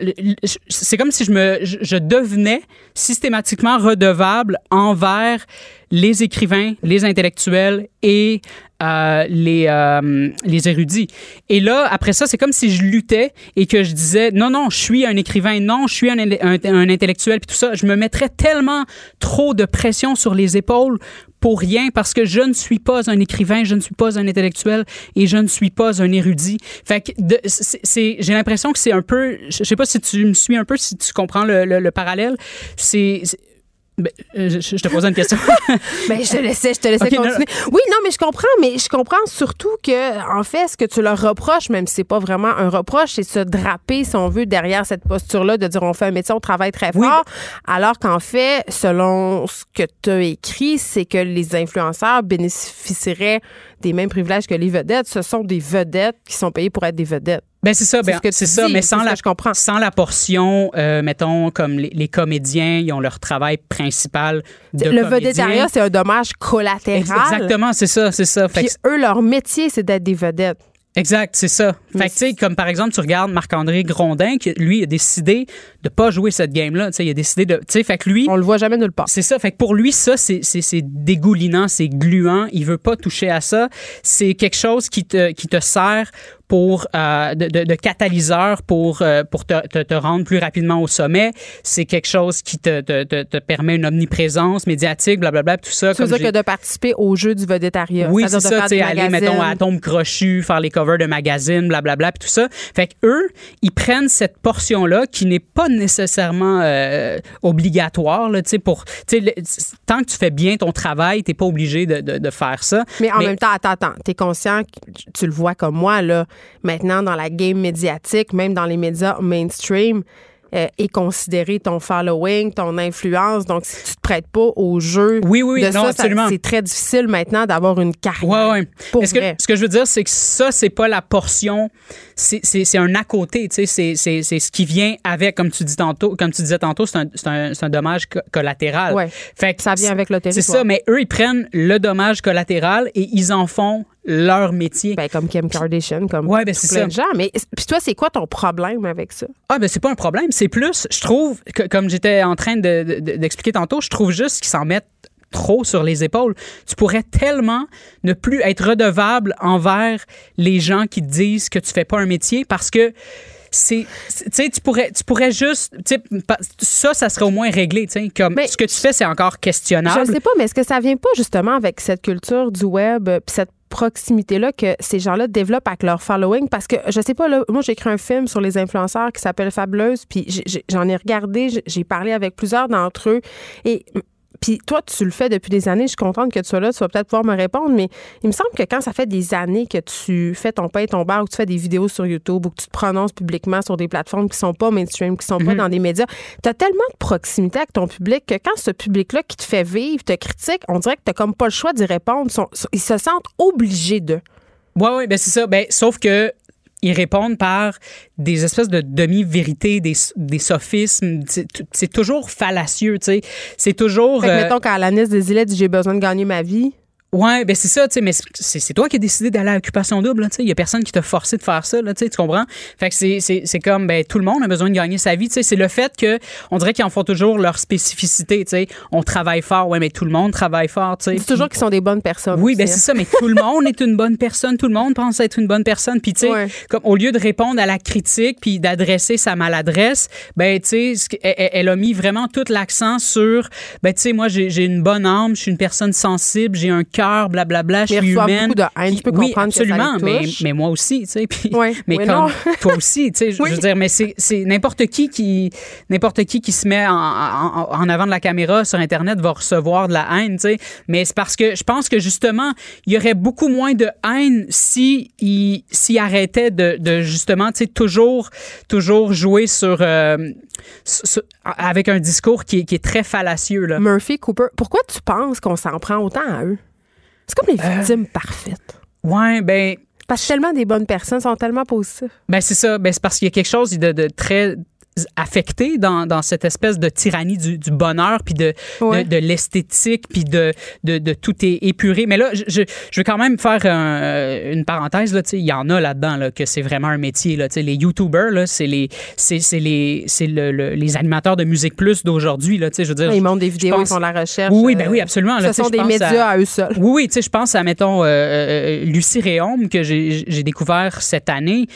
c'est comme si je me, je devenais systématiquement redevable envers les écrivains, les intellectuels et euh, les, euh, les érudits. Et là, après ça, c'est comme si je luttais et que je disais non, non, je suis un écrivain, non, je suis un, un, un intellectuel, puis tout ça. Je me mettrais tellement trop de pression sur les épaules pour rien parce que je ne suis pas un écrivain, je ne suis pas un intellectuel et je ne suis pas un érudit. Fait que c'est, j'ai l'impression que c'est un peu, je sais pas si tu me suis un peu, si tu comprends le, le- le parallèle. C'est- ben, euh, je, je te posais une question. Ben, je te laissais, je te laissais non. continuer. Oui, non, mais je comprends, mais je comprends surtout que, en fait, ce que tu leur reproches, même si c'est pas vraiment un reproche, c'est se draper, si on veut, derrière cette posture-là, de dire on fait un métier, on travaille très fort, alors qu'en fait, selon ce que tu as écrit, c'est que les influenceurs bénéficieraient des mêmes privilèges que les vedettes. Ce sont des vedettes qui sont payées pour être des vedettes. Ben c'est ça, C'est ben, ce ça, dis, mais sans la, je comprends. sans la portion, euh, mettons, comme les, les comédiens, ils ont leur travail principal de le vedettariat, c'est un dommage collatéral. Exactement, c'est ça, c'est ça. Puis eux, leur métier, c'est d'être des vedettes. Exact, c'est ça. Fait que, tu sais, comme par exemple, tu regardes Marc-André Grondin, qui, lui, a décidé de pas jouer cette game-là. Tu sais, il a décidé de. Tu sais, fait que lui. On le voit jamais nulle part. C'est ça. Fait que pour lui, ça, c'est dégoulinant, c'est gluant. Il veut pas toucher à ça. C'est quelque chose qui te, qui te sert pour euh, de, de- de catalyseur pour euh, pour te, te, te rendre plus rapidement au sommet. C'est quelque chose qui te, te, te, te permet une omniprésence médiatique, blablabla, tout ça. Comme dire que de participer au jeu du vedettariat. oui, c'est ça, tu sais, aller, mettons, à Tombe Crochu, faire les covers de magazines, blablabla, puis tout ça. Fait que eux, ils prennent cette portion-là qui n'est pas nécessairement euh, obligatoire, là, tu sais, pour, tu sais, le- tant que tu fais bien ton travail, t'es pas obligé de, de, de faire ça. Mais en même temps, attends, attends, t'es conscient, que tu le vois comme moi, là, maintenant dans la game médiatique, même dans les médias mainstream, euh, est considéré ton following, ton influence. Donc, si tu te prêtes pas au jeu Oui, oui, de non, ça, ça, absolument. c'est très difficile maintenant d'avoir une carrière. Ouais, ouais. Pour que, ce que je veux dire, c'est que ça, c'est pas la portion, c'est, c'est, c'est un à côté, tu sais, c'est, c'est, c'est ce qui vient avec, comme tu dis tantôt, comme tu disais tantôt, c'est un, c'est un, c'est un dommage co- collatéral. Ouais. Fait que Ça vient avec le C'est territoire. ça, mais eux, ils prennent le dommage collatéral et ils en font leur métier. Ben, comme Kim Kardashian, comme Ouais, ben, tout plein ça. de gens. Mais puis toi, c'est quoi ton problème avec ça? Ah, ben c'est pas un problème. C'est plus, je trouve, que, comme j'étais en train de- de- d'expliquer tantôt, je trouve juste qu'ils s'en mettent trop sur les épaules. Tu pourrais tellement ne plus être redevable envers les gens qui te disent que tu fais pas un métier parce que c'est tu sais tu pourrais tu pourrais juste ça ça serait au moins réglé tu sais comme ce que tu fais c'est encore questionnable Je ne sais pas, mais est-ce que ça vient pas justement avec cette culture du web euh, puis cette proximité-là que ces gens-là développent avec leur following? Parce que, je sais pas, là, moi, j'ai écrit un film sur les influenceurs qui s'appelle Fabuleuse, puis j'en ai regardé, j'ai parlé avec plusieurs d'entre eux, et... Puis toi, tu le fais depuis des années. Je suis contente que tu sois là. Tu vas peut-être pouvoir me répondre. Mais il me semble que quand ça fait des années que tu fais ton pain et ton bar, ou que tu fais des vidéos sur YouTube, ou que tu te prononces publiquement sur des plateformes qui sont pas mainstream, qui sont pas Mhm. dans des médias, tu as tellement de proximité avec ton public que quand ce public-là qui te fait vivre, te critique, on dirait que tu comme pas le choix d'y répondre. Ils, se sentent obligés de. Ouais, ouais, ben c'est ça. Ben, sauf que ils répondent par des espèces de demi-vérités, des, des sophismes. C'est toujours fallacieux, tu sais. C'est toujours. Fait que, euh, mettons, quand Alanis Desilets dit j'ai besoin de gagner ma vie, Ouais, ben c'est ça, tu sais, mais c'est toi qui as décidé d'aller à l'occupation double, tu sais. Il y a personne qui t'a forcé de faire ça, là, tu sais, tu comprends? Fait que c'est- c'est c'est comme, ben, tout le monde a besoin de gagner sa vie, tu sais. C'est le fait que, on dirait qu'ils en font toujours leur spécificité, tu sais. On travaille fort, ouais, mais tout le monde travaille fort, tu sais. C'est toujours qu'ils sont des bonnes personnes. Oui, ben hein. c'est ça, mais tout le monde est une bonne personne, tout le monde pense être une bonne personne. Puis tu sais, Ouais. comme au lieu de répondre à la critique puis d'adresser sa maladresse, ben tu sais, ce que- elle, a mis vraiment tout l'accent sur, ben tu sais, moi j'ai j'ai une bonne âme, je suis une personne sensible, j'ai un cœur, blablabla, je suis humaine. beaucoup de haine, je peux oui, comprendre que ça les absolument, mais, moi aussi, tu sais. Puis, Ouais. mais Ouais, comme toi aussi, tu sais, je Oui. veux dire, mais c'est n'importe qui qui n'importe qui qui se met en, en- en avant de la caméra sur internet va recevoir de la haine, tu sais. Mais c'est parce que je pense que justement, il y aurait beaucoup moins de haine si il s'il arrêtait de, de justement, tu sais, toujours toujours jouer sur, euh, sur- avec un discours qui est, qui est très fallacieux là. Murphy Cooper, pourquoi tu penses qu'on s'en prend autant à eux? C'est comme les Euh. victimes parfaites. Ouais, ben Parce que tellement des bonnes personnes sont tellement positifs. Ben c'est ça. Ben c'est parce qu'il y a quelque chose de, de très affecté dans, dans cette espèce de tyrannie du, du bonheur puis de, Ouais. de, de l'esthétique puis de, de, de tout est épuré. Mais là, je, je, je veux quand même faire un- une parenthèse. Là, il y en a là-dedans là, que c'est vraiment un métier. Là, les YouTubers, là, c'est les, c'est, c'est les, c'est le, le- les animateurs de Musique Plus d'aujourd'hui. Là, je veux dire, Ils montrent des vidéos, pense- ils font la recherche. Oui, euh, ben oui, absolument. Là, Ce sont des médias à eux seuls. oui, oui, je pense à, mettons, euh, euh, Lucie Réaume, que j'ai découvert cette année.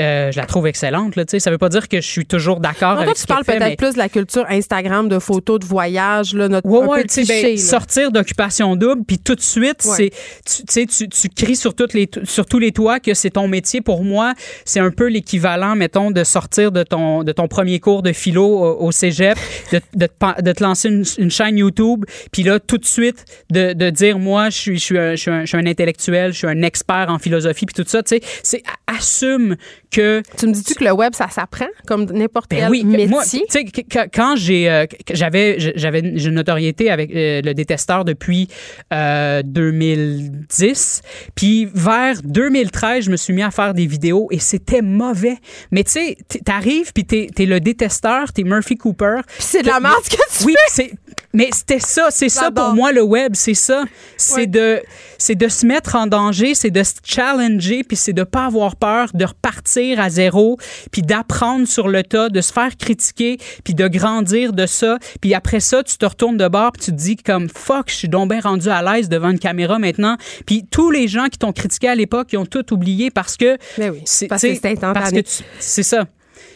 Euh, je la trouve excellente. Là, tu ça veut pas dire que je suis toujours d'accord toi, avec tu ce qu'elle parles peut-être mais- plus de la culture Instagram, de photos de voyage, là, notre Ouais, ouais, tu ben, cliché, là. sortir d'occupation double, puis tout de suite, Ouais. c'est, tu, tu tu, tu cries sur, toutes les, sur tous les toits que c'est ton métier. Pour moi, c'est un peu l'équivalent, mettons, de sortir de ton, de ton premier cours de philo au, au cégep, de, de, te, pen- de te lancer une, une chaîne YouTube, puis là, tout de suite, de, de dire, moi, je suis, je, suis un, je, suis un, je suis un intellectuel, je suis un expert en philosophie, puis tout ça, tu sais, c'est assume que Tu me dis-tu que le web, ça s'apprend comme n'importe ben quel oui, métier? moi, tu sais, quand j'ai, euh, j'avais, j'avais une notoriété avec euh, le détesteur depuis euh, 2010, puis vers 2013, je me suis mis à faire des vidéos et c'était mauvais. Mais tu sais, t'arrives puis t'es, t'es le détesteur, t'es Murphy Cooper. Puis c'est de la merde que tu Oui, c'est. Mais c'était ça, c'est ça pour moi le web, c'est ça, c'est Ouais. de, c'est de se mettre en danger, c'est de se challenger, puis c'est de pas avoir peur, de repartir à zéro, puis d'apprendre sur le tas, de se faire critiquer, puis de grandir de ça, puis après ça tu te retournes de bord, puis tu te dis comme fuck, je suis donc bien rendu à l'aise devant une caméra maintenant, puis tous les gens qui t'ont critiqué à l'époque, ils ont tout oublié parce que Ben oui, c'est parce que c'est ça.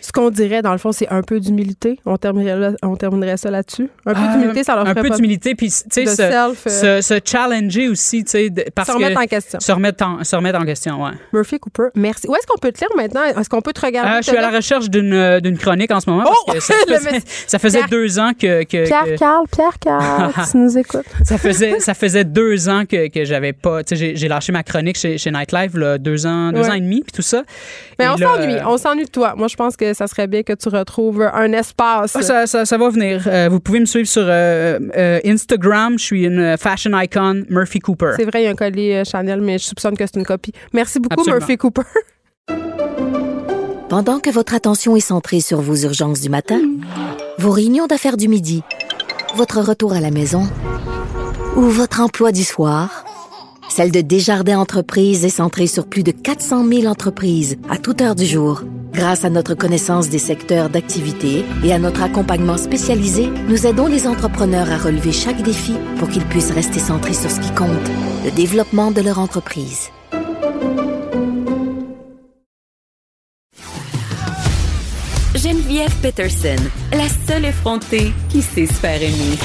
Ce qu'on dirait, dans le fond, c'est un peu d'humilité. On terminerait, là- on terminerait ça là-dessus. Un peu Euh, d'humilité, ça leur un ferait peu pas d'humilité puis tu sais se, euh, se, se challenger aussi tu sais parce se remettre que en question. se remettre en, se remettre en question ouais Murphy Cooper, merci. Où est-ce qu'on peut te lire maintenant? Est-ce qu'on peut te regarder? Euh, je suis à la recherche d'une euh, d'une chronique en ce moment Oh! parce que ça faisait, mess- ça faisait Pierre- deux ans que, que- Pierre Carl, Pierre Carl, tu nous écoutes. ça faisait ça faisait deux ans que, que j'avais pas tu sais j'ai- lâché ma chronique chez, chez Nightlife là, deux ans deux Ouais. ans et demi puis tout ça Mais Et on s'ennuie, on s'ennuie de toi. Moi, je pense que ça serait bien que tu retrouves un espace. ça, ça, ça va venir. Euh, vous pouvez me suivre sur euh, euh, Instagram. Je suis une fashion icon, Murphy Cooper. C'est vrai, il y a un collier Chanel, mais je soupçonne que c'est une copie. Merci beaucoup, Absolument. Murphy Cooper. Pendant que votre attention est centrée sur vos urgences du matin, vos réunions d'affaires du midi, votre retour à la maison ou votre emploi du soir, celle de Desjardins Entreprises est centrée sur plus de 400 000 entreprises à toute heure du jour. Grâce à notre connaissance des secteurs d'activité et à notre accompagnement spécialisé, nous aidons les entrepreneurs à relever chaque défi pour qu'ils puissent rester centrés sur ce qui compte, le développement de leur entreprise. Geneviève Peterson, la seule effrontée qui sait se faire aimer.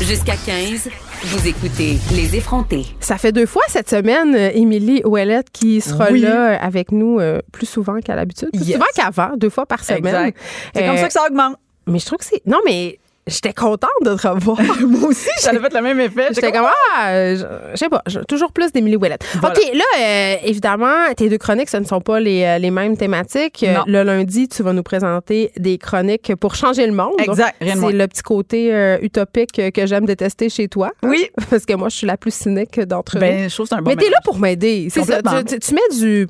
Jusqu'à 15, vous écoutez Les effrontés. Ça fait deux fois cette semaine, euh, Émilie Ouellette qui sera Oui. là euh, avec nous euh, plus souvent qu'à l'habitude. Plus Yes. souvent qu'avant, deux fois par semaine. Exact. C'est Euh, comme ça que ça augmente. Mais je trouve que c'est. Non, mais j'étais contente de te revoir. Moi aussi, ça a fait le même effet. J'étais comme, ah, euh, je je sais pas, je- toujours plus d'Émilie Ouellette. Voilà. OK, là, euh, évidemment, tes deux chroniques, ce ne sont pas les, euh, les mêmes thématiques. Euh, Non. Le lundi, tu vas nous présenter des chroniques pour changer le monde. Exact, rien de C'est le petit côté euh, utopique euh, que j'aime détester chez toi. Oui. Parce que moi, je suis la plus cynique d'entre nous. Ben, je trouve que c'est un bon Mais t'es là mélange. pour m'aider. C'est ça. Complètement. Tu, tu- tu mets du.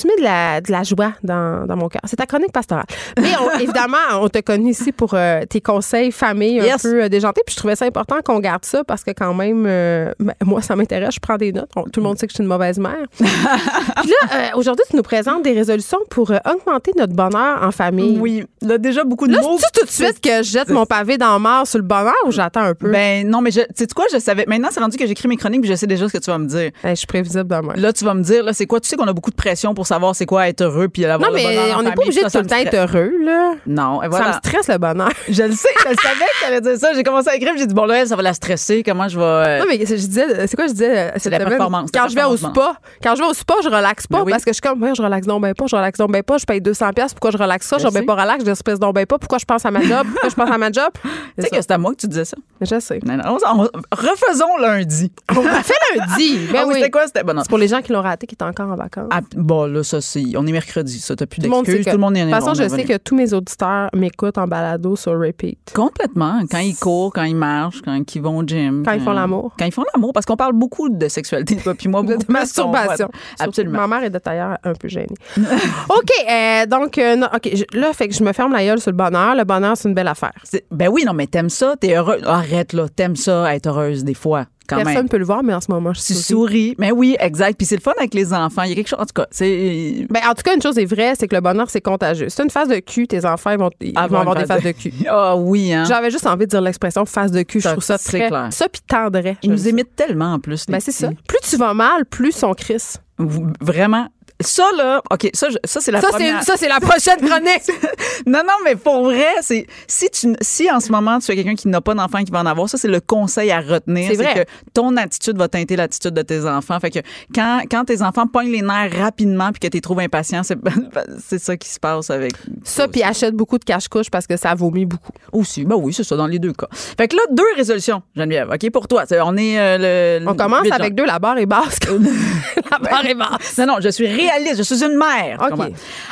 Tu mets de la, de la joie dans, dans mon cœur. C'est ta chronique pastorale. Mais on- évidemment, on te connaît ici pour euh, tes conseils famille un Yes. peu euh, déjantés. Puis je trouvais ça important qu'on garde ça parce que quand même, euh, ben, moi, ça m'intéresse. Je prends des notes. On- tout le monde sait que je suis une mauvaise mère. Puis là, euh, aujourd'hui, tu nous présentes des résolutions pour augmenter notre bonheur en famille. Oui, là, déjà beaucoup de Là, mots. tout de suite que je jette mon pavé dans le mar sur le bonheur ou j'attends un peu? Ben non, mais tu sais quoi, je savais. Maintenant, c'est rendu que j'écris mes chroniques, puis je sais déjà ce que tu vas me dire. Ben, je suis prévisible dans moi. Là, tu vas me dire, là, c'est quoi? Tu sais qu'on a beaucoup de pression pour savoir c'est quoi être heureux, puis avoir Non, le mais bonheur en on n'est pas obligé de tout le temps être heureux, là. Non, et Ça me voilà. stresse le bonheur. Je le sais, je le savais que t'allais dire ça. J'ai commencé à écrire, j'ai dit, bon, là, elle, ça va la stresser. Comment je vais. euh, Non, mais je disais, c'est quoi je disais euh, cette la semaine? performance, Quand la je vais au spa, quand je vais au spa, je relaxe pas Ben oui. parce que je suis comme, ouais, je relaxe donc ben pas, je relaxe donc ben pas, je paye 200 pièces, pourquoi je relaxe ça, je ben pas relax, je stresse donc ben pas, pourquoi je pense à ma job, pourquoi je pense à ma job? Tu sais que c'est à moi que tu disais ça. Je sais. Non, non, on- on- refaisons lundi. On l'a fait lundi. Ben Ah oui, oui. c'était quoi? C'était bon, non. C'est pour les gens qui l'ont raté, qui étaient encore en vacances. Ah, bon, là, ça, c'est. On est mercredi, ça. T'as plus d'excuses. Tout le monde est De toute façon, je sais que tous mes auditeurs m'écoutent en balado sur repeat. Complètement. Quand ils courent, quand ils marchent, quand ils vont au gym. Quand ils font l'amour. Quand ils font l'amour, parce qu'on parle beaucoup de sexualité, toi puis moi, De, beaucoup de plus, masturbation. on- Absolument. Ma mère est de tailleur un peu gênée. OK, euh, donc, euh, non, OK, je- là, fait que je me ferme la gueule sur le bonheur. Le bonheur, c'est une belle affaire. Ben oui, non, mais t'aimes ça, t'es heureuse. Arrête, là. T'aimes ça, être heureuse des fois, quand Personne même. ne peut le voir, mais en ce moment, je Tu souris. souris. Mais oui, exact. Puis c'est le fun avec les enfants. Il y a quelque chose, en tout cas, c'est. Ben, en tout cas, une chose est vraie, c'est que le bonheur, c'est contagieux. C'est une phase de cul, tes enfants, ils vont, ils vont Avoir des phase phases de, de- cul. Ah oui, hein. J'avais juste envie de dire l'expression phase de cul. Je trouve ça très. clair. Ça, puis tendrait. Ils nous imitent tellement en plus. les Ben, c'est ça. Plus tu vas mal, plus son Chris. V- Vraiment. Ça, là, OK, ça, je- ça c'est la Ça, première. c'est, ça, c'est la prochaine chronique. Non, non, mais pour vrai, c'est si tu si en ce moment tu es quelqu'un qui n'a pas d'enfant qui va en avoir, ça c'est le conseil à retenir, C'est vrai. que ton attitude va teinter l'attitude de tes enfants. Fait que quand, quand tes enfants pognent les nerfs rapidement puis que tu trouves impatients, c'est c'est ça qui se passe avec ça, puis achète beaucoup de cache-couche parce que ça vomit beaucoup. aussi. Ben oui, c'est ça dans les deux cas. Fait que là deux résolutions, Geneviève. OK pour toi, C'est- on est euh, le On commence avec deux, la barre est basse. la barre est basse. non, non, je suis réaliste, je suis une mère.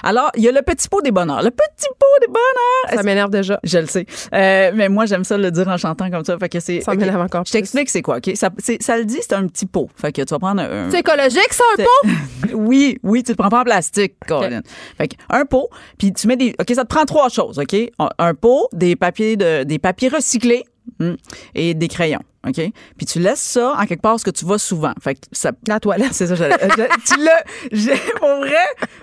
Alors, il y a le petit pot des bonheurs. Le petit pot des bonheurs. Ça m'énerve déjà. Je le sais. Euh, mais moi, j'aime ça le dire en chantant comme ça. Fait que c'est. Ça m'énerve encore Je t'explique c'est quoi, OK? Ça, ça le dit, c'est un petit pot. Fait que tu vas prendre un. C'est écologique, ça, un pot? Oui, oui, tu le prends pas en plastique, Colin. Fait que un pot, puis tu mets des. OK, ça te prend trois choses, OK? Un- Un pot, des papiers, de, des papiers recyclés hum, et des crayons. OK? Puis tu laisses ça en quelque part ce que tu vas souvent. Fait que ça. La toilette. C'est ça, j'allais- je- tu l'as. j'ai- Pour vrai,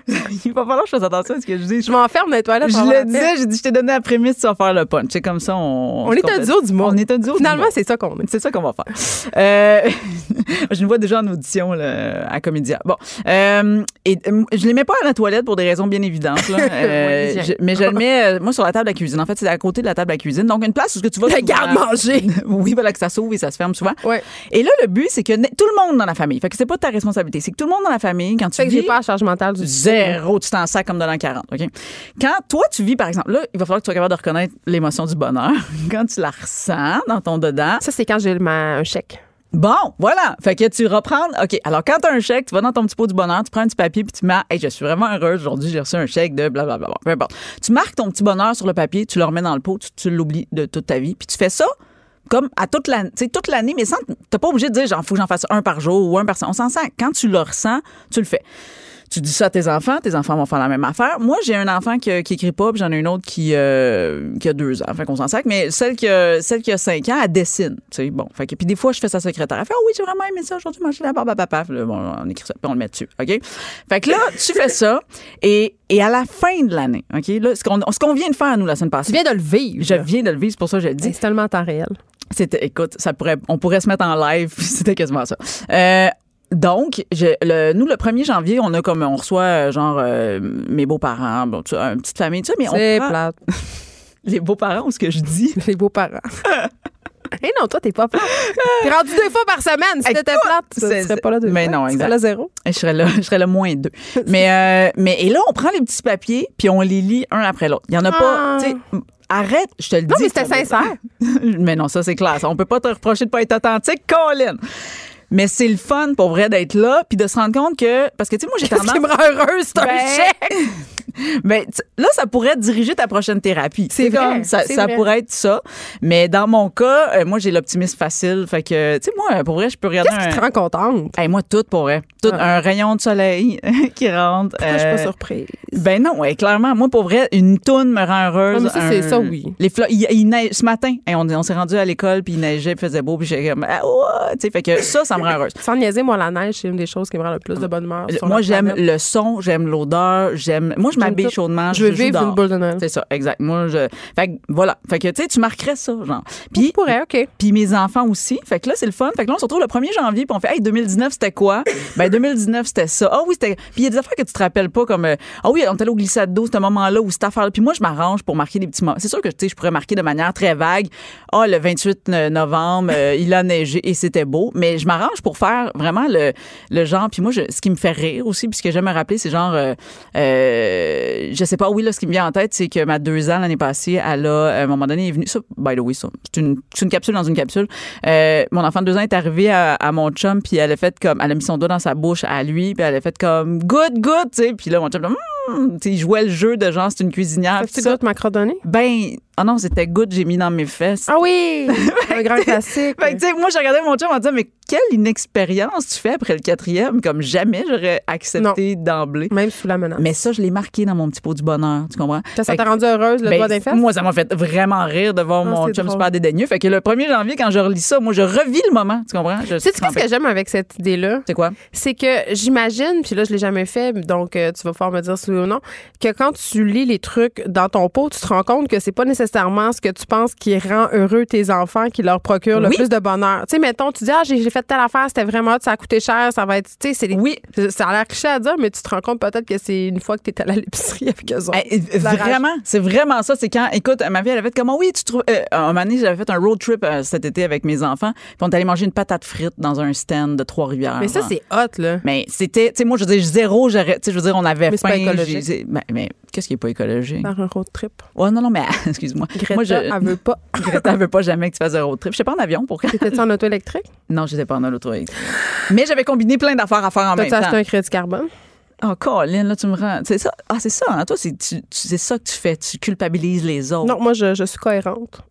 il va falloir que je fasse attention à ce que je dis. Je m'enferme dans les toilettes. Je le disais, j'ai dit, je t'ai donné la prémisse, tu vas faire le punch. C'est comme ça, on. On est un duo du monde. On est un duo Finalement, c'est ça qu'on est. C'est ça qu'on va faire. Euh, je me vois déjà en audition là, à Comédia. Bon. Euh, et euh, je les mets pas à la toilette pour des raisons bien évidentes. Là. Euh, Oui, je- mais je le mets, euh, moi, sur la table à cuisine. En fait, c'est à côté de la table à cuisine. Donc, une place où ce que tu vas. Le garde-manger. oui, voilà, que ça s'ouvre et ça se ferme souvent. Ouais. Et là, le but, c'est que tout le monde dans la famille. Fait que c'est pas ta responsabilité. C'est que tout le monde dans la famille, quand tu Fait que j'ai vis. pas la charge mentale du Zéro, tu t'en sacs comme de l'an 40. OK? Quand toi, tu vis, par exemple, là, il va falloir que tu sois capable de reconnaître l'émotion du bonheur. Quand tu la ressens dans ton dedans. Ça, c'est quand j'ai ma- un chèque. Bon, voilà. Fait que tu reprends. OK. Alors, quand tu as un chèque, tu vas dans ton petit pot du bonheur, tu prends un petit papier, puis tu mets, hey, je suis vraiment heureuse. Aujourd'hui, j'ai reçu un chèque de blablabla. Peu importe. Tu marques ton petit bonheur sur le papier, tu le remets dans le pot, tu, tu l'oublies de toute ta vie. Puis tu fais ça comme à toute l'année, toute l'année, mais sans, t'as pas obligé de dire, genre, faut que j'en fasse un par jour ou un par On s'en sent. Quand tu le ressens, tu le fais. Tu dis ça à tes enfants, tes enfants vont faire la même affaire. Moi, j'ai un enfant qui, qui écrit pas, puis j'en ai une autre qui, euh, qui a deux ans. Fait qu'on s'en sac. Mais celle qui, a, celle qui a cinq ans, elle dessine. Sais, bon. Fait que, puis des fois, je fais sa secrétaire. Elle fait, oh oui, j'ai vraiment aimé ça aujourd'hui, manger la barbe à papa. Là, bon, on écrit ça, puis on le met dessus. OK? Fait que là, tu fais ça. Et, et à la fin de l'année, OK? Là, ce qu'on, ce qu'on vient de faire, nous, la semaine passée. Tu viens de le vivre. Je viens de le vivre, c'est pour ça que je le dis. C'est tellement temps réel. C'était, écoute, ça pourrait, on pourrait se mettre en live, puis c'était quasiment ça. Euh, donc, je, le, nous, le 1er janvier, on a comme, on reçoit, euh, genre, euh, mes beaux-parents, bon, tu une petite famille, tu sais, mais C'est on prend plate. les beaux-parents ou ce que je dis. Les beaux-parents. Eh non, toi, t'es pas plate. T'es rendu deux fois par semaine. Si Hey, t'étais plate, tu c'est- serais pas là deux mais fois. non, Tu exact. serais là zéro. Je serais là, je serais là moins deux. mais, euh, mais, et là, on prend les petits papiers, puis on les lit un après l'autre. Il y en a Ah. pas, tu sais, arrête, je te le dis. Non, mais c'était sincère. mais non, ça, c'est ça. On peut pas te reprocher de pas être authentique, Colin. Mais c'est le fun, pour vrai, d'être là, puis de se rendre compte que. Parce que, tu sais, moi, j'ai Qu'est-ce qui tendance. me rend heureuse, c'est un Ben, chèque. Mais t- là, ça pourrait diriger ta prochaine thérapie. C'est vrai, comme ça, ça vrai. pourrait être ça. Mais dans mon cas, euh, moi, j'ai l'optimisme facile. Fait que, tu sais, moi, pour vrai, je peux regarder Qu'est-ce qui un. te rend contente? Hey, moi, tout pour vrai. Tout Ah. un rayon de soleil qui rentre. Pourquoi je suis euh, pas surprise? ben non, ouais, clairement. Moi, pour vrai, une toune me rend heureuse. Ah, mais ça, c'est ça, oui. Les fleurs, il, il neige, ce matin, hey, on, on s'est rendu à l'école, puis il neigeait, il faisait beau, puis j'étais comme, ah, ouais, tu sais, fait que ça, ça me rend heureuse. Sans niaiser, moi, la neige, c'est une des choses qui me rend le plus de bonne humeur. sur Moi, j'aime le son, j'aime l'odeur, j'aime. Moi, je m'habille chaudement. Je veux vivre d'une boule de Noël. C'est ça, exact. Moi, je. Fait que, voilà. Fait que, tu sais, tu marquerais ça, genre. Puis. pourrais, OK. Puis mes enfants aussi. Fait que là, c'est le fun. Fait que là, on se retrouve le 1er janvier, puis on fait, hey, 2019, c'était quoi? ben, 2019, c'était ça. Ah oui, c'était. Puis il y a des affaires que tu te rappelles pas, comme, euh, ah oui, on est allé au glissade d'eau, ce moment-là, ou cette affaire-là. Puis moi, je m'arrange pour marquer des petits moments. C'est sûr que, tu sais, je pourrais marquer de manière très vague. Ah, le 28 novembre, euh, il a neigé et c'était beau. Mais je m'arrange pour faire vraiment le, le genre. Puis moi, je- ce qui me fait rire aussi, puis ce que j'aime me rappeler, c'est genre, euh, euh, je sais pas, oui, là, ce qui me vient en tête, c'est que ma deux ans l'année passée, elle a, à un moment donné, est venue, ça, by the way, ça, c'est une, une capsule dans une capsule. Euh, mon enfant de deux ans est arrivé à, mon chum, puis elle a fait comme, elle a mis son doigt dans sa bouche à lui, puis elle a fait comme, good, good, tu sais, puis là, mon chum, Hum, tu sais, jouait le jeu de genre, c'est une cuisinière. Tu goûtes macrodonné? Ben, ah non, c'était good, j'ai mis dans mes fesses. Ah oui! un grand classique. Fait que, tu sais, moi, je regardais mon chum en disant, mais quelle inexpérience tu fais après le quatrième, comme jamais j'aurais accepté d'emblée. Même sous la menace. Mais ça, je l'ai marqué dans mon petit pot du bonheur, tu comprends? Ça, ça t'a rendu heureuse, le ben, doigt des fesses? Moi, ça m'a fait vraiment rire de voir Ah, mon chum drôle. super dédaigneux. Fait que le 1er janvier, quand je relis ça, moi, je revis le moment, tu comprends? Je- Sais-tu qu'est-ce que j'aime avec cette idée-là? C'est quoi? C'est que j'imagine, puis là, je l'ai jamais fait, donc euh, tu vas pouvoir me dire si oui ou non, que quand tu lis les trucs dans ton pot, tu te rends compte que c'est pas nécessairement ce que tu penses qui rend heureux tes enfants, qui leur procure le Oui. plus de bonheur. Tu sais, mettons, tu dis, ah, j'ai fait telle affaire, c'était vraiment hot, ça a coûté cher, ça va être. Tu sais, c'est des- Oui. Ça a l'air cliché à dire, mais tu te rends compte peut-être que c'est une fois que tu es allé à l'épicerie avec eux autres. Eh, vraiment, c'est vraiment ça. C'est quand, écoute, ma vie, elle avait fait comment, oui, tu trouves. Euh, un moment donné, j'avais fait un road trip euh, cet été avec mes enfants, puis on est allé manger une patate frite dans un stand de Trois-Rivières. Mais ça, c'est hot, là. Mais c'était, tu sais, moi, je veux dire, zéro, j'aurais, tu sais, je veux dire, on avait faim. Écologique. Mais, qu'est-ce qui est pas écologique? Faire un road trip. Ouais, non, non, mais excuse-moi. Greta, moi, je, elle veut pas. Greta, elle veut pas jamais que tu fasses un road trip. Je sais pas en avion, pourquoi? T'étais-tu en auto électrique? Non, j'étais pas en auto électrique. Mais j'avais combiné plein d'affaires à faire en même temps. acheté un crédit carbone? Oh, Colin, là, tu me rends. C'est ça. Ah, c'est ça, hein? Toi, c'est, tu- c'est ça que tu fais. Tu culpabilises les autres. Non, moi, je, je suis cohérente.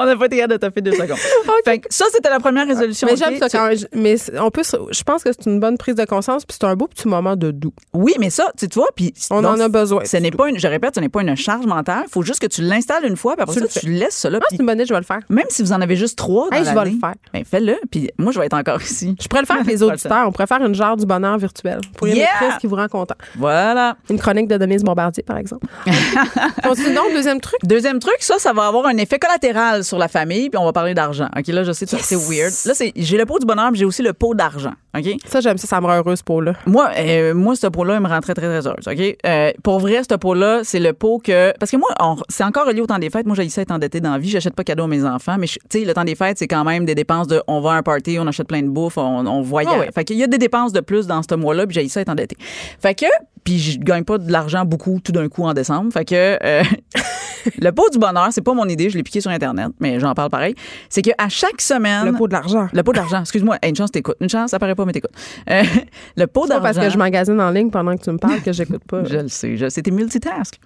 On n'a pas été capable de taper deux secondes. Fait que ça, c'était la première résolution. Mais j'aime ça quand. Mais on peut, je pense que c'est une bonne prise de conscience, puis c'est un beau petit moment de doux. Oui, mais ça, tu vois, puis. On donc, en a besoin. Ce n'est pas une, je répète, ce n'est pas une charge mentale. Il faut juste que tu l'installes une fois, puis après Tu ça, le tu laisses ça là. Ah, c'est une bonne idée, je vais le faire. Même si vous en avez juste trois, dans Hey, je vais le faire. Ben, fais-le, puis moi, je vais être encore ici. Je pourrais le faire avec les auditeurs. On pourrait faire une genre du bonheur virtuel. Pour une Yeah! qui vous rend content. Voilà. Une chronique de Denise Bombardier, par exemple. Continuons, deuxième truc. Deuxième truc, ça, ça va avoir un effet collatéral sur la famille, puis on va parler d'argent. OK, là, je sais, c'est weird. Là, c'est, j'ai le pot du bonheur, puis j'ai aussi le pot d'argent. OK? Ça, j'aime ça, ça me rend heureuse pour là. Moi, euh, moi, ce pot-là, il me rend très, très, très heureuse. OK? Euh, pour vrai, ce pot-là, c'est le pot que. Parce que moi, c'est encore relié au temps des fêtes. Moi, j'ai ça être endetté dans la vie. J'achète pas cadeau à mes enfants. Mais, tu sais, le temps des fêtes, c'est quand même des dépenses de. On va à un party, on achète plein de bouffe, on, on voyage. Ah ouais. Fait qu'il y a des dépenses de plus dans ce mois-là, puis j'ai ça être endetté. Fait que. Puis je gagne pas de l'argent beaucoup tout d'un coup en décembre. Fait que. euh, le pot du bonheur, c'est pas mon idée. Je l'ai piqué sur Internet, mais j'en parle pareil. C'est qu'à chaque semaine. Le pot de l'argent. Le pot d'argent. Excuse-moi. Hey, une chance, t'écoutes. Une chance, ça paraît pas, mais t'écoutes. Euh, le pot d'argent. parce que je magasine en ligne pendant que tu me parles que j'écoute pas. Je le sais, je t'es multitask.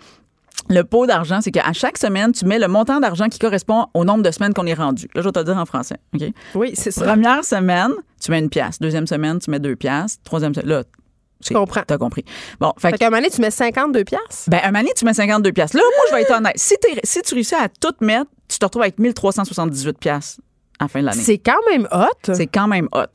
Le pot d'argent, c'est qu'à chaque semaine, tu mets le montant d'argent qui correspond au nombre de semaines qu'on est rendu. Là, je vais te le dire en français. OK? Oui, c'est ça. Première semaine, tu mets une pièce. Deuxième semaine, tu mets deux pièces. Troisième semaine, là, Je comprends. t'as compris. Bon, fait, Fait qu'à un moment donné, tu mets 52 piastres? ben, un moment donné, tu mets 52 pièces. Là, moi, je vais être honnête. Si, si tu réussis à tout mettre, tu te retrouves avec 1378 pièces à la fin de l'année. C'est quand même hot. C'est quand même hot.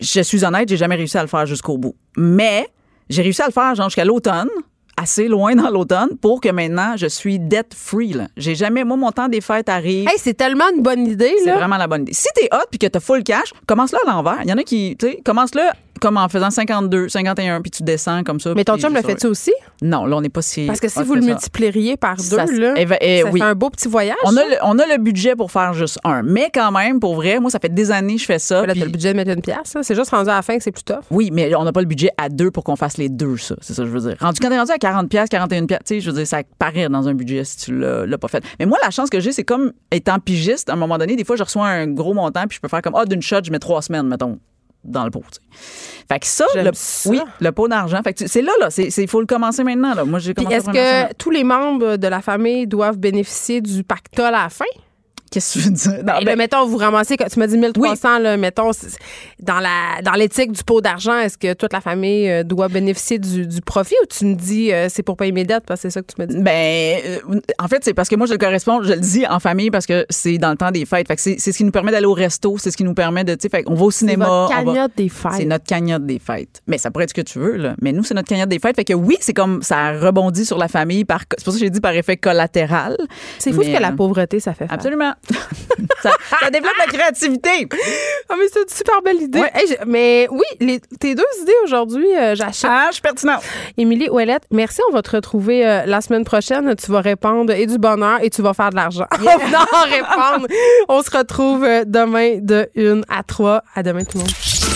Je suis honnête, j'ai jamais réussi à le faire jusqu'au bout. Mais j'ai réussi à le faire genre jusqu'à l'automne, assez loin dans l'automne, pour que maintenant je suis debt free. J'ai jamais, moi, mon temps des fêtes arrive. Hey, c'est tellement une bonne idée, c'est vraiment la bonne idée. Si t'es hot puis que t'as full cash, commence-le à l'envers. Il y en a qui, tu sais, commence-le comme en faisant 52, 51, puis tu descends comme ça. Mais ton chum le ça- fait-tu aussi? Non, là, on n'est pas si. Parce que si vous le multiplieriez par deux, Ça, là, eh ben, eh, ça oui. fait un beau petit voyage. On a, le, on a le budget pour faire juste un. Mais quand même, pour vrai, moi, ça fait des années que je fais ça. Là, puis- t'as le budget de mettre une pièce. C'est juste rendu à la fin que c'est plus tough. Oui, mais on n'a pas le budget à deux pour qu'on fasse les deux, ça. C'est ça que je veux dire. Rendu, quand t'es rendu à 40 pièces, 41 pièces, tu sais, je veux dire, ça paraît dans un budget si tu l'as l'as pas fait. Mais moi, la chance que j'ai, c'est comme étant pigiste, à un moment donné, des fois, je reçois un gros montant, puis je peux faire comme, ah, d'une shot, je mets trois semaines, mettons. Dans le pot. Fait que ça, le, ça. oui, le pot d'argent. Fait que c'est là, là. Il faut le commencer maintenant, là. Moi, j'ai est-ce que tous les membres de la famille doivent bénéficier du pactole à la fin? Qu'est-ce que tu veux dire? Non, Ben, ben- là, mettons, vous ramassez, tu m'as dit 1300, là, mettons, c'est- dans la dans l'éthique du pot d'argent, est-ce que toute la famille euh, doit bénéficier du, du profit ou tu me dis euh, c'est pour payer mes dettes parce que c'est ça que tu m'as dit? Ben, euh, en fait, c'est parce que moi, je le correspond, je le dis en famille parce que c'est dans le temps des fêtes. Fait que c'est, c'est ce qui nous permet d'aller au resto, c'est ce qui nous permet de, tu sais, qu'on va au cinéma. on va- cagnotte des fêtes. C'est notre cagnotte des fêtes. Mais ça pourrait être ce que tu veux, là. Mais nous, c'est notre cagnotte des fêtes. Fait que oui, c'est comme, ça rebondit sur la famille par, c'est pour ça que j'ai dit par effet collatéral. C'est fou ce que la pauvreté, ça fait faire. Absolument. ça, ça développe la créativité. Ah, mais c'est une super belle idée. Ouais. Hey, je- mais oui, les- tes deux idées aujourd'hui, euh, j'achète. Ah, je suis pertinente. Émilie Ouellette, merci. On va te retrouver euh, la semaine prochaine. Tu vas répondre et du bonheur et tu vas faire de l'argent. En venant en répondre. On se retrouve euh, demain de 1 à 3. À demain, tout le monde.